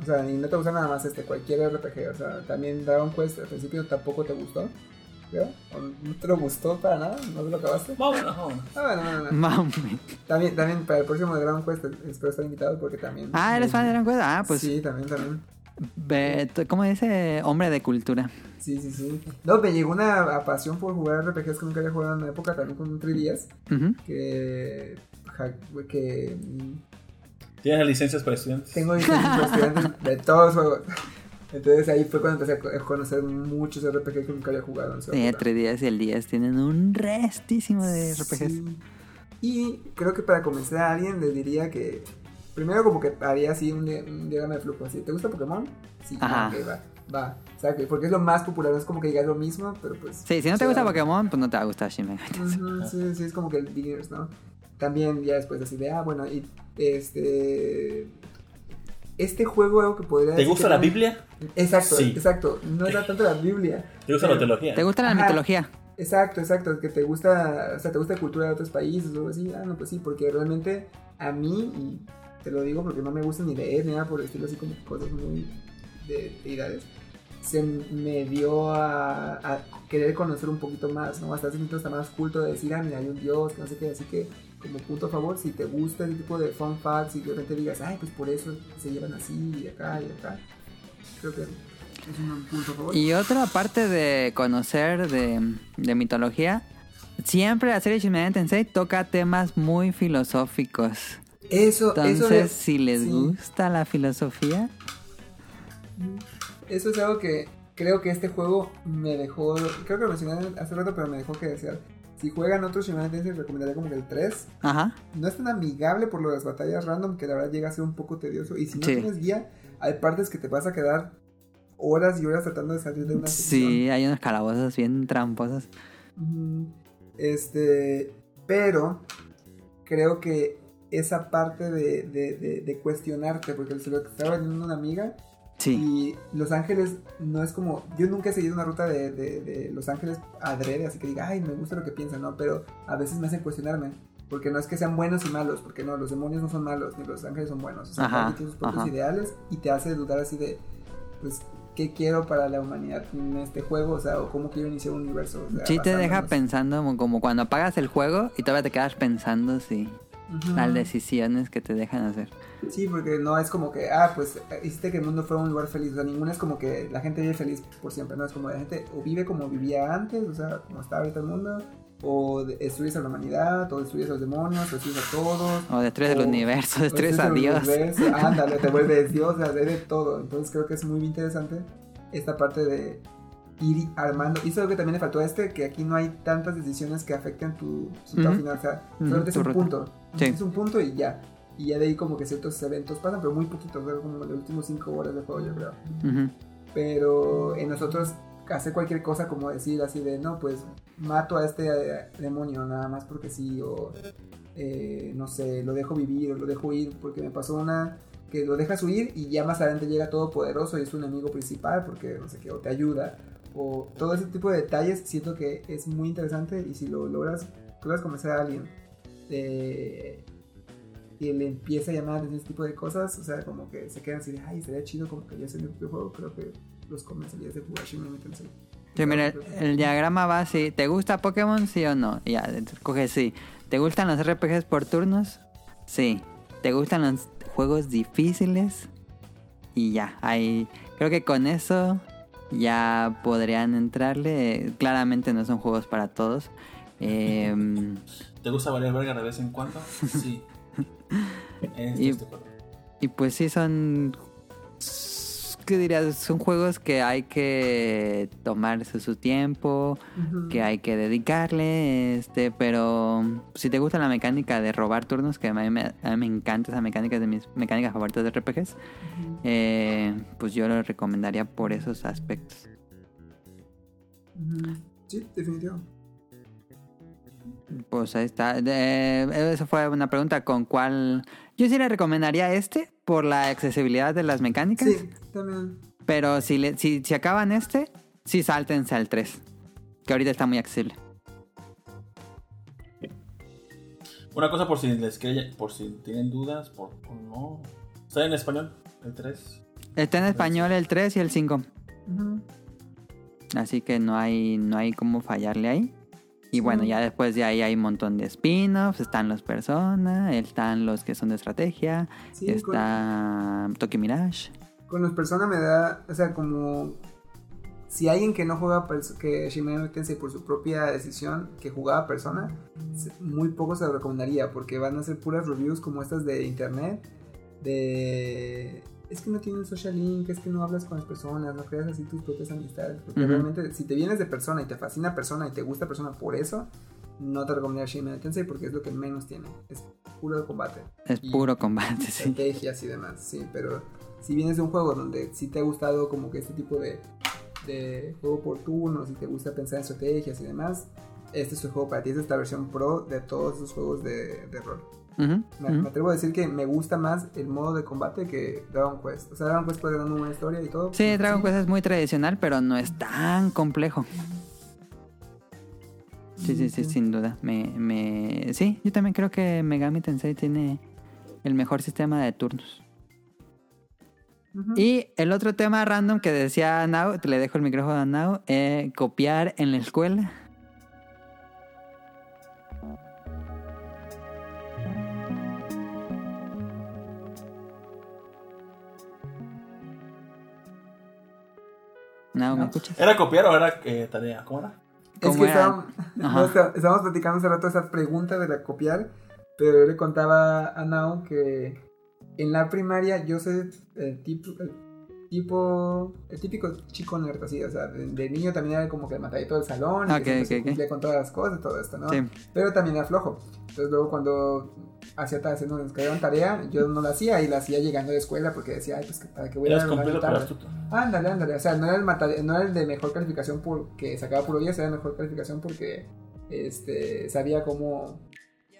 O sea, y no te va a gustar nada más este, cualquier RPG. O sea, también Dragon Quest al principio tampoco te gustó. ¿Creo? ¿O ¿No te lo gustó para nada? ¿No te lo acabaste? Vámonos, vámonos. Ah, bueno, no, no, no. Mami. También, también para el próximo de Dragon Quest espero estar invitado porque también... Ah, ¿eres fan de Dragon Quest? Ah, pues Sí, también, también. ¿Cómo dice? Hombre de cultura. Sí, sí, sí. No, me llegó una pasión por jugar RPGs que nunca había jugado en una época, también con un 3DS, Ujú. que... ja- que ¿Tienes licencias para estudiantes? tengo licencias para estudiantes de todos los juegos. Entonces ahí fue cuando empecé a co- a conocer muchos RPGs que nunca había jugado Sí, época. 3DS y el 10 tienen un restísimo de RPGs. Sí. Y creo que para convencer a alguien les diría que primero como que haría así un, di- un diagrama de flujo. Así, ¿Te gusta Pokémon? Sí, Ajá. ok, va, va. O sea, que porque es lo más popular, no es como que digas lo mismo, pero pues... Sí, si no te gusta. Pokémon, pues no te va a gustar Shin Megami Tensei. Ujú, sí, sí, es como que el beginners, ¿no? También ya después así de, ah, bueno, y este... Este juego algo que podría ¿Te gusta la no- Biblia? Exacto, Sí. exacto. No era tanto la Biblia. ¿Te gusta Pero- la teología? ¿Te gusta la Ajá. mitología? Exacto, exacto, que te gusta, o sea, te gusta la cultura de otros países o algo así, ah, no, pues sí, porque realmente a mí, y te lo digo porque no me gusta ni leer ni nada por el estilo, así como cosas muy de deidades, se me dio a, a querer conocer un poquito más, ¿no? Hasta ese momento está más culto de decir, ah, mira, hay un dios, que no sé qué, así que, como punto a favor, si te gusta ese tipo de fun facts y de repente digas, ay, pues por eso se llevan así, y acá, y acá, creo que es un punto a favor. Y otra parte de conocer de, de mitología, siempre la serie Shin Tensei toca temas muy filosóficos. Eso, eso Entonces, de- si les sí. gusta la filosofía, Eso es algo que creo que este juego me dejó. Creo que lo mencioné hace rato, pero me dejó que desear. Si juegan otros Shin Megami Tensei, recomendaría como que el 3. ajá. No es tan amigable por lo de las batallas random que la verdad llega a ser un poco tedioso. Y si no Sí. tienes guía, hay partes que te vas a quedar horas y horas tratando de salir de una Sí, hay unos calabozos bien tramposos. Ujú. Este, pero creo que esa parte de, de, de- de cuestionarte, porque se lo estaba vendiendo una amiga, Sí. y Los Ángeles no es como. Yo nunca he seguido una ruta de, de- Los Ángeles adrede, así que diga, ay, me gusta lo que piensan, ¿no? Pero a veces me hacen cuestionarme. Porque no es que sean buenos y malos, porque no, los demonios no son malos, ni los ángeles son buenos. O sea, Ajá, cada quien tiene sus propios ajá. ideales y te hace dudar así de, pues, ¿qué quiero para la humanidad en este juego? O sea, o cómo quiero iniciar un universo. O sea, Sí te deja pensando como, como cuando apagas el juego y todavía te quedas pensando si Ujú. las decisiones que te dejan hacer. Sí, porque no es como que, ah, pues hiciste que el mundo fuera un lugar feliz. O sea, ninguna es como que la gente vive feliz por siempre. No es como la gente o vive como vivía antes, o sea, como está ahorita el mundo, o de- destruyes a la humanidad, o destruyes a los demonios, o destruyes a todos. O destruyes el universo, destruyes a Dios. Ándale, te vuelves Dios, o sea, de de todo. Entonces creo que es muy interesante esta parte de ir armando. Y eso es lo que también le faltó a este, que aquí no hay tantas decisiones que afecten tu resultado Ujú. final. O sea, solamente es un ruta. punto. Sí. Es un punto y ya. Y ya de ahí como que ciertos eventos pasan, pero muy poquitos, como los últimos 5 horas de juego yo creo. Pero en nosotros hacer cualquier cosa como decir así de, no, pues mato a este eh, demonio nada más porque sí, o eh, no sé, lo dejo vivir o lo dejo ir porque me pasó una que lo dejas huir y ya más adelante llega todo poderoso y es un enemigo principal porque no sé qué, o te ayuda. O todo ese tipo de detalles siento que es muy interesante y si lo logras, logras convencer a alguien y le empieza a llamar la atención ese tipo de cosas, o sea, como que se quedan así de, ay, sería chido como que yo sé mi propio juego, creo que los convencerías de jugar Shin Megami Tensei. Sí, el, diagrama va así. ¿Te gusta Pokémon, sí o no? Ya, coge sí. ¿Te gustan los RPGs por turnos? Sí. ¿Te gustan los juegos difíciles? Y ya, ahí... Creo que con eso ya podrían entrarle. Claramente no son juegos para todos. Em, ¿Te gusta valer verga de vez en cuando? Sí. Esto Y-. Y pues sí, son. ¿Qué dirías? Son juegos que hay que tomarse su tiempo, que hay que dedicarle, este, pero si te gusta la mecánica de robar turnos, que a mí me, a mí me encanta esa mecánica, es de mis mecánicas favoritas de RPGs, eh, pues yo lo recomendaría por esos aspectos. Sí, definitivo. Pues ahí está. De- eso fue una pregunta con cuál... Yo sí le recomendaría este por la accesibilidad de las mecánicas. Sí, también. Pero si, le, si, si acaban este, sí sáltense al 3. Que ahorita está muy accesible. Una cosa por si les por si tienen dudas, por, no. ¿Está en español? El 3. Está en español el 3 y el 5. Ujú. Así que no hay, no hay cómo fallarle ahí. Y bueno, ya después de ahí hay un montón de spin-offs. Están los Persona, están los que son de estrategia, Sí, con- está Tokyo Mirage. Con los personas me da, o sea, como si alguien que no juega que Shin Megami Tensei por su propia decisión que jugaba persona, muy poco se lo recomendaría porque van a ser puras reviews como estas de internet de es que no tienes social link, es que no hablas con las personas, no creas así tus propias amistades, porque Ujú. realmente si te vienes de persona y te fascina persona y te gusta persona por eso, no te recomendaría Shin Tensei porque es lo que menos tiene, es puro combate Es Y- puro combate, sí. estrategias y demás, sí, pero si vienes de un juego donde sí te ha gustado como que este tipo de, de juego por turnos y te gusta pensar en estrategias y demás, este es el juego para ti, esta es la versión pro de todos esos juegos de, de rol. Me, atrevo a decir que me gusta más el modo de combate que Dragon Quest. O sea, Dragon Quest puede dar una buena historia y todo. Sí, Dragon Quest es muy tradicional, pero no es tan complejo. Sí, sí, sí, sin duda. Me, me... Sí, yo también creo que Megami Tensei tiene el mejor sistema de turnos. Y el otro tema random que decía Nau, te le dejo el micrófono a Nau, eh, copiar en la escuela. ¿Me No. escuchas? ¿Era copiar o era eh, tarea? ¿Cómo era? Es ¿Cómo que estábamos, no, está- estábamos platicando hace rato esa pregunta de la copiar, pero yo le contaba a Nao que en la primaria yo soy el tipo, el tipo, el típico chico nerd, así, o sea, de, de niño también era como que el matadito del salón, y Ok, que siempre ok, se ok. cumplía con todas las cosas y todo esto, ¿no? Sí. Pero también era flojo. Entonces luego cuando hacía tareas, nos encargaban tarea, yo no la hacía y la hacía llegando a la escuela porque decía, ay, pues que para qué voy a dar una completo pero tarde?". astuto. Ándale, ándale. O sea, no era el, mata- no era el de mejor calificación porque sacaba puro 10, era mejor calificación porque este, sabía cómo,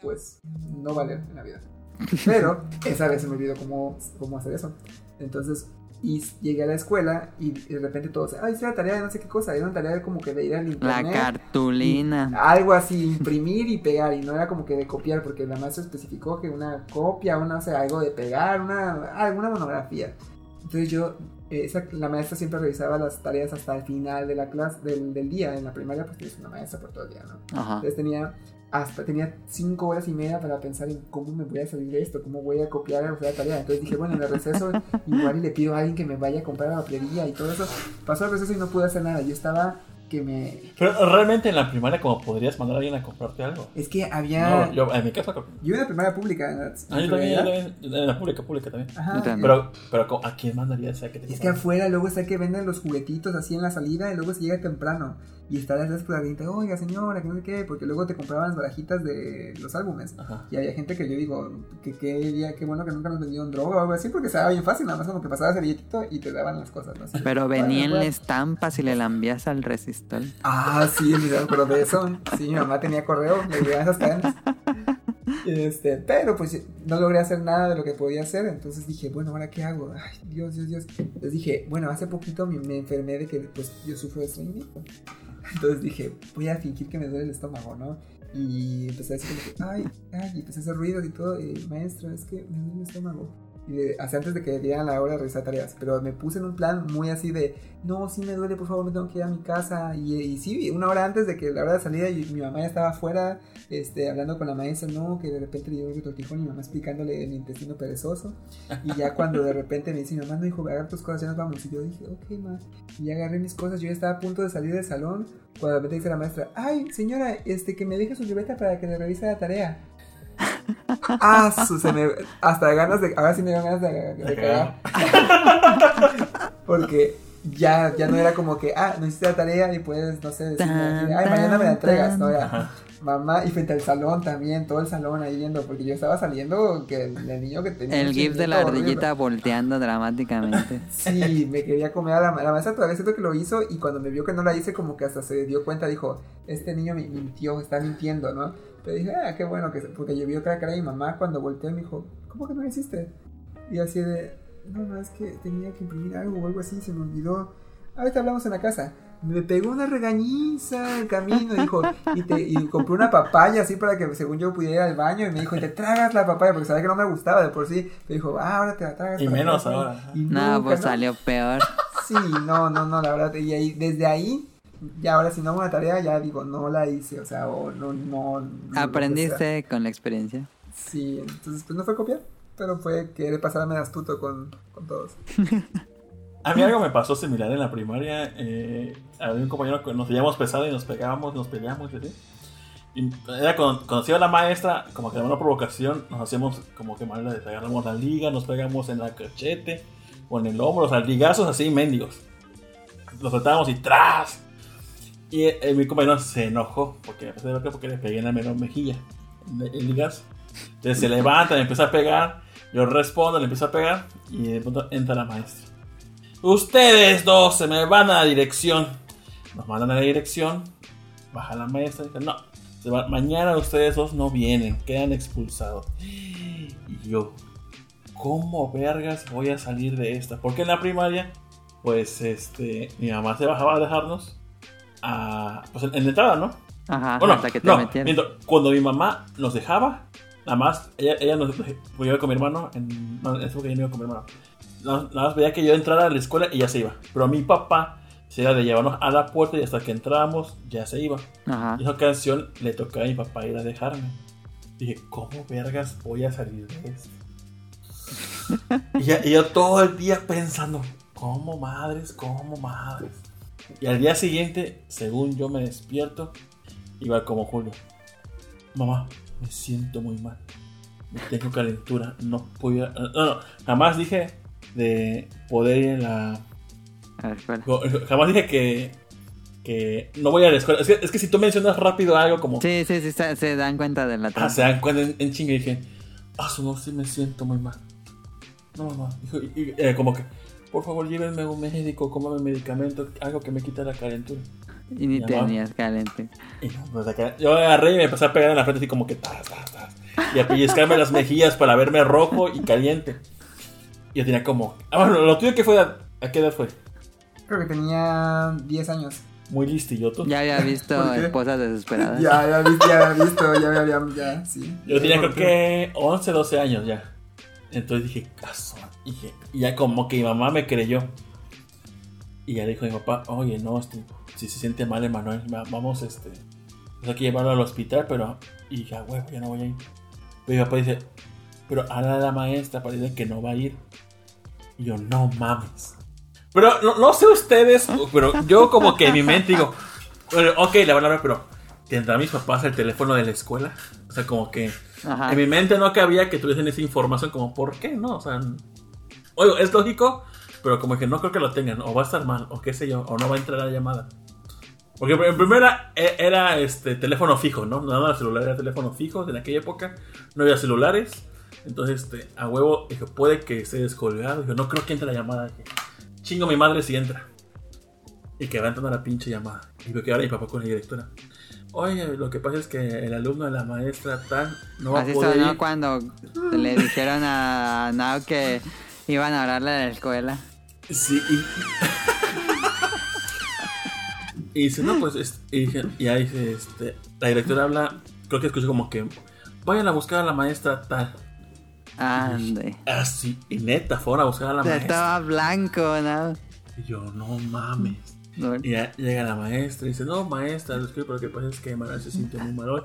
pues, no valer en la vida. Pero esa vez se me olvidó cómo, cómo hacer eso. Entonces, y llegué a la escuela y de repente todos, ay, hice la tarea de no sé qué cosa. Era una tarea como que de ir al La internet. cartulina. Algo así, imprimir y pegar, y no era como que de copiar, porque la maestra especificó que una copia, una, o sea, algo de pegar, una, alguna monografía. Entonces yo, eh, esa- la maestra siempre revisaba las tareas hasta el final de la clase, del, del día. En la primaria, pues tienes una maestra por todo el día, ¿no? Ajá. Entonces tenía hasta tenía cinco horas y media para pensar en cómo me voy a salir de esto, cómo voy a copiar o sea, la tarea. Entonces dije, bueno, en el receso igual y le pido a alguien que me vaya a comprar la papelería y todo eso. Pasó el receso y no pude hacer nada. Yo estaba que me... Pero realmente en la primaria, como podrías mandar a alguien a comprarte algo. Es que había... No, yo, en mi casa, Yo iba de primaria pública. En la, Ah, yo también, yo también, en la pública, pública también. Ajá. También. Pero, pero ¿a quién mandarías a que te Es que afuera luego está que venden los juguetitos así en la salida y luego se llega temprano. Y está detrás por la gente, oiga señora, que no sé qué, porque luego te compraban las barajitas de los álbumes. Ajá. Y había gente que yo digo, que qué día, qué bueno que nunca nos vendieron droga o algo así, porque estaba bien fácil, nada más como que pasabas el billetito y te daban las cosas, ¿no? Así, Pero venía en la bueno. estampa si le la envías al resistol. Ah, sí, ni me acuerdo de eso. Sí, mi mamá tenía correo, le llegaban esas cadenas. Este, pero pues no logré hacer nada de lo que podía hacer, entonces dije, bueno, ¿ahora qué hago? Ay, Dios, Dios, Dios. Entonces dije, bueno, hace poquito me, me enfermé de que pues yo sufro de estreñimiento. Entonces dije, voy a fingir que me duele el estómago, ¿no? Y empecé a decir ay, ay, y empecé a hacer ruidos y todo, y maestra, es que me duele el estómago. Y hasta antes de que dieran la hora de realizar tareas, pero me puse en un plan muy así de, no, sí me duele, por favor, me tengo que ir a mi casa. Y, y sí, una hora antes de que la hora de salida, y mi mamá ya estaba afuera, este, hablando con la maestra, no, que de repente le dio un retortijón y mi mamá explicándole el intestino perezoso. Y ya cuando de repente me dice, mi mamá no dijo, agarra tus cosas, ya nos vamos. Y yo dije, ok, ma. Y ya agarré mis cosas, yo ya estaba a punto de salir del salón, cuando de repente dice la maestra, ay, señora, este, que me deje su libreta para que le revise la tarea. Ah, su, se me, hasta ganas de, ahora sí me dio ganas de, de, de cagar. Porque ya, ya no era como que, ah, no hiciste la tarea y puedes, no sé, decirme, ay, mañana me la entregas, no era. Mamá, y frente al salón también, todo el salón ahí viendo, porque yo estaba saliendo que el, el niño que tenía. El gif de la ardillita volteando dramáticamente. Sí, me quería comer a la, la maestra todavía siento que lo hizo y cuando me vio que no la hice como que hasta se dio cuenta, dijo, este niño me mintió, está mintiendo, ¿no? Pero dije, ah, qué bueno, que porque yo vi otra cara de mi mamá cuando volteé me dijo, ¿cómo que no lo hiciste? Y así de, no, no, es que tenía que imprimir algo o algo así, se me olvidó. Ahorita hablamos en la casa. Me pegó una regañiza en camino, dijo, y, te, y compré una papaya así para que según yo pudiera ir al baño y me dijo, y te tragas la papaya, porque sabía que no me gustaba de por sí. Me dijo, ah, ahora te la tragas. Y menos ahora. Y No, nunca, pues ¿no? salió peor. Sí, no, no, no, la verdad. Y ahí, desde ahí, ya ahora si no hago una tarea, ya digo, no la hice, o sea, o no, no. no. Aprendiste con la experiencia. Sí, entonces, pues no fue copiar, pero fue querer pasarme de astuto con, con todos. A mí algo me pasó similar en la primaria. Eh, había un compañero que nos veíamos pesado y nos pegábamos, nos peleábamos y así. Y era se iba la maestra, como que de una provocación, nos hacíamos como que manera de pegarnos la liga, nos pegamos en la cachete o en el hombro, o sea, ligazos así, mendigos. Los tratábamos y ¡tras! Y eh, mi compañero se enojó porque, porque le pegué en la menor mejilla, el, el ligazo. Entonces se levanta, le empieza a pegar, yo respondo, le empiezo a pegar y de pronto entra la maestra. Ustedes dos se me van a la dirección. Nos mandan a la dirección. Baja la maestra y dice, no, se va- mañana ustedes dos no vienen, quedan expulsados. Y yo, ¿cómo vergas voy a salir de esta? Porque en la primaria, pues este, mi mamá se bajaba a dejarnos a, pues en, en la entrada, ¿no? Ajá, Bueno, hasta que te no, miento, cuando mi mamá nos dejaba, nada más, ella, ella nos pues yo iba con mi hermano, en, no, esa época yo no iba con mi hermano. Nada, nada más veía que yo entrara a la escuela y ya se iba. Pero mi papá se era de llevarnos a la puerta y hasta que entrábamos ya se iba. Ajá. Y esa ocasión le tocaba a mi papá ir a dejarme. Dije, ¿cómo vergas voy a salir de esto? y, y yo todo el día pensando, ¿cómo madres? ¿Cómo madres? Y al día siguiente, según yo me despierto, iba como Julio. Mamá, me siento muy mal. Me tengo calentura. No puedo. ir a-". No, no, jamás dije de poder ir a la. A la escuela. Jamás dije que. Que no voy a la escuela. Es que, es que si tú mencionas rápido algo como. Sí, sí, sí, se, se dan cuenta de la Ah, trampa. se dan cuenta en, en chinga y dije, ah, su no, sí me siento muy mal. No, mamá. Y- y, eh, como que, por favor, llévenme a un médico, cómame medicamento, algo que me quite la calentura. Y ni tenías caliente. Y no, pues acá, yo agarré y me empecé a pegar en la frente así como que, tas, tas, tas, y a pellizcarme las mejillas para verme rojo y caliente. Y yo tenía como, ah, bueno, lo tuyo que fue, ¿a a qué edad fue? Creo que tenía 10 años. Muy listilloto. Ya había visto esposas desesperadas. Ya, ya, vi- ya había visto, ya había, ya, sí. Yo tenía creo que 11, 12 años ya. Entonces dije, caso. Y ya como que mi mamá me creyó. Y ya dijo mi papá, oye, no, este, si se siente mal Emanuel, va- vamos, este, pues hay que llevarlo al hospital, pero, y ya, huevo, ya no voy a ir. Pero mi papá dice, pero ahora la maestra parece que no va a ir. Y yo, no mames. Pero no, no sé ustedes, pero yo como que en mi mente digo, bueno, ok, la van a hablar, pero ¿tendrá mis papás el teléfono de la escuela? O sea, como que Ajá. en mi mente no cabía que tuviesen esa información, como, ¿por qué no? O sea, oye, es lógico, pero como que no creo que lo tengan, o va a estar mal, o qué sé yo, o no va a entrar la llamada. Porque en primera e- era este teléfono fijo, ¿no? Nada más celular era teléfono fijo en aquella época, no había celulares. Entonces, este, a huevo, dije, puede que esté descolgado. Dije, no creo que entre la llamada. Dije, chingo mi madre si entra. Y que va entrando la pinche llamada. Y veo que ahora mi papá con la directora. Oye, lo que pasa es que el alumno de la maestra tal no va Así a poder sonó ir. cuando le dijeron a Nao que iban a hablarle de la escuela. Sí, y... y dice, no, pues, es- y, dije- y ahí dice, este, la directora habla, creo que escuché como que, vayan a buscar a la maestra tal. Ande. Así, y neta, fueron a buscar a la maestra. Estaba blanco, ¿no? Y yo, no mames. No. Y ya llega la maestra y dice, no, maestra, lo pero lo que pasa es que Manuel se siente muy mal hoy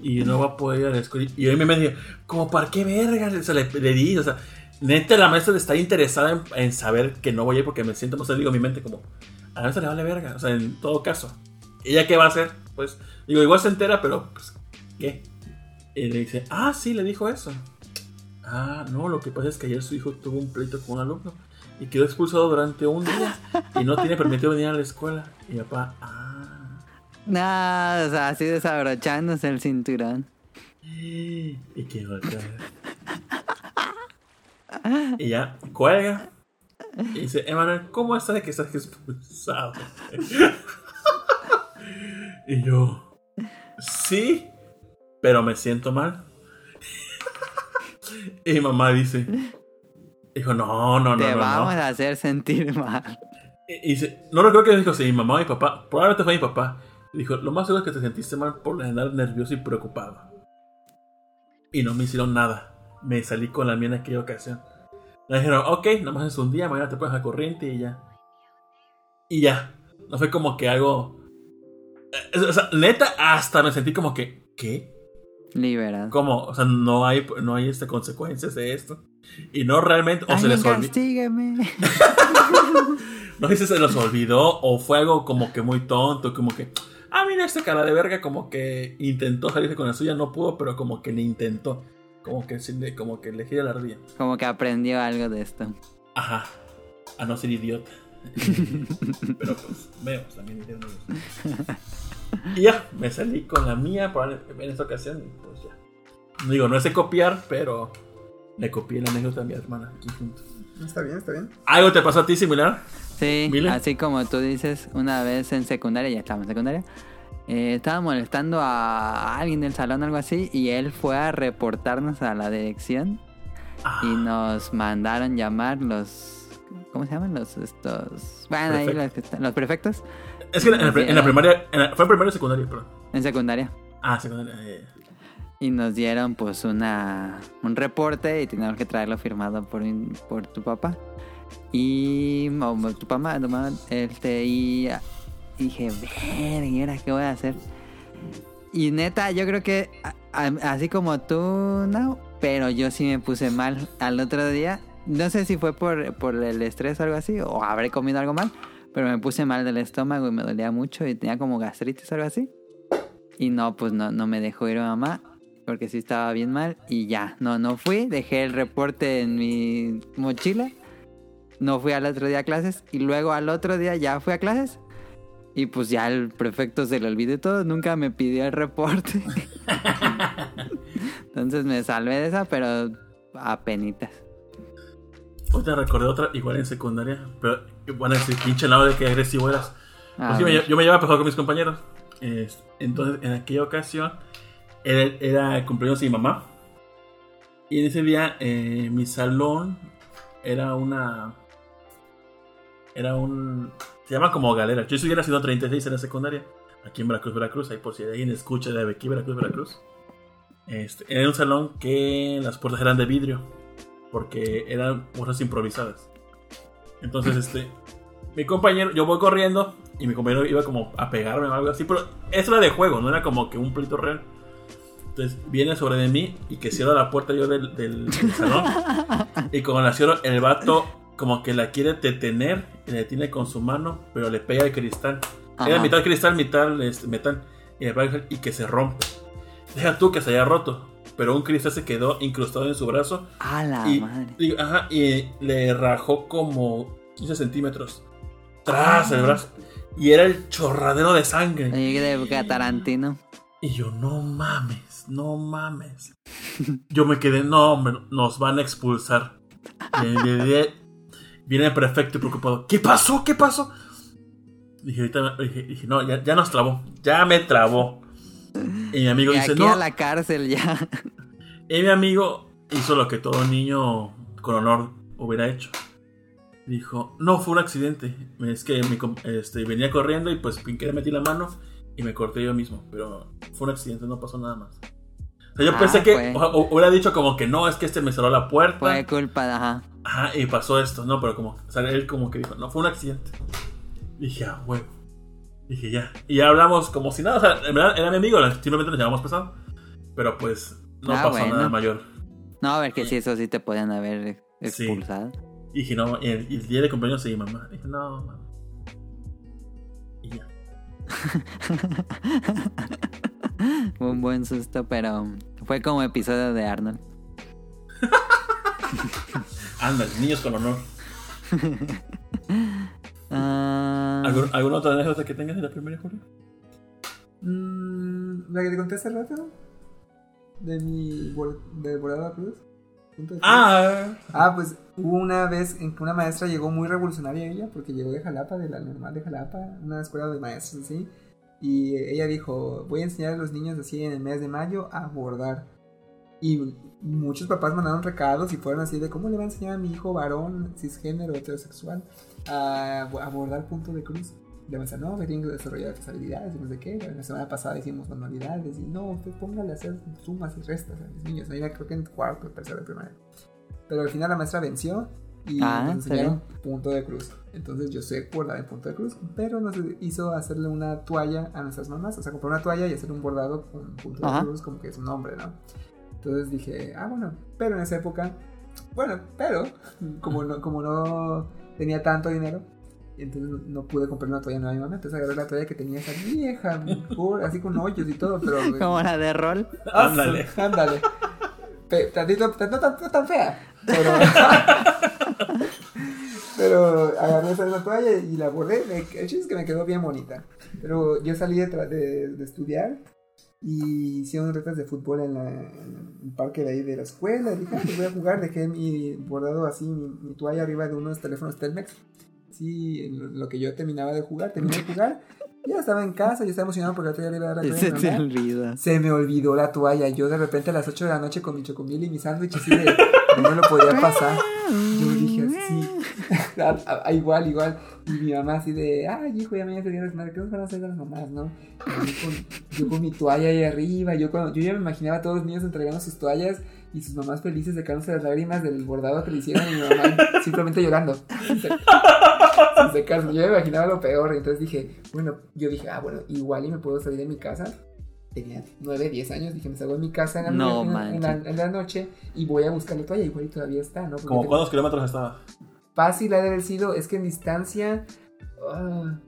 y no va a poder ir a la escuela. Y yo me me dije, como, ¿para qué verga? O sea, le, le di, o sea, neta, la maestra está interesada en, en saber que no voy a ir porque me siento, no sé, digo, en mi mente como, a la maestra le vale verga, o sea, en todo caso. ¿Ella qué va a hacer? Pues, digo, igual se entera, pero, pues, ¿qué? Y le dice, ah, sí, le dijo eso. Ah, no, lo que pasa es que ayer su hijo tuvo un pleito con un alumno y quedó expulsado durante un día y no tiene permitido venir a la escuela. Y mi papá, ah. No, o sea, así desabrochándose el cinturón. Y que voltea. Y ya cuelga. Y dice, Emanuel, ¿cómo está de que estás expulsado? y yo, sí, pero me siento mal. y mi mamá dice, dijo, no, no, no, Te no, vamos no. a hacer sentir mal. Y dice, no recuerdo que dijo, sí, mi mamá y mi papá, probablemente fue mi papá. Dijo, lo más seguro es que te sentiste mal por andar nervioso y preocupado. Y no me hicieron nada. Me salí con la mía en aquella ocasión. Le dijeron, ok, nada más es un día, mañana te pones a corriente y ya. Y ya. No fue como que algo... eh, O sea, neta, hasta me sentí como que, ¿qué? Liberado. ¿Cómo? O sea, no hay, no hay este, consecuencias de esto. Y no realmente... O se les olvidó... No sé si se los olvidó o fue algo como que muy tonto, como que, ah, mira este cara de verga, como que intentó salirse con la suya, no pudo, pero como que le intentó, como que, como que le gira la ardilla. Como que aprendió algo de esto. Ajá, a no ser idiota. pero pues, vemos también hicieron ellos. Y ya, me salí con la mía en esta ocasión, y pues ya. Digo, no sé copiar, pero le copié la anécdota a mi hermana aquí junto. Está bien, está bien. ¿Algo te pasó a ti similar? Sí, ¿Mile? así como tú dices, una vez en secundaria, ya estaba en secundaria, eh, estaba molestando a alguien del salón, algo así, y él fue a reportarnos a la dirección Ah, y nos mandaron llamar los... ¿Cómo se llaman? Los estos... Bueno, ahí los, que están- los prefectos es que en la, en la primaria, en la- fue en primaria o secundaria, perdón. en secundaria. Ah, secundaria. eh. Y nos dieron pues una un reporte y teníamos que traerlo firmado por, por tu papá. Y o por tu mamá, tu mamá, este, y dije, ¿y ahora qué voy a hacer? Y neta, yo creo que a- a- así como tú, no, pero yo sí me puse mal al otro día. No sé si fue por, por el estrés o algo así, o habré comido algo mal, pero me puse mal del estómago y me dolía mucho y tenía como gastritis o algo así. Y no, pues no, no me dejó ir a mamá porque sí estaba bien mal y ya, no, no fui, dejé el reporte en mi mochila, no fui al otro día a clases y luego al otro día ya fui a clases y pues ya el prefecto se le olvidó todo, nunca me pidió el reporte. Entonces me salvé de esa, pero a penitas. Hoy te recordé otra, igual en secundaria, pero a decir, pinche lado de que agresivo eras. A Pues sí, me yo me llevaba pesado con mis compañeros. Es- entonces, en aquella ocasión, era, era el cumpleaños de mi mamá. Y en ese día, eh, mi salón era una. Era un. Se llama como galera. Yo estuviera haciendo 36 en la secundaria. Aquí en Veracruz, Veracruz. Ahí por si alguien escucha de aquí, Veracruz, Veracruz. Este, era un salón que las puertas eran de vidrio. Porque eran puertas improvisadas. Entonces, este. Mi compañero, yo voy corriendo y mi compañero iba como a pegarme o algo así, pero eso era de juego, no era como que un pleito real. Entonces viene sobre de mí y que cierra la puerta yo del, del- del salón. y como la cierro, el vato como que la quiere detener y la detiene con su mano, pero le pega el cristal. Era mitad cristal, mitad este, metal. Y, le pega y que se rompe. Deja tú que se haya roto, pero un cristal se quedó incrustado en su brazo A la y, madre. y- ajá, y le rajó como 15 centímetros tras el brazo. Y era el chorradero de sangre. De Tarantino. Y yo, no mames, no mames. Yo me quedé, no, hombre, nos van a expulsar. Y viene- Viene el prefecto preocupado. ¿Qué pasó? ¿Qué pasó? Dije, ahorita, dije, dije, no, ya, ya nos trabó. Ya me trabó. Y mi amigo Y dice, aquí no. a la cárcel ya. Y mi amigo hizo lo que todo niño con honor hubiera hecho. Dijo, no, fue un accidente. Es que mi este, venía corriendo y pues sin querer metí la mano y me corté yo mismo. Pero fue un accidente, no pasó nada más. O sea, yo Ah, pensé que fue. o- o- hubiera dicho como que no, es que este me cerró la puerta. Fue culpa de... Ajá. Ajá, y pasó esto. No, pero como, o sea, él como que dijo, no, fue un accidente. Dije, ah, huevo. Dije, ya. Y ya hablamos como si nada. O sea, en verdad era mi amigo, simplemente nos llevamos pesado. Pero pues no Ah, pasó bueno. nada mayor. No, a ver que sí, eso sí te podían haber Sí. expulsado. Y dije, no, y el, día de cumpleaños sí, mamá. Dije, no, mamá. Y ya. Un buen susto, pero fue como episodio de Arnold. Anda, niños con honor. Ah, ¿Algún, ¿Alguna otra anécdota que tengas de la primera Julio? Mm, la que te conté hace rato. De mi de volada cruz. Ah, Ah, pues hubo una vez en que una maestra llegó muy revolucionaria ella, porque llegó de Jalapa, de la normal de Jalapa, una escuela de maestros así. Y ella dijo, voy a enseñar a los niños así en el mes de mayo a bordar. Y muchos papás mandaron recados y fueron así de cómo le va a enseñar a mi hijo varón, cisgénero, heterosexual, a, a bordar punto de cruz. Le van a decir, no, que tienen que desarrollar estas habilidades y no sé qué. La semana pasada hicimos manualidades y no, usted póngale a hacer sumas y restas a los niños. Ahí creo que en cuarto, tercero de primaria. Pero al final la maestra venció y Ah, nos enseñaron punto de cruz. Entonces yo sé bordar en punto de cruz, pero nos hizo hacerle una toalla a nuestras mamás. O sea, comprar una toalla y hacer un bordado con punto de cruz, como que es un nombre, ¿no? Entonces dije, ah, bueno, pero en esa época, bueno, pero como no, como no tenía tanto dinero, entonces no, no pude comprar una toalla nueva a mi mamá. Entonces agarré la toalla que tenía esa vieja, mejor, así con hoyos y todo, pero. como la de rol. Ándale. Ándale. Tantito, no tan, no tan fea, pero. pero agarré esa toalla y la bordé. Me- el chiste es que me quedó bien bonita. Pero yo salí de, de, de estudiar y hicieron retas de fútbol en, la- en el parque de ahí de la escuela. Dije, ah, pues voy a jugar. Dejé mi bordado así, mi, mi toalla arriba de unos teléfonos Telmex. Sí, lo que yo terminaba de jugar, terminé de jugar. Ya estaba en casa, yo estaba emocionado porque otro día le iba a dar la toalla Se te olvida. Se me olvidó la toalla. Yo de repente a las 8 de la noche con mi chocomil y mi sándwich así de no me lo podía pasar. Yo. A- a- a- igual, igual. Y mi mamá así de, ay hijo, ya mañana se viene las madres, ¿qué nos van a hacer las mamás, no? Yo, con, yo con mi toalla ahí arriba, yo, cuando, yo ya me imaginaba a todos los niños entregando sus toallas y sus mamás felices secándose las lágrimas del bordado que le hicieron y mi mamá simplemente llorando. Sin se- sin secarse. Yo me imaginaba lo peor, entonces dije, bueno, yo dije, ah, bueno, igual y me puedo salir de mi casa tenía 9, 10 años, dije, me salgo de mi casa en la, No en en la- manches. en la noche y voy a buscar la toalla, igual y todavía está, ¿no? Porque ¿Como tengo- cuántos kilómetros estaba? Fácil ha de haber sido, es que en distancia, ah,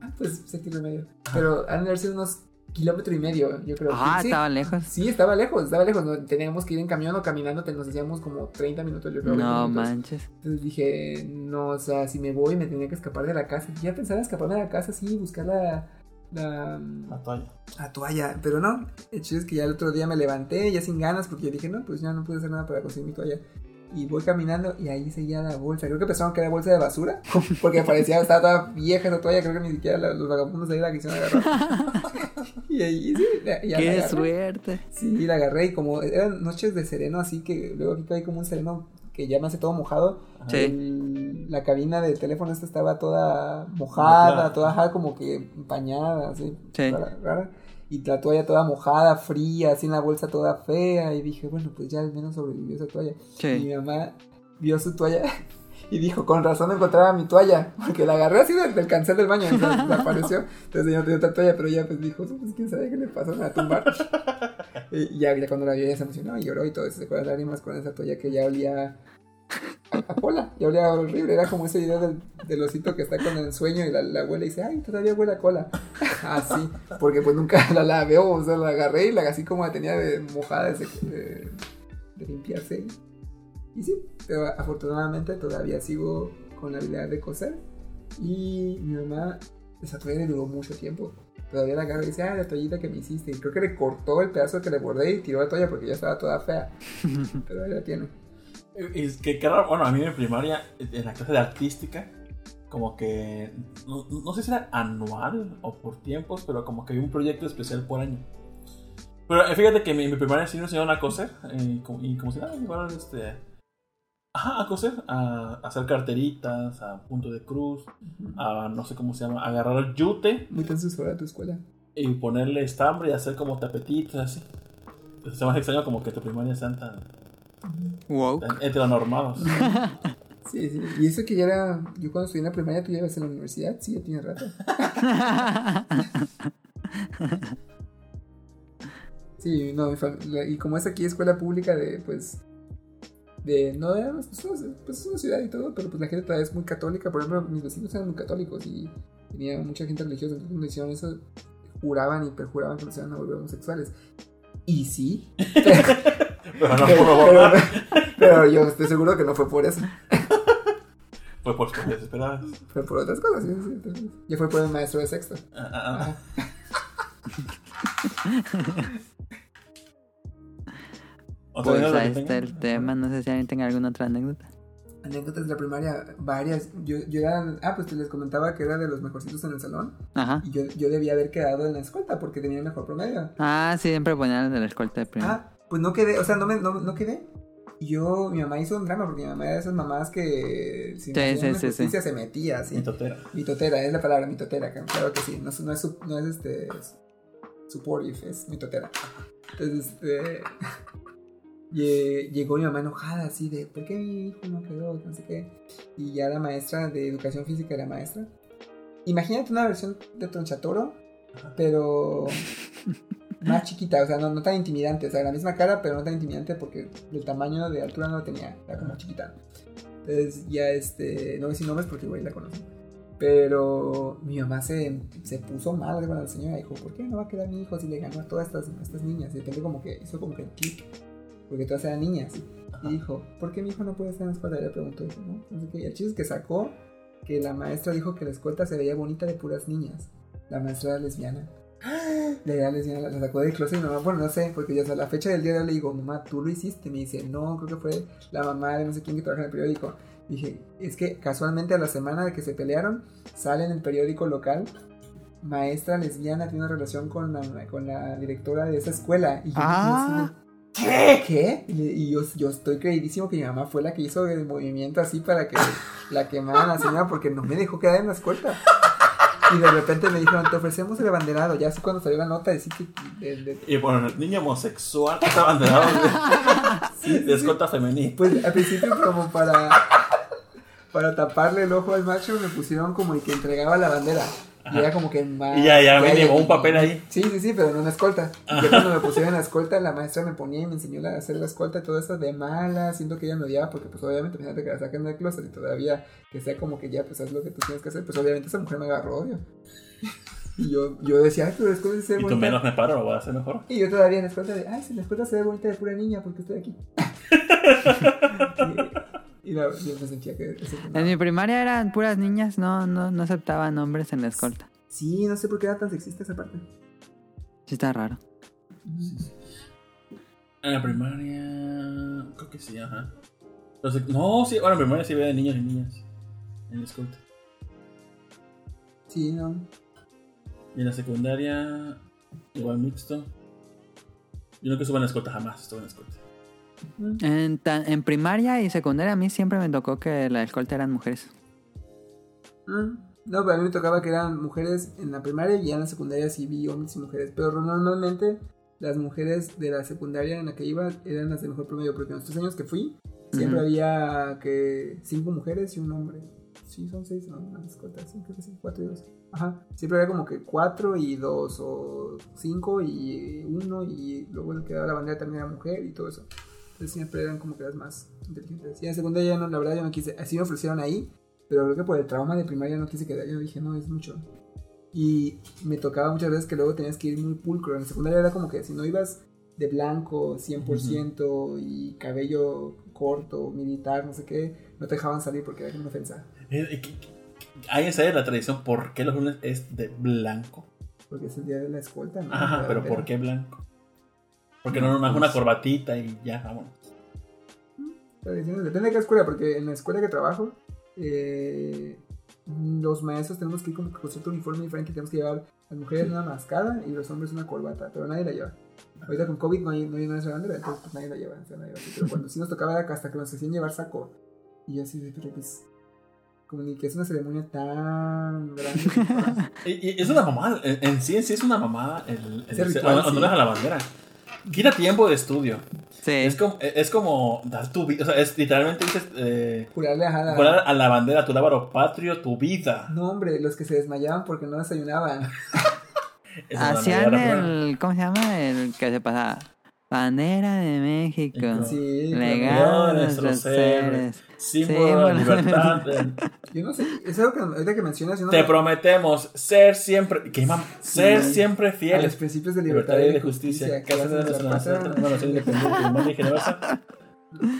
ah, pues, séptimo y medio, pero han de haber sido unos kilómetro y medio, yo creo. Ah, sí, estaba lejos. Sí, estaba lejos, estaba lejos, no, teníamos que ir en camión o caminando, te- nos hacíamos como 30 minutos, yo creo. 20 No minutos. manches. Entonces dije, no, o sea, si me voy me tenía que escapar de la casa. Ya pensaba en escaparme de la casa, sí, buscar la, la, La toalla. la toalla, pero no. El chiste es que ya el otro día me levanté, ya sin ganas, porque yo dije, no, pues ya no pude hacer nada para conseguir mi toalla. Y voy caminando y ahí seguía la bolsa. Creo que pensaron que era bolsa de basura, porque parecía, estaba toda vieja esa toalla. Creo que ni siquiera la- los vagabundos ahí la quisieron agarrar. y ahí sí, ya, ya la Qué suerte. Sí, la agarré y como eran noches de sereno, así que luego aquí cae como un sereno que ya me hace todo mojado. Sí. El- la cabina de teléfono esta estaba toda mojada, toda ajá, como que empañada, así, Sí. rara, rara. Y la toalla toda mojada, fría, así en la bolsa toda fea. Y dije, bueno, pues ya al menos sobrevivió esa toalla. Y mi mamá vio su toalla y dijo, con razón encontraba mi toalla, porque la agarré así del, del cancel del baño, entonces desapareció. Entonces yo no tenía otra toalla, pero ella pues dijo, pues quién sabe qué le pasó, me va a tumbar. y ya, ya cuando la vio, ella se emocionó y lloró y todo, se secó las lágrimas con esa toalla que ya olía a, cola, ya olía horrible, era como ese video del, del osito que está con el sueño y la, la abuela dice, ay, todavía huele a cola. Así, porque pues nunca la lavé, o sea, la agarré y la así como la tenía de mojada de, de- de limpiarse. Y sí, pero afortunadamente todavía sigo con la habilidad de coser. Y mi mamá, esa toalla le duró mucho tiempo. Todavía la agarra y dice, ah, la toallita que me hiciste. Y creo que le cortó el pedazo que le bordé y tiró la toalla porque ya estaba toda fea. Pero ahí la tiene. Es que, qué raro, bueno, a mí en primaria, en la clase de artística, como que, no, no sé si era anual o por tiempos, pero como que había un proyecto especial por año. Pero eh, fíjate que en mi, mi primaria sí nos enseñaron a coser. eh, como- y como si nada, igual este. Ajá, a coser, a, a hacer carteritas, a punto de cruz, a no sé cómo se llama, agarrar el yute Muy fuera tu escuela. y ponerle estambre y hacer como tapetitos así. Entonces, se me hace extraño como que tu primaria sean tan, Wow. tan heteronormados. Sí, sí. Y eso que ya era. Yo cuando estudié en la primaria, tú ya ibas en la universidad. Sí, ya tiene rato. Sí, no, mi fam- la- y como es aquí escuela pública de, pues, de, no, de, pues, es una- pues es una ciudad y todo, pero pues la gente todavía es muy católica, por ejemplo, mis vecinos eran muy católicos y tenía mucha gente religiosa, entonces cuando hicieron eso, juraban y perjuraban que no se iban a volver homosexuales. Y sí, Pero no pero, pudo pero- pero yo estoy seguro que no fue por eso, Fue por sus desesperadas. fue por otras cosas, sí, sí, ya fue por el maestro de sexto. Ah, ah, ah. Otra Pues ahí está el tema. No sé si alguien tenga alguna otra anécdota. Anécdotas de la primaria, varias. Yo, yo era, ah, pues te les comentaba que era de los mejorcitos en el salón. Ajá. Y yo, yo debía haber quedado en la escuela porque tenía el mejor promedio. Ah, sí, siempre ponían de la escolta de primero. Ah, pues no quedé, o sea, no, me, no, no quedé. Y Yo, mi mamá hizo un drama porque mi mamá era de esas mamás que si Sí, sí, una sí, justicia se metía así. Mitotera. Mitotera, es la palabra mitotera, claro que sí. No, es- no es, su- no es este supportive, es mitotera. Entonces, este, lle- llegó mi mamá enojada así de ¿por qué mi hijo no quedó? No sé qué. Y ya la maestra de educación física era maestra. Imagínate una versión de Tronchatoro, pero más chiquita, o sea, no, no tan intimidante, o sea, la misma cara, pero no tan intimidante porque el tamaño de altura no lo tenía, era como chiquita. Entonces ya este, no voy a decir nombres porque güey la conocen. Pero mi mamá se, se puso mal con la señora. Dijo, ¿por qué no va a quedar mi hijo si le ganó a todas estas, a estas niñas? Y de repente como que hizo como que el clic. Porque todas eran niñas. Y dijo, ¿por qué mi hijo no puede estar en la escuela? Y le preguntó, dijo, ¿no? sé qué. Y el chiste es que sacó que la maestra dijo que la escolta se veía bonita de puras niñas. La maestra era lesbiana. La era lesbiana, la sacó del closet y mamá, bueno, no sé, porque yo hasta la fecha del día de hoy le digo, mamá, tú lo hiciste. Me dice, no, creo que fue la mamá de no sé quién que trabaja en el periódico. Dije, es que casualmente a la semana de que se pelearon, sale en el periódico local, maestra lesbiana tiene una relación con la, con la directora de esa escuela. Y yo, Ah. de, ¿qué? ¿Qué? Y yo, yo estoy creidísimo que mi mamá fue la que hizo el movimiento así para que la quemaran a la señora porque no me dejó quedar en la escuela. Y de repente me dijeron, te ofrecemos el abanderado. Ya así cuando salió la nota, decir que... de- de- Y bueno, el niño homosexual está abanderado de, de escolta femenil. Pues al principio como para para taparle el ojo al macho me pusieron como el que entregaba la bandera. Y era como que más... Y ya, ya, mínimo, y- un papel ahí. Sí, sí, sí, pero no una escolta. Y ya cuando me pusieron la escolta, la maestra me ponía y me enseñó a hacer la escolta y todo eso de mala, siento que ella me odiaba porque pues obviamente imagínate que la sacan del closet y todavía que sea como que ya pues haz lo que tú tienes que hacer, pues obviamente esa mujer me agarró odio. Y yo, yo decía, ay, pero la escolta se ve Y tú bonita. menos me paro, lo voy a hacer mejor. Y yo todavía en la escuela de, ay, si la escuela se ve bonita de pura niña, porque estoy aquí? y, la- yo me sentía que... eso- En mi primaria eran puras niñas, no, no, no aceptaban hombres en la escolta. Sí, no sé por qué era tan sexista esa parte. Sí está raro. En la primaria. Creo que sí, ajá. Entonces, no, sí, bueno, en primaria sí había de niños y niñas. En la escolta. Sí, no. Y en la secundaria. Igual mixto. Yo nunca estuve en la escolta, jamás estuve en la escolta. En, ta- en primaria y secundaria a mí siempre me tocó que la escolta eran mujeres. Mm, No, pero a mí me tocaba que eran mujeres en la primaria y ya en la secundaria sí vi hombres y mujeres. Pero normalmente las mujeres de la secundaria en la que iba eran las de mejor promedio. Porque en los tres años que fui, siempre había que cinco mujeres y un hombre. Sí, son seis, no, no, escolta, sí, creo que sí, cuatro y dos. Ajá, siempre había como que cuatro y dos, o cinco y uno, y luego el que daba la bandera también era mujer y todo eso. Entonces siempre eran como que las más inteligentes. Y en secundaria ya no, la verdad yo no quise, así me ofrecieron ahí, pero creo que por el trauma de primaria no quise quedar. Yo dije, no, es mucho. Y me tocaba muchas veces que luego tenías que ir muy pulcro. En la secundaria era como que si no ibas de blanco 100% y cabello corto, militar, no sé qué, no te dejaban salir porque era una ofensa. Eh, eh, ¿qué- qué- ¿Hay esa de la tradición? ¿Por qué los lunes es de blanco? Porque es el día de la escolta, ¿no? Ajá, pero. ¿por qué blanco? Porque no nomás una corbatita y ya, vámonos. Depende de qué escuela, porque en la escuela que trabajo, eh, los maestros tenemos que ir que con cierto uniforme diferente. Tenemos que llevar las mujeres una mascada y los hombres una corbata, pero nadie la lleva. Ahorita con COVID no hay, no hay una bandera, entonces pues nadie la lleva. o sea, nadie la lleva. Pero cuando sí nos tocaba era hasta que nos hacían llevar saco. Y yo así de, pero pues. Como ni que es una ceremonia tan grande. Y, y es una mamada, en, en sí, en sí es una mamada el, el, ritual, honor sí. a la bandera. Quita tiempo de estudio. Sí. Es como, es como dar tu vida, o sea, es literalmente dices, eh, Jurarle a la... jurar a la bandera, tu lábaro patrio, tu vida. No, hombre, los que se desmayaban porque no desayunaban. Es una Hacían el. ¿Cómo se llama? El que se pasaba. Bandera de México. Sí, Legado de No, nuestros seres. Símbolo de libertad. Yo no sé, es algo que ahorita que mencionas, Te me- prometemos ser siempre, ¿qué mam- ser Sí. siempre a los fieles. principios de Libertad libertad y de justicia. Que hacen de nuestra nuestra patria. nación una nación independiente, humana y generosa.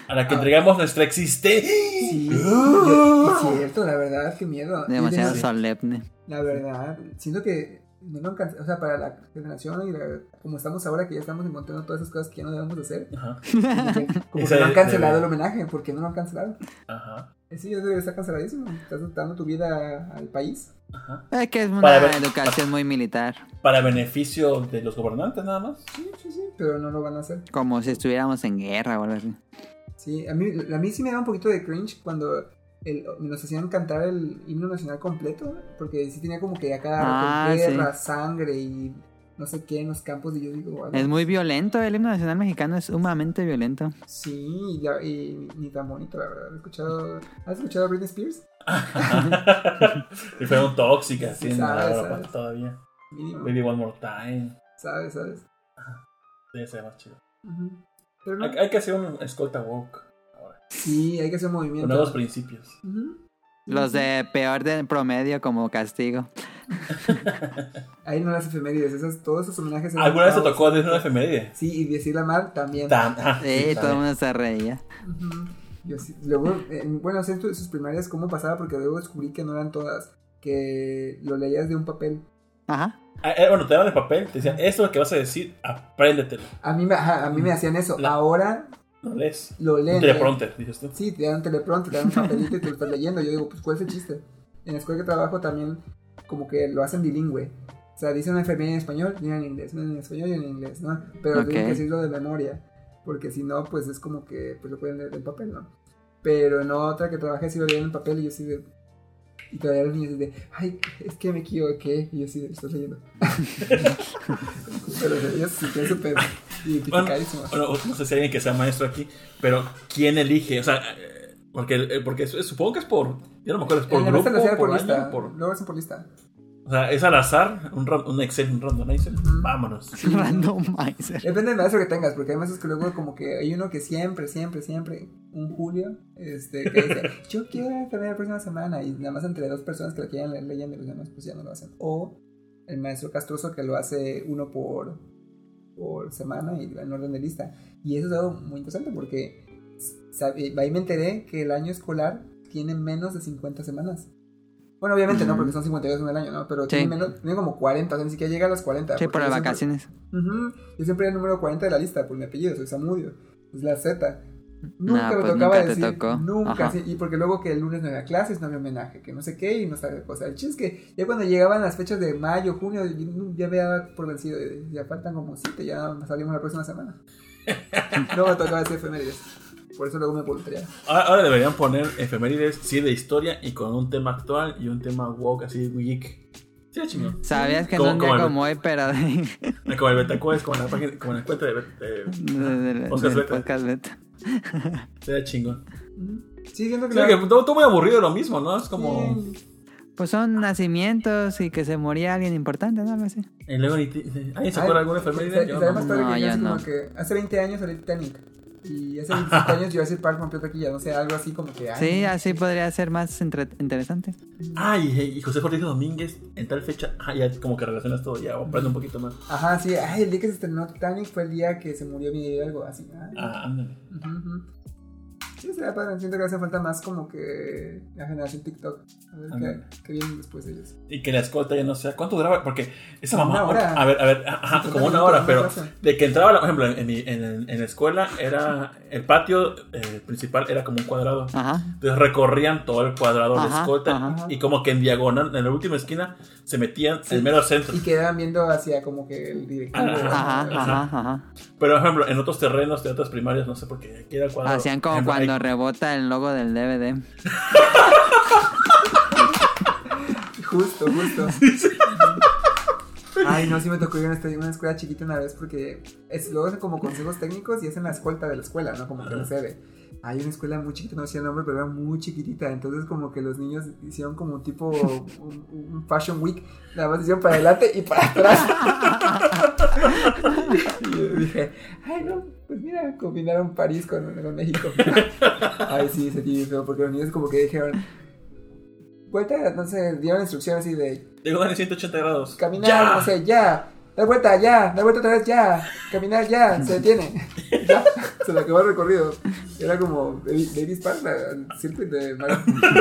A la que entregamos nuestra existencia. Sí, yo- es cierto, la verdad, qué miedo. Demasiado solemne. La verdad, siento que no o sea, para la generación y la- como estamos ahora que ya estamos encontrando todas esas cosas que ya no debemos hacer, Ajá, como que, no han cancelado el homenaje, porque no lo han cancelado. ajá, Eh, Sí, debe estar canceladísimo. Estás dando tu vida al país. ajá. Es que es una Para educación muy militar. Para beneficio de los gobernantes, nada más. Sí, sí, sí, pero no lo van a hacer. Como si estuviéramos en guerra o algo así. Sí, a mí, a mí sí me da un poquito de cringe cuando el- nos hacían cantar el himno nacional completo, porque sí tenía como que acá Ah, guerra, sangre y no sé qué en los campos, y yo digo, "Ala". Es muy violento. El himno nacional mexicano es sumamente violento. Sí, y, y ni tan bonito, la verdad. ¿Has escuchado, ¿has escuchado a Britney Spears? y fueron tóxicas, Sí, sí, sabes, sabes. todavía. Mínimo. Baby One More Time. ¿Sabes, sabes? Debe ser más chido. Ujú. Pero no. Hay, hay que hacer un escolta woke ahora. Sí, hay que hacer movimiento. nuevos principios. Ujú. Los de peor de promedio como castigo. Ahí no las efemérides, esas, todos esos homenajes. eran ¿Alguna vez te tocó decir una efeméride? Sí, y decirla mal también. Tan- ah, Sí, sí, todo el mundo se reía. Yo sí. Luego, eh, bueno, sé sus primarias cómo pasaba, porque luego descubrí que no eran todas. Que lo leías de un papel. Ajá. Ah, eh, bueno, te daban el papel, te decían, esto es lo que vas a decir, apréndetelo. A mí me, ajá, a mí me hacían eso. La- Ahora No lees. lo leen. Un teleprompter, dices tú. Sí, te dan un teleprompter, te dan un papelito y te lo estás leyendo. Yo digo, pues, ¿cuál es el chiste? En la escuela que trabajo también, como que lo hacen bilingüe. O sea, dicen una enfermera en español y una en inglés, una en español y una en inglés, ¿no? Pero Ok. tienen que decirlo de memoria. Porque si no, pues es como que pues lo pueden leer del papel, ¿no? Pero en otra que trabajé sí lo leían en papel y yo sí de. Y todavía los niños de, ay, es que me equivoqué. Y yo sí de, estás leyendo. pero ellos se sentían súper Bueno, bueno, no sé si hay alguien que sea maestro aquí, pero ¿quién elige? O sea, eh, porque, eh, porque supongo que es por, yo no me acuerdo, es por la grupo, por, por, lista. año, por- Luego hacen por lista. o sea, es al azar, un, un Excel, un randomizer, vámonos. Randomizer. Depende del maestro que tengas, porque hay maestros que luego como que hay uno que siempre, siempre, siempre, un Julio, este, que dice, yo quiero tener la próxima semana, y nada más entre dos personas que lo quieran leer leyendo y los demás pues ya no lo hacen. O el maestro castroso que lo hace uno por, por semana y en orden de lista. Y eso es algo muy interesante porque ahí me enteré que el año escolar tiene menos de 50 semanas. Bueno, obviamente no, porque son 52 en el año, ¿no? Pero tiene, menos, tiene como 40, o sea, ni siquiera llega a las 40. Sí, por las siempre- vacaciones. Yo siempre era el número 40 de la lista por mi apellido, soy Samudio. Es la Z. Nunca No, me pues tocaba nunca te decir. tocó. Nunca, sí. Y porque luego que el lunes no había clases, no había homenaje, que no sé qué, y no sabía cosa. El chiste es que ya cuando llegaban las fechas de mayo, junio, ya me daba por vencido. Ya faltan como siete, ya salimos la próxima semana. no me tocaba decir efemérides. Por eso luego me voluntariaba. Ahora, ahora deberían poner efemérides, sí, de historia y con un tema actual y un tema woke, así, geek. Sí, chingón. Sabías que no un día como hoy, pero de, Como el Betacuest, como la página, como la cuenta de, de, de- de- Podcast del beta. podcast beta. Sería chingón. Sí, siento que, Sí, la- que todo, todo muy aburrido lo mismo, ¿no? Es como. Sí. Pues son nacimientos y que se moría alguien importante, ¿no? Algo así. Y luego ¿Alguien se acuerda alguna ¿sabes- efeméride? Yo no. No, no. que hace 20 años salió Titanic. Y hace 25 años Jurassic Park rompió taquilla. No sé, algo así como que. ay, Sí, no. así podría ser más entre- interesante. Ay, y José Jorge Domínguez en tal fecha. Ah, ya como que relacionas todo, ya aprendo un poquito más. Ajá, sí. Ay, el día que se esternó Titanic fue el día que se murió mi algo así. ay. Ah, ándale. Ujú. Sí, será padre. Siento que hace falta más como que la generación TikTok. A ver qué, qué viene después de ellos. Y que la escolta ya no sea. ¿Cuánto duraba? Porque esa mamá. una hora. A ver, a ver, ajá, como una hora, pero de que entraba, por ejemplo, en, en, en la escuela, era el patio eh, principal era como un cuadrado. Ajá. Entonces recorrían todo el cuadrado de escolta ajá. y como que en diagonal, en la última esquina, se metían en el mero centro. Y quedaban viendo hacia como que el directivo. Ajá, Ajá, ajá, ajá. Pero, por ejemplo, en otros terrenos de otras primarias, no sé por qué, aquí era el cuadrado. Hacían como ejemplo, cuando ahí- rebota el logo del DVD. Justo, justo. Ay, no, sí me tocó ir a una, una escuela chiquita una vez porque es, luego hacen como consejos técnicos y hacen la escolta de la escuela, ¿no? Como que la sede. Hay una escuela muy chiquita, no sé el nombre, pero era muy chiquitita. Entonces, como que los niños hicieron como un tipo un, un Fashion Week. Nada más hicieron para adelante y para atrás. y yo dije, ay, no, pues mira, combinaron París con, con México. ay, sí, se tiene feo porque los niños, como que dijeron, vuelta, no sé, dieron instrucciones así de Digo, dale 180 grados. Caminar, ¡Ya! no sé, ya. Da vuelta, ya. Da vuelta otra vez, ya. Caminar, ya. Se detiene. Ya. Se le acabó el recorrido. Era como Baby, Spark, la- el circuito de Mario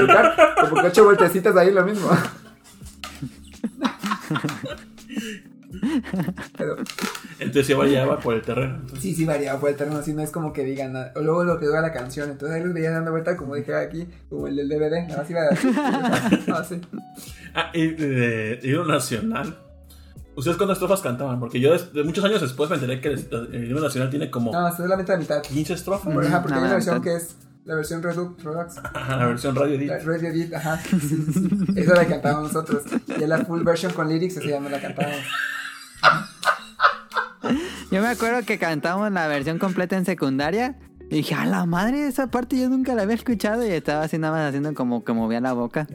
Kart. Como que ocho vueltecitas ahí lo mismo. Pero Entonces se variaba por el terreno. Entonces, sí, sí variaba por el terreno, así no es como que digan nada. O luego lo que dura la canción, entonces ahí los veía dando vuelta como dije aquí, como el del DVD, nada más iba a... sí. Ah, y de himno nacional. ¿Ustedes cuántas estrofas cantaban? Porque yo de muchos años después me enteré que el, himno nacional tiene como No, solamente la mitad. 15 estrofas. Ejemplo, porque hay una versión mitad. que es la versión Redux, Redux Ajá, la versión radio edit. La Radio Edit, ajá. Sí, sí, sí. Esa la cantábamos nosotros. Y la full version con lyrics, esa ya no la cantábamos. Yo me acuerdo que cantamos la versión completa en secundaria. Y dije, a la madre, esa parte yo nunca la había escuchado. Y estaba así nada más haciendo como que movía la boca.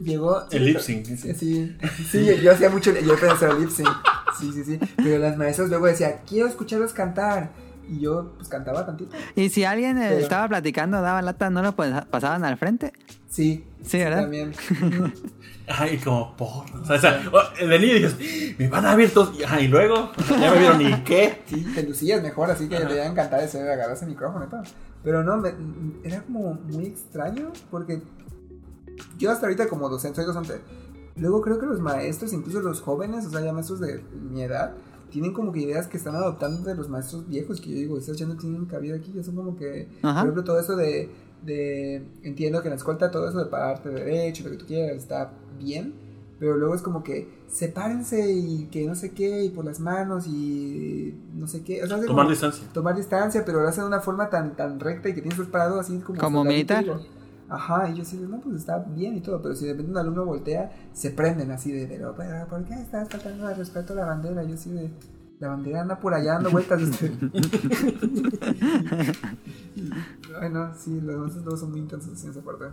Llegó. El lip sync. Sí, sí, sí, yo, yo hacía mucho, yo pensé hacer lip sync. Sí, sí, sí. Pero las maestras luego decían, quiero escucharlos cantar. Y yo, pues cantaba tantito. Y si alguien eh, Pero- estaba platicando, daba lata, ¿no lo pas- pasaban al frente? Sí. Sí, ¿verdad? También. Ay, como por. O sea, o sea, de niño dices, me van a ver todos. Y, ajá, y luego, ya me vieron ni qué. Sí, te lucías mejor, así que debían cantar ese, agarrarse el micrófono y todo. Pero no, me- era como muy extraño porque yo hasta ahorita como docente, soy docente. Luego creo que los maestros, incluso los jóvenes, o sea, ya maestros de mi edad, tienen como que ideas que están adoptando de los maestros viejos, que yo digo, estas ya no tienen cabida aquí, ya son como que, Ajá. por ejemplo, todo eso de, de, entiendo que en la escolta todo eso de pararte de derecho, lo que tú quieras, está bien, pero luego es como que sepárense y que no sé qué, y por las manos y no sé qué, o sea, Tomar como- distancia. tomar distancia, pero lo hacen de una forma tan, tan recta y que tienes que estar parado así como... ¿Como militar? Ajá, y yo de, no, pues está bien y todo, pero si de repente un alumno voltea, se prenden así de, pero, pero ¿por qué estás faltando al respeto a la bandera? Yo así de, la bandera anda por allá dando vueltas. Ay, no, sí, los maestros todos son muy intensos en esa parte.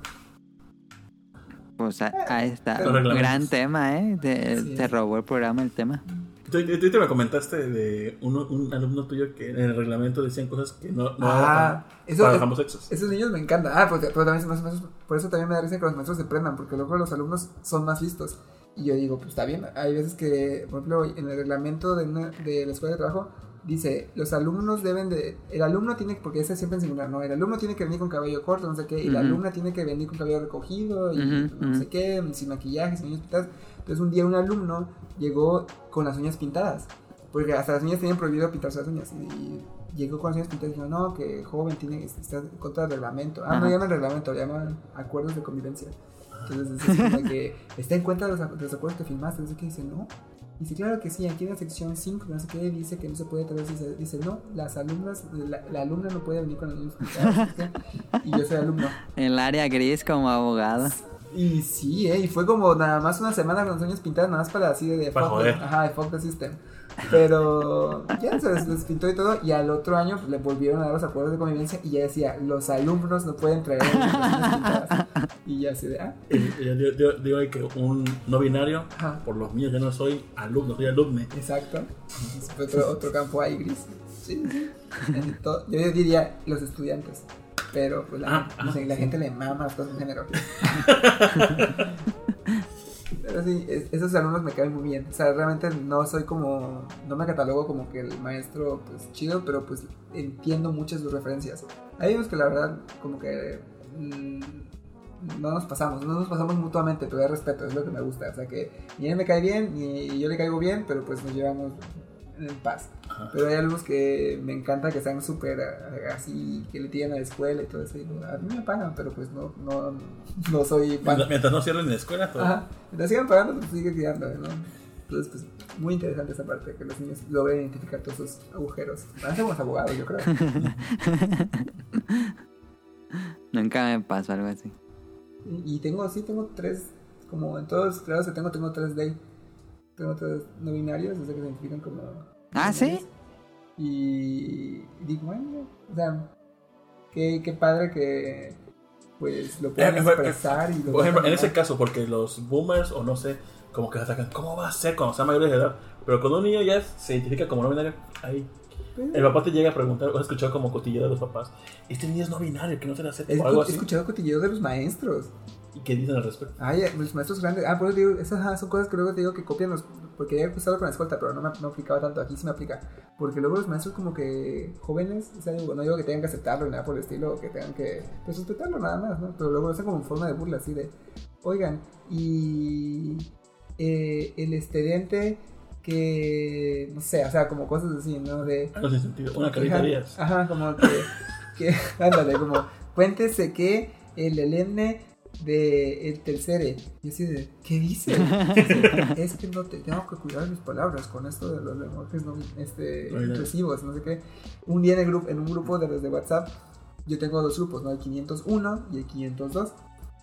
Pues a- ahí está. Los reglamentos. Gran tema, ¿eh? Te, Sí. te robó el programa el tema. Tú, tú- tú me comentaste de un, un alumno tuyo que en el reglamento decían cosas que no, no Ah, eso para es- ambos sexos. Esos niños me encantan. Ah, pues, pero también, más- más- por eso también me da risa que los maestros se prendan, porque luego los alumnos son más listos. Y yo digo, pues está bien. Hay veces que, por ejemplo, en el reglamento de, una- de la escuela de trabajo, dice, los alumnos deben de... El alumno tiene, porque ese siempre en singular, ¿no? El alumno tiene que venir con cabello corto, no sé qué, y la Ujú. alumna tiene que venir con cabello recogido, y Ujú, no ujú. sé qué, sin maquillaje, sin uñas pintadas. Entonces un día un alumno llegó con las uñas pintadas, porque hasta las niñas tienen prohibido pintarse las uñas, y llegó con las uñas pintadas y dijo, no, que joven tiene, está contra del reglamento. Ah, no Ajá. llaman reglamento, llaman acuerdos de convivencia. Entonces es como que está en cuenta de los, de los acuerdos que firmaste, no sé qué, dice, no. Dice, claro que sí, aquí en la sección 5, no sé qué, dice que no se puede traer, dice, dice no, las alumnas, la, la alumna no puede venir con no sé qué. y yo soy alumno. El área gris como abogado. Y sí, eh, y fue como nada más una semana con las uñas pintadas, nada más para así de, de Para fuck joder. Ajá, de fuck the system. Pero ya se les, pintó y todo, y al otro año pues, le volvieron a dar los acuerdos de convivencia y ya decía, los alumnos no pueden traer pintadas. Y ya así de, ah, Y- digo que un no binario, Ajá. por los míos, yo no soy alumno, soy alumne. exacto. Es otro, otro campo ahí gris. Sí, sí. Yo diría los estudiantes. Pero pues, la, Ah, ah, la sí. gente le mama las cosas de género. Esos alumnos me caen muy bien. O sea, realmente no soy como. No me catalogo como que el maestro, pues chido, pero pues entiendo muchas sus referencias. Hay unos que la verdad, como que. mm, no nos pasamos, no nos pasamos mutuamente, pero hay respeto, es lo que me gusta. O sea, que ni él me cae bien, ni yo le caigo bien, pero pues nos llevamos en paz. Ajá. Pero hay algunos que me encanta que sean súper eh, así, que le tienen a la escuela y todo eso. Y digo, a mí me pagan, pero pues no, no, no soy fan. Mientras, no cierren la escuela, todo. Ajá. Mientras sigan pagando, pues sigue tirando, ¿no? Entonces, pues, muy interesante esa parte, que los niños logren identificar todos esos agujeros. Van a ser buenos abogados, yo creo. Nunca me pasó algo así. Y, tengo, sí, tengo tres, como en todos los grados que tengo, tengo tres day. Tres no binarios, o sea, que se identifican como... Ah, ¿sí? Y digo, bueno, o sea, qué, qué padre que pues lo puedan Eh, eh, expresar y lo Por ejemplo, en ese caso, porque los boomers o no sé, como que se atacan, ¿cómo va a ser cuando sean mayores de edad? Pero cuando un niño ya se identifica como no binario, ahí el papá te llega a preguntar, o has escuchado como cotilleo de los papás, este niño es no binario, que no se le acepta He escuchado cotilleos de los maestros. ¿Y qué dicen al respecto? Ay, los maestros grandes. Ah, por eso digo, esas ajá, son cosas que luego te digo que copian los. Porque he empezado con la escolta, pero no me no aplicaba tanto. Aquí sí me aplica. Porque luego los maestros, como que jóvenes, o sea, digo, no digo que tengan que aceptarlo ni nada por el estilo, o que tengan que pues, respetarlo nada más, ¿no? Pero luego lo hacen como en forma de burla, así de. Oigan, y. eh, el estudiante que. No sé, o sea, como cosas así, ¿no? De. Algo sin sentido. Una carita Ajá, como que, que ándale, como cuéntese que el elenne de el tercere. Y así de, ¿qué dice? es que no te tengo que cuidar mis palabras con esto de los lenguajes no este, inclusivos, no sé qué. Un día en, el grupo, en un grupo de los de WhatsApp, yo tengo dos grupos, ¿no? El 501 y el 502.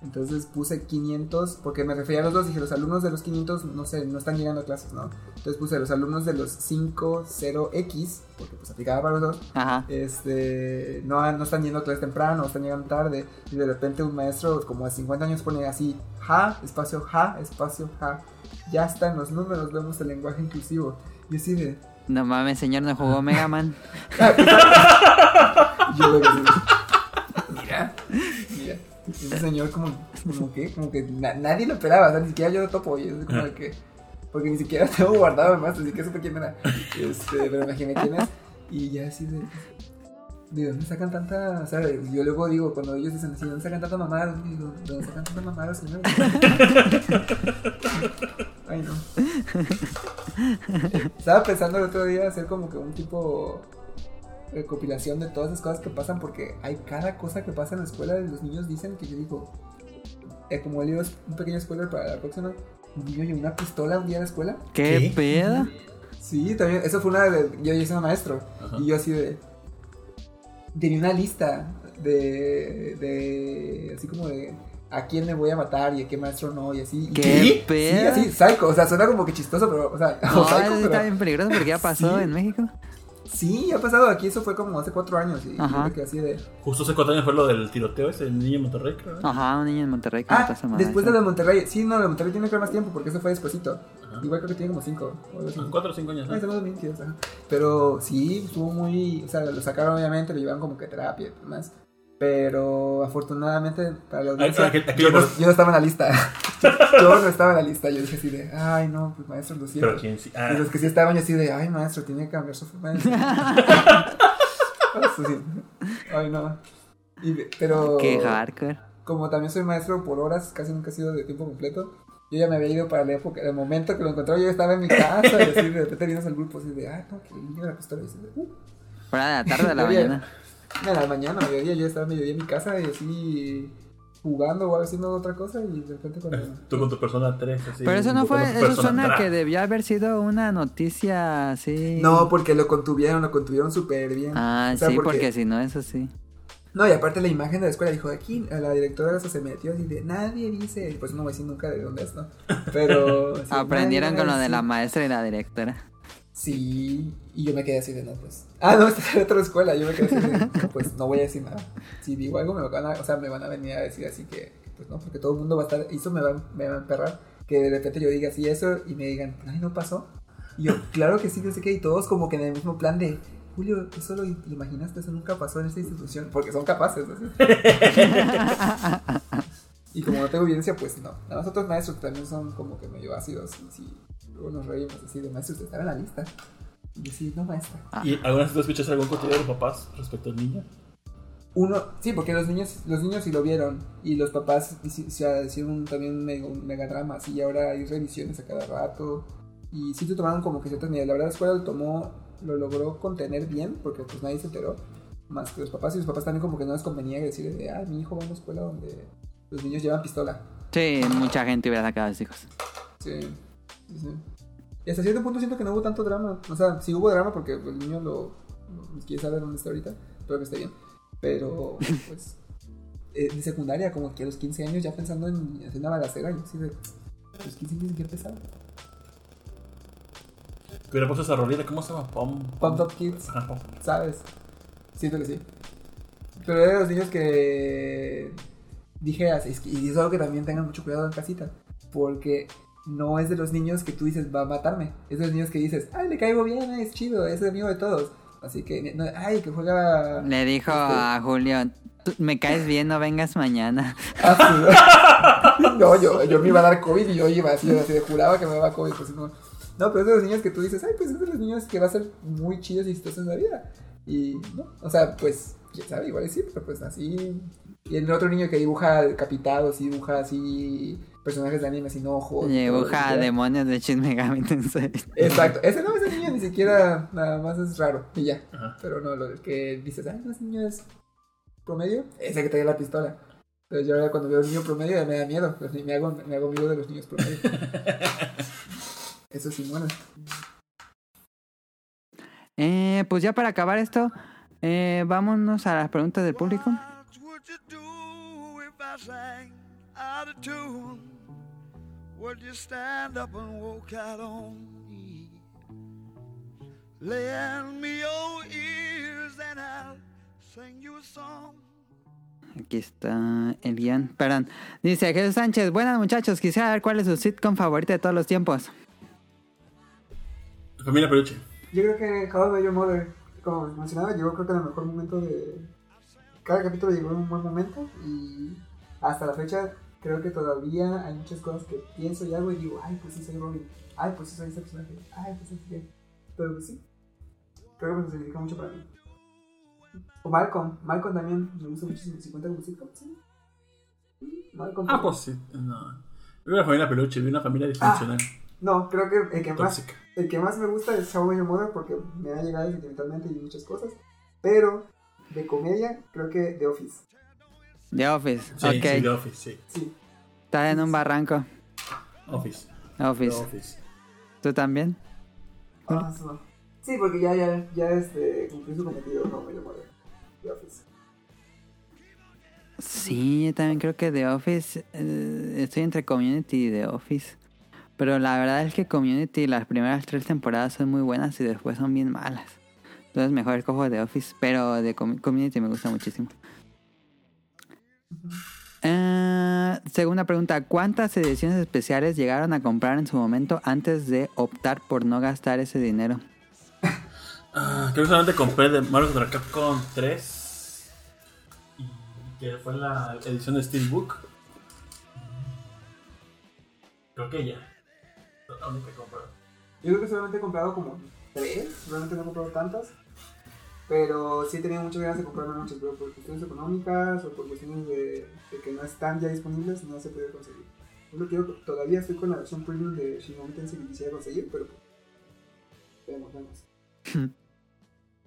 Entonces puse 500, porque me refería a los dos, dije, los alumnos de los 500, no sé, no están llegando a clases, ¿no? Entonces puse los alumnos de los 50X, porque pues aplicaba para los dos, Ajá. este, no, no están yendo a clases temprano, están llegando tarde, y de repente un maestro como de 50 años pone así, ja, espacio, ja, espacio, ja, ya están los números, vemos el lenguaje inclusivo, y así de, No mames, señor, no jugó Mega Man. yo lo que ese señor como, como que, como que na- nadie lo esperaba, o sea, ni siquiera yo lo topo, y es como de que, porque ni siquiera tengo guardado además, así que supe quién era, este, pero imaginé quién es, y ya así de, ¿De dónde sacan tanta.? O sea, yo luego digo, cuando ellos dicen así, ¿de dónde sacan tanta mamada? Digo, ¿de dónde sacan tanta mamada, señor? Ay, no. Estaba pensando el otro día hacer como que un tipo recopilación de todas esas cosas que pasan, porque hay cada cosa que pasa en la escuela. y Los niños dicen que yo digo, eh, como el libro es un pequeño spoiler para la próxima, un niño llevó una pistola un día a la escuela. ¿Qué, ¿Qué? pedo? Sí, también, eso fue una de. Yo hice una maestro. Ajá. Y yo así de. Tenía una lista de. de. así como de. a quién me voy a matar y a qué maestro no, y así. ¿Qué Sí, pedo? así, psycho. O sea, suena como que chistoso, pero. O sea, o No, psycho, pero- está bien peligroso porque ya pasó Sí. en México. Sí, ha pasado aquí, eso fue como hace cuatro años. Y Ajá. quedé así de. Justo hace cuatro años fue lo del tiroteo ese, el niño en Monterrey, creo. Ajá, un niño en Monterrey que mató Ah, a después de lo de Monterrey. Sí, no, lo de Monterrey tiene que ver más tiempo porque eso fue despuesito. Ajá. Igual creo que tiene como cinco. o algo así. Cuatro o cinco años. Ah, ¿no? estamos bien chidos, ajá. Pero sí, estuvo muy. O sea, lo sacaron obviamente, lo llevaban como que terapia y demás. Pero afortunadamente para la audiencia, aquel- aquel- yo, no, yo no estaba en la lista. yo no estaba en la lista. Yo dije así de, ay no, pues maestro, lo siento. Pero quién sí. Ah, Y los que sí estaban, yo así de, ay maestro, tiene que cambiar su forma de ser". Sí. Ay no. Y- pero Qué hardcore. como también soy maestro por horas, casi nunca he sido de tiempo completo. Yo ya me había ido para la época, el momento que lo encontré, yo estaba en mi casa y así de repente vienes al grupo así de, ah, no, que niño de la pistola. Y así de, uh. Fuera de la tarde de la mañana. No, en la mañana, mediodía, yo estaba mediodía en mi casa y así jugando o haciendo otra cosa y de repente cuando... Tú con tu persona 3, así. Pero eso no fue, eso suena tra. que debió haber sido una noticia así. No, porque lo contuvieron, lo contuvieron súper bien. Ah, O sea, sí, porque si no, eso sí. No, y aparte la imagen de la escuela dijo, aquí la directora se metió así de, nadie dice, pues no voy a decir nunca de dónde es, ¿no? Pero... sí, Aprendieron con a lo de la maestra y la directora. Sí, y yo me quedé así de, no, pues... Ah, no, esta es otra escuela, yo me quedé así de, no, pues no voy a decir nada. Si digo algo me van a, o sea, me van a venir a decir así que, pues no, porque todo el mundo va a estar, y eso me va, me va a emperrar, que de repente yo diga así eso y me digan, ay, no pasó. Y yo, claro que sí, no sé qué, y todos como que en el mismo plan de, Julio, eso lo, imaginaste, eso nunca pasó en esta institución, porque son capaces, así. Y como no tengo evidencia, pues no. A los otros maestros también son como que medio ácidos. Y sí, luego nos reímos así de maestros que están en la lista. Y yo sí, no maestra. ¿Y alguna vez tú escuchas algún contenido de los papás respecto al niño? Uno, sí, porque los niños, los niños sí lo vieron y los papás se hicieron también un mega, mega drama, así, y ahora hay revisiones a cada rato y sí se tomaron como que ciertas medidas. La verdad la escuela lo tomó, lo logró contener bien porque pues nadie se enteró, más que los papás y los papás también como que no les convenía decir de, ah, mi hijo va a una escuela donde los niños llevan pistola. Sí, mucha gente hubiera sacado a sus hijos. Sí, sí, sí. Y hasta cierto punto siento que no hubo tanto drama. O sea, sí hubo drama porque el niño lo, quiere saber dónde está ahorita. Espero que esté bien. Pero, pues, eh, de secundaria, como que a los 15 años ya pensando en hacer una balacera. Yo así de, los 15 años qué empezar. Que hubiera puesto esa rolita, ¿cómo se llama? Pom, Pump Up Kids, pom. ¿sabes? Siento que sí. Pero era de los niños que dije así, es que- y es algo que también tengan mucho cuidado en casita. Porque no es de los niños que tú dices va a matarme. Es de los niños que dices, ay, le caigo bien, es chido, es amigo de todos. Así que, no, ay, que juega. Le dijo Este- a Julio, "Tú me caes bien, no vengas mañana. Ah, sí. no, yo, yo me iba a dar COVID y yo iba así, así de juraba que me daba COVID. Pues, no. no, pero es de los niños que tú dices, ay, pues es de los niños que va a ser muy chidos y exitosos en la vida. Y no, o sea, pues, quién sabe, igual y sí, pero pues así. Y el otro niño que dibuja decapitados y dibuja así personajes de anime sin ojos. y Dibuja demonios de Shin Megami Tensei. Exacto, ese no, ese niño ni siquiera nada más es raro y ya. Ajá. Pero no, lo que dices, ay, no, ese niño es promedio, ese que trae la pistola. Pero yo ahora cuando veo un niño promedio ya me da miedo, pues, me hago, me hago amigo de los niños promedio. Eso sí, bueno. Eh, pues ya para acabar esto, eh, vámonos a las preguntas del público. What would you do if I sang out of tune? Would you stand up and walk out on me? Lend me your ears and I'll sing you a song. Aquí está el guion. Perdón. Dice Jesús Sánchez, buenas muchachos, quisiera ver cuál es su sitcom favorita de todos los tiempos. Familia Peluche. Yo creo que How I Met Your Mother, como mencionaba, llegó creo que en el mejor momento de... Cada capítulo llegó en un buen momento y hasta la fecha creo que todavía hay muchas cosas que pienso y hago y digo, ay, pues sí soy Robin, ay, pues sí soy ese personaje, ay, pues sí, sí. Pero pues sí, creo que me significa mucho para mí. O Malcolm, Malcolm también me gusta muchísimo, si cuenta como sitcom, sí. Malcolm. Ah, pues sí. No. Vi una familia peluche, vi una familia disfuncional. No, creo que el que más. El que más me gusta es How I Mother porque me ha llegado sentimentalmente y muchas cosas. Pero de comedia, creo que The Office. The Office. Sí, ok. sí, The Office, sí. En un barranco. Office. Office. The Office. ¿Tú también? Ah. Sí, porque ya, ya, ya este, cumplió su cometido Met Your Mother. The Office. Sí, yo también creo que The Office. eh, estoy entre Community y The Office. Pero la verdad es que Community, las primeras tres temporadas son muy buenas y después son bien malas. Entonces mejor cojo The Office. Pero de Com- Community me gusta muchísimo. Eh, segunda pregunta. ¿Cuántas ediciones especiales llegaron a comprar en su momento antes de optar por no gastar ese dinero? Ah, creo que solamente compré de Mario contra Capcom 3. Y que fue la edición de Steelbook. Creo que ya. Que compré. Yo creo que solamente he comprado como tres. Realmente no he comprado tantas. Pero sí he tenido muchas ganas de comprarme muchas. Pero por cuestiones económicas o por cuestiones de, de que no están ya disponibles, no se puede conseguir. Yo quiero, todavía estoy con la versión premium de Shin Megami Tensei que quisiera conseguir, pero pues, vemos, vemos.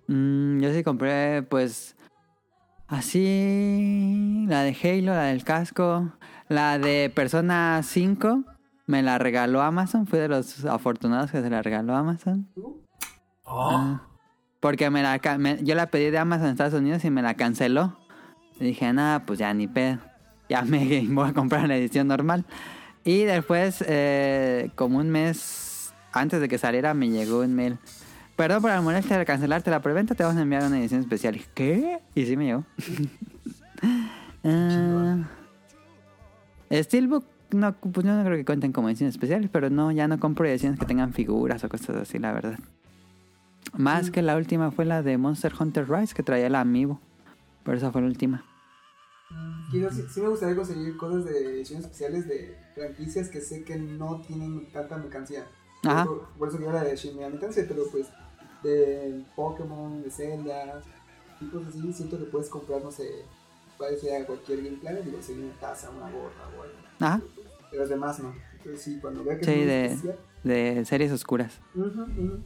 Mm, yo sí compré, pues. Así. La de Halo, la del casco. La de Persona 5. Me la regaló Amazon. Fui de los afortunados que se la regaló Amazon. ¿Tú? Oh, Ah, porque me la, me- yo la pedí de Amazon en Estados Unidos y me la canceló. Dije, nada, pues ya ni pedo. Ya me voy a comprar la edición normal. Y después, eh, como un mes antes de que saliera, me llegó un mail. Perdón por la molestia de cancelarte la preventa, te vamos a enviar una edición especial. ¿Qué? Y sí me llegó. Ah, Steelbook, no, pues yo no creo que cuenten como ediciones especiales, pero no, ya no compro ediciones que tengan figuras o cosas así, la verdad. Más que la última fue la de Monster Hunter Rise, que traía la Amiibo. Pero esa fue la última. Quiero- sí, sí me gustaría conseguir cosas de ediciones especiales de franquicias que sé que no tienen tanta mercancía. Ajá. Por, por eso quiero la de Shin Megami Tensei, pero pues de Pokémon, de Zelda, tipos así, siento que puedes comprar, no sé, parece a cualquier Game Planet, digo, sería una taza, una gorra o algo. Ajá. Pero los demás no. Entonces sí, cuando vea que Sí, es de- especial. De series oscuras. Ujú, ujú.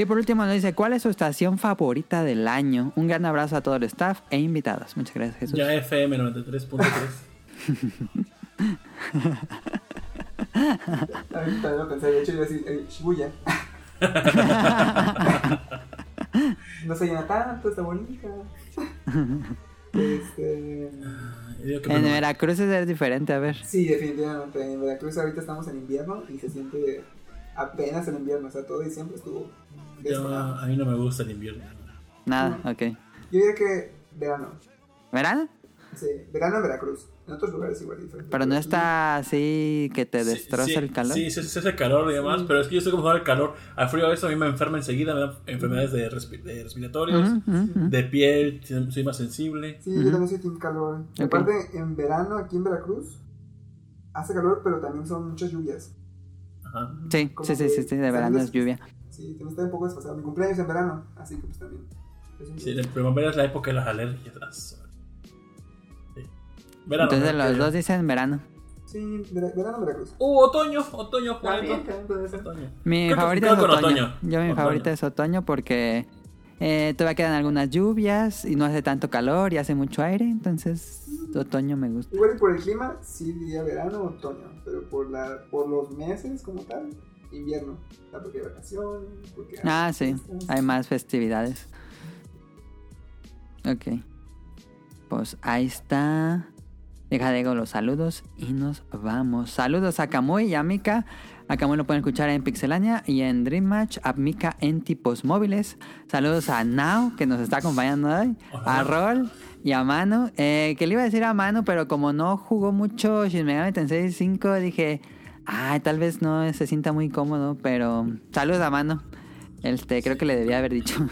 Y por último nos dice, ¿cuál es su estación favorita del año? Un gran abrazo a todo el staff e invitados. Muchas gracias, Jesús. Ya FM 93.3. También, también lo pensé, de hecho iba a decir eh, Shibuya. no se llena tanto, está bonita. este. Que En Veracruz es diferente, a ver. Sí, definitivamente. En Veracruz ahorita estamos en invierno y se siente apenas el invierno. O sea, todo diciembre estuvo. yo- a mí no me gusta el invierno. Nada, ok. Yo diría que verano. ¿Verano? Sí, verano en Veracruz. En otros lugares igual diferente. Pero no está así que te Sí, destroza sí, el calor. Sí, sí, sí, hace calor y demás, pero es que yo estoy como al calor. Al frío eso a mí me enferma enseguida, me da enfermedades de, respi- de respiratorios, Ujú, ujú, ujú. de piel, soy más sensible. Sí, yo también soy team calor. Y Ok. Aparte, en verano aquí en Veracruz hace calor, pero también son muchas lluvias. Ajá. Sí, sí, sí, sí, sí, de verano es lluvia. Sí, también está un poco desfasado. Mi cumpleaños es en verano, así que pues también. Sí, la primavera es la época de las alergias. Sí. Verano, Entonces los dos dicen verano. Sí, vera- verano Veracruz. Uh, otoño, otoño. Otoño. Mi favorita creo es otoño. Yo mi Otoño. favorita es otoño porque eh, todavía quedan algunas lluvias y no hace tanto calor y hace mucho aire. Entonces otoño me gusta. Igual por el clima, sí diría verano o otoño. Pero por, la, por los meses como tal, invierno. Porque hay vacaciones, porque hay Ah, sí. fiestas. Hay más festividades. Ok. Pues ahí está. Deja digo los saludos y nos vamos. Saludos a Kamui y a Mika. A Kamui lo pueden escuchar en Pixelania y en Dream Match. A Mika en tipos móviles. Saludos a Nao, que nos está acompañando hoy. A Rol y a Manu. Eh, que le iba a decir a Manu, pero como no jugó mucho Shin Megami Tensei 5, dije... Ay, tal vez no se sienta muy cómodo, pero... Saludos a Manu. Este, creo que le debía haber dicho.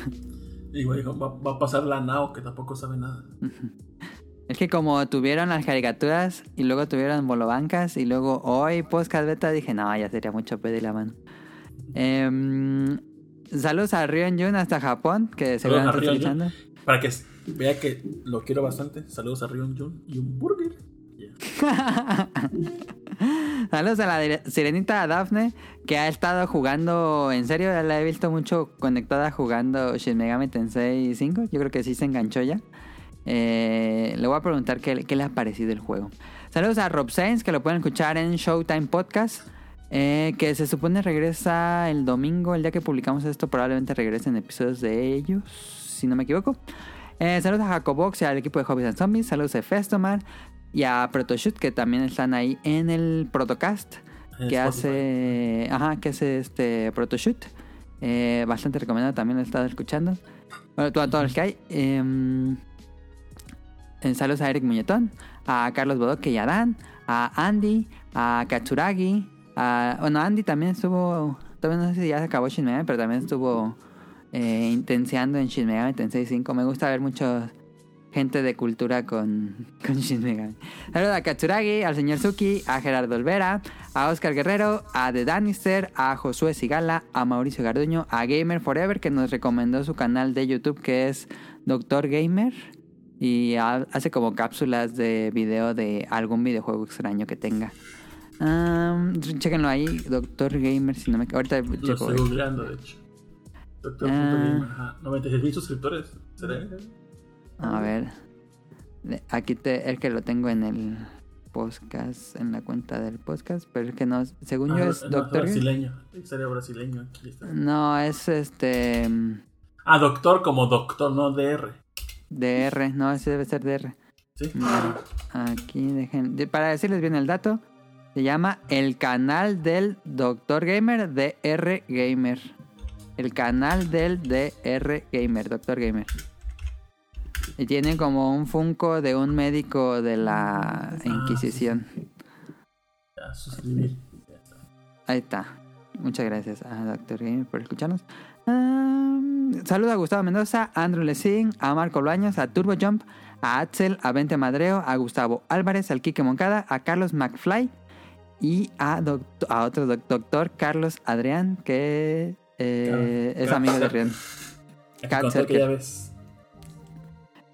Igual va, va a pasar la Nao, que tampoco sabe nada. Es que como tuvieron las caricaturas y luego tuvieron bolobancas y luego hoy podcast beta dije, no, ya sería mucho pedirle la mano. Em, saludos a Rion Jun hasta Japón, que seguramente está escuchando. Para que vea que lo quiero bastante. Saludos a Rion Jun y un burger. Yeah. Saludos a la sirenita Daphne, que ha estado jugando, en serio, ya la he visto mucho conectada jugando Shin Megami Tensei 5. Yo creo que sí se enganchó ya. Eh, le voy a preguntar qué, qué le ha parecido el juego. Saludos a Rob Sainz, que lo pueden escuchar en Showtime Podcast. eh, que se supone regresa el domingo, el día que publicamos esto, probablemente regresen episodios de ellos, si no me equivoco. Eh, saludos a Jacobox y al equipo de Hobbies and Zombies. Saludos a Festomar y a Protoshoot, que también están ahí en el Protocast, que Spotify. hace, ajá, que hace este Protoshoot. Eh, bastante recomendado, también lo he estado escuchando. Bueno, a todos los que hay. Saludos a Eric Muñetón, a Carlos Bodoque y a Dan, a Andy, a Katsuragi. A, bueno, Andy también estuvo. Todavía no sé si ya se acabó Shin Megami, pero también estuvo eh, intenseando en Shin Megami Tensei 5. Me gusta ver mucho gente de cultura con, con Shin Megami. Saludos a Katsuragi, al señor Suki, a Gerardo Olvera, a Oscar Guerrero, a The Danister, a Josué Sigala, a Mauricio Garduño, a Gamer Forever, que nos recomendó su canal de YouTube que es Doctor Gamer. Y ha- hace como cápsulas de video de algún videojuego extraño que tenga. Um, chéquenlo ahí, Doctor Gamer, si no me Ahorita Lo checo. estoy googleando, de hecho. Doctor Ah. Ajá, 96 mil suscriptores. ¿Será? A ver. Aquí te, es que lo tengo en el podcast, en la cuenta del podcast, pero es que no, según yo Ah, es no, Doctor. Gamer. brasileño. Sería brasileño. Aquí está. No, es este. mm, Ah, doctor como doctor, no DR. DR, no, ese debe ser DR. ¿Sí? Aquí dejen. de- Para decirles bien el dato, se llama El canal del Doctor Gamer, DR Gamer. El canal del DR Gamer, Doctor Gamer. Y tiene como un Funko de un médico de la Inquisición. Ya está. Ahí está. Muchas gracias a Doctor Gamer por escucharnos. Um, saludos a Gustavo Mendoza, a Andrew Lessing, a Marco Bolaños, a Turbo Jump, a Axel, a Vente Madreo, a Gustavo Álvarez, al Quique Moncada, a Carlos McFly y a, otro doc- doctor Carlos Adrián, que eh, es amigo de Rion. El Cat control que ya ves.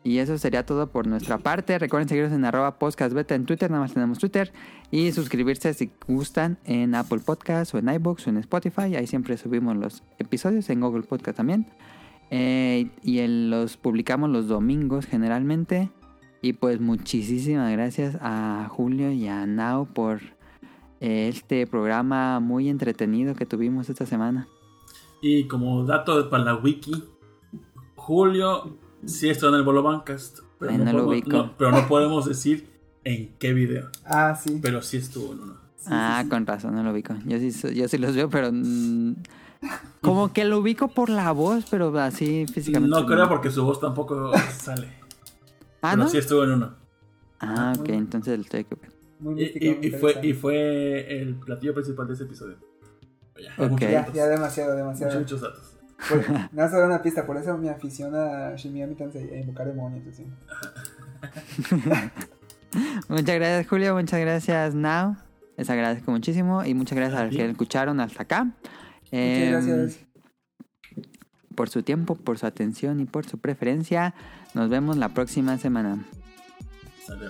Y eso sería todo por nuestra parte. Recuerden seguirnos en arroba podcast beta en Twitter, nada más tenemos Twitter. Y suscribirse si gustan en Apple Podcasts o en iBooks o en Spotify. Ahí siempre subimos los episodios, en Google Podcast también. Eh, y los publicamos los domingos generalmente. Y pues muchísimas gracias a Julio y a Nao por eh, este programa muy entretenido que tuvimos esta semana. Y como dato para la wiki, Julio sí estuvo en el Bolo Bancast. Pero no, no lo podemos, ubico. no, pero no podemos decir en qué video. Ah, sí. Pero sí estuvo en uno. Sí, ah, sí, sí. con razón, no lo ubico. Yo sí, yo sí los veo, pero... mm, como que lo ubico por la voz, pero así físicamente. No creo porque su voz tampoco sale. Ah, pero ¿no? sí estuvo en uno. Ah, ok, entonces lo estoy Y, y- muy y fue, y fue el platillo principal de ese episodio. Ya, Ok. muchos Ya, demasiado, Muchos, demasiado. muchos datos. Por- Nada una pista, por eso me aficiona a Shin Megami Tensei a invocar demonios. Así. Muchas gracias, Julio. Muchas gracias, Now. Les agradezco muchísimo. Y muchas gracias a los que escucharon hasta acá. Muchas Em, gracias. Por su tiempo, por su atención y por su preferencia. Nos vemos la próxima semana. Sale,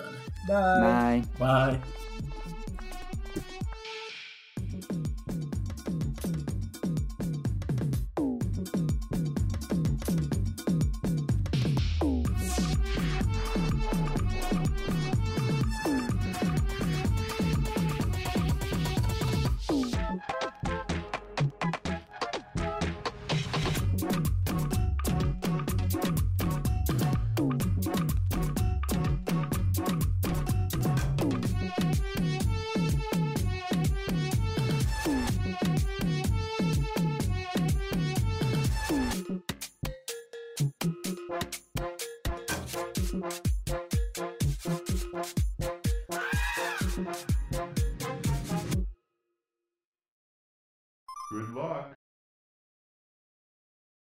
vale. Bye. Bye. Bye.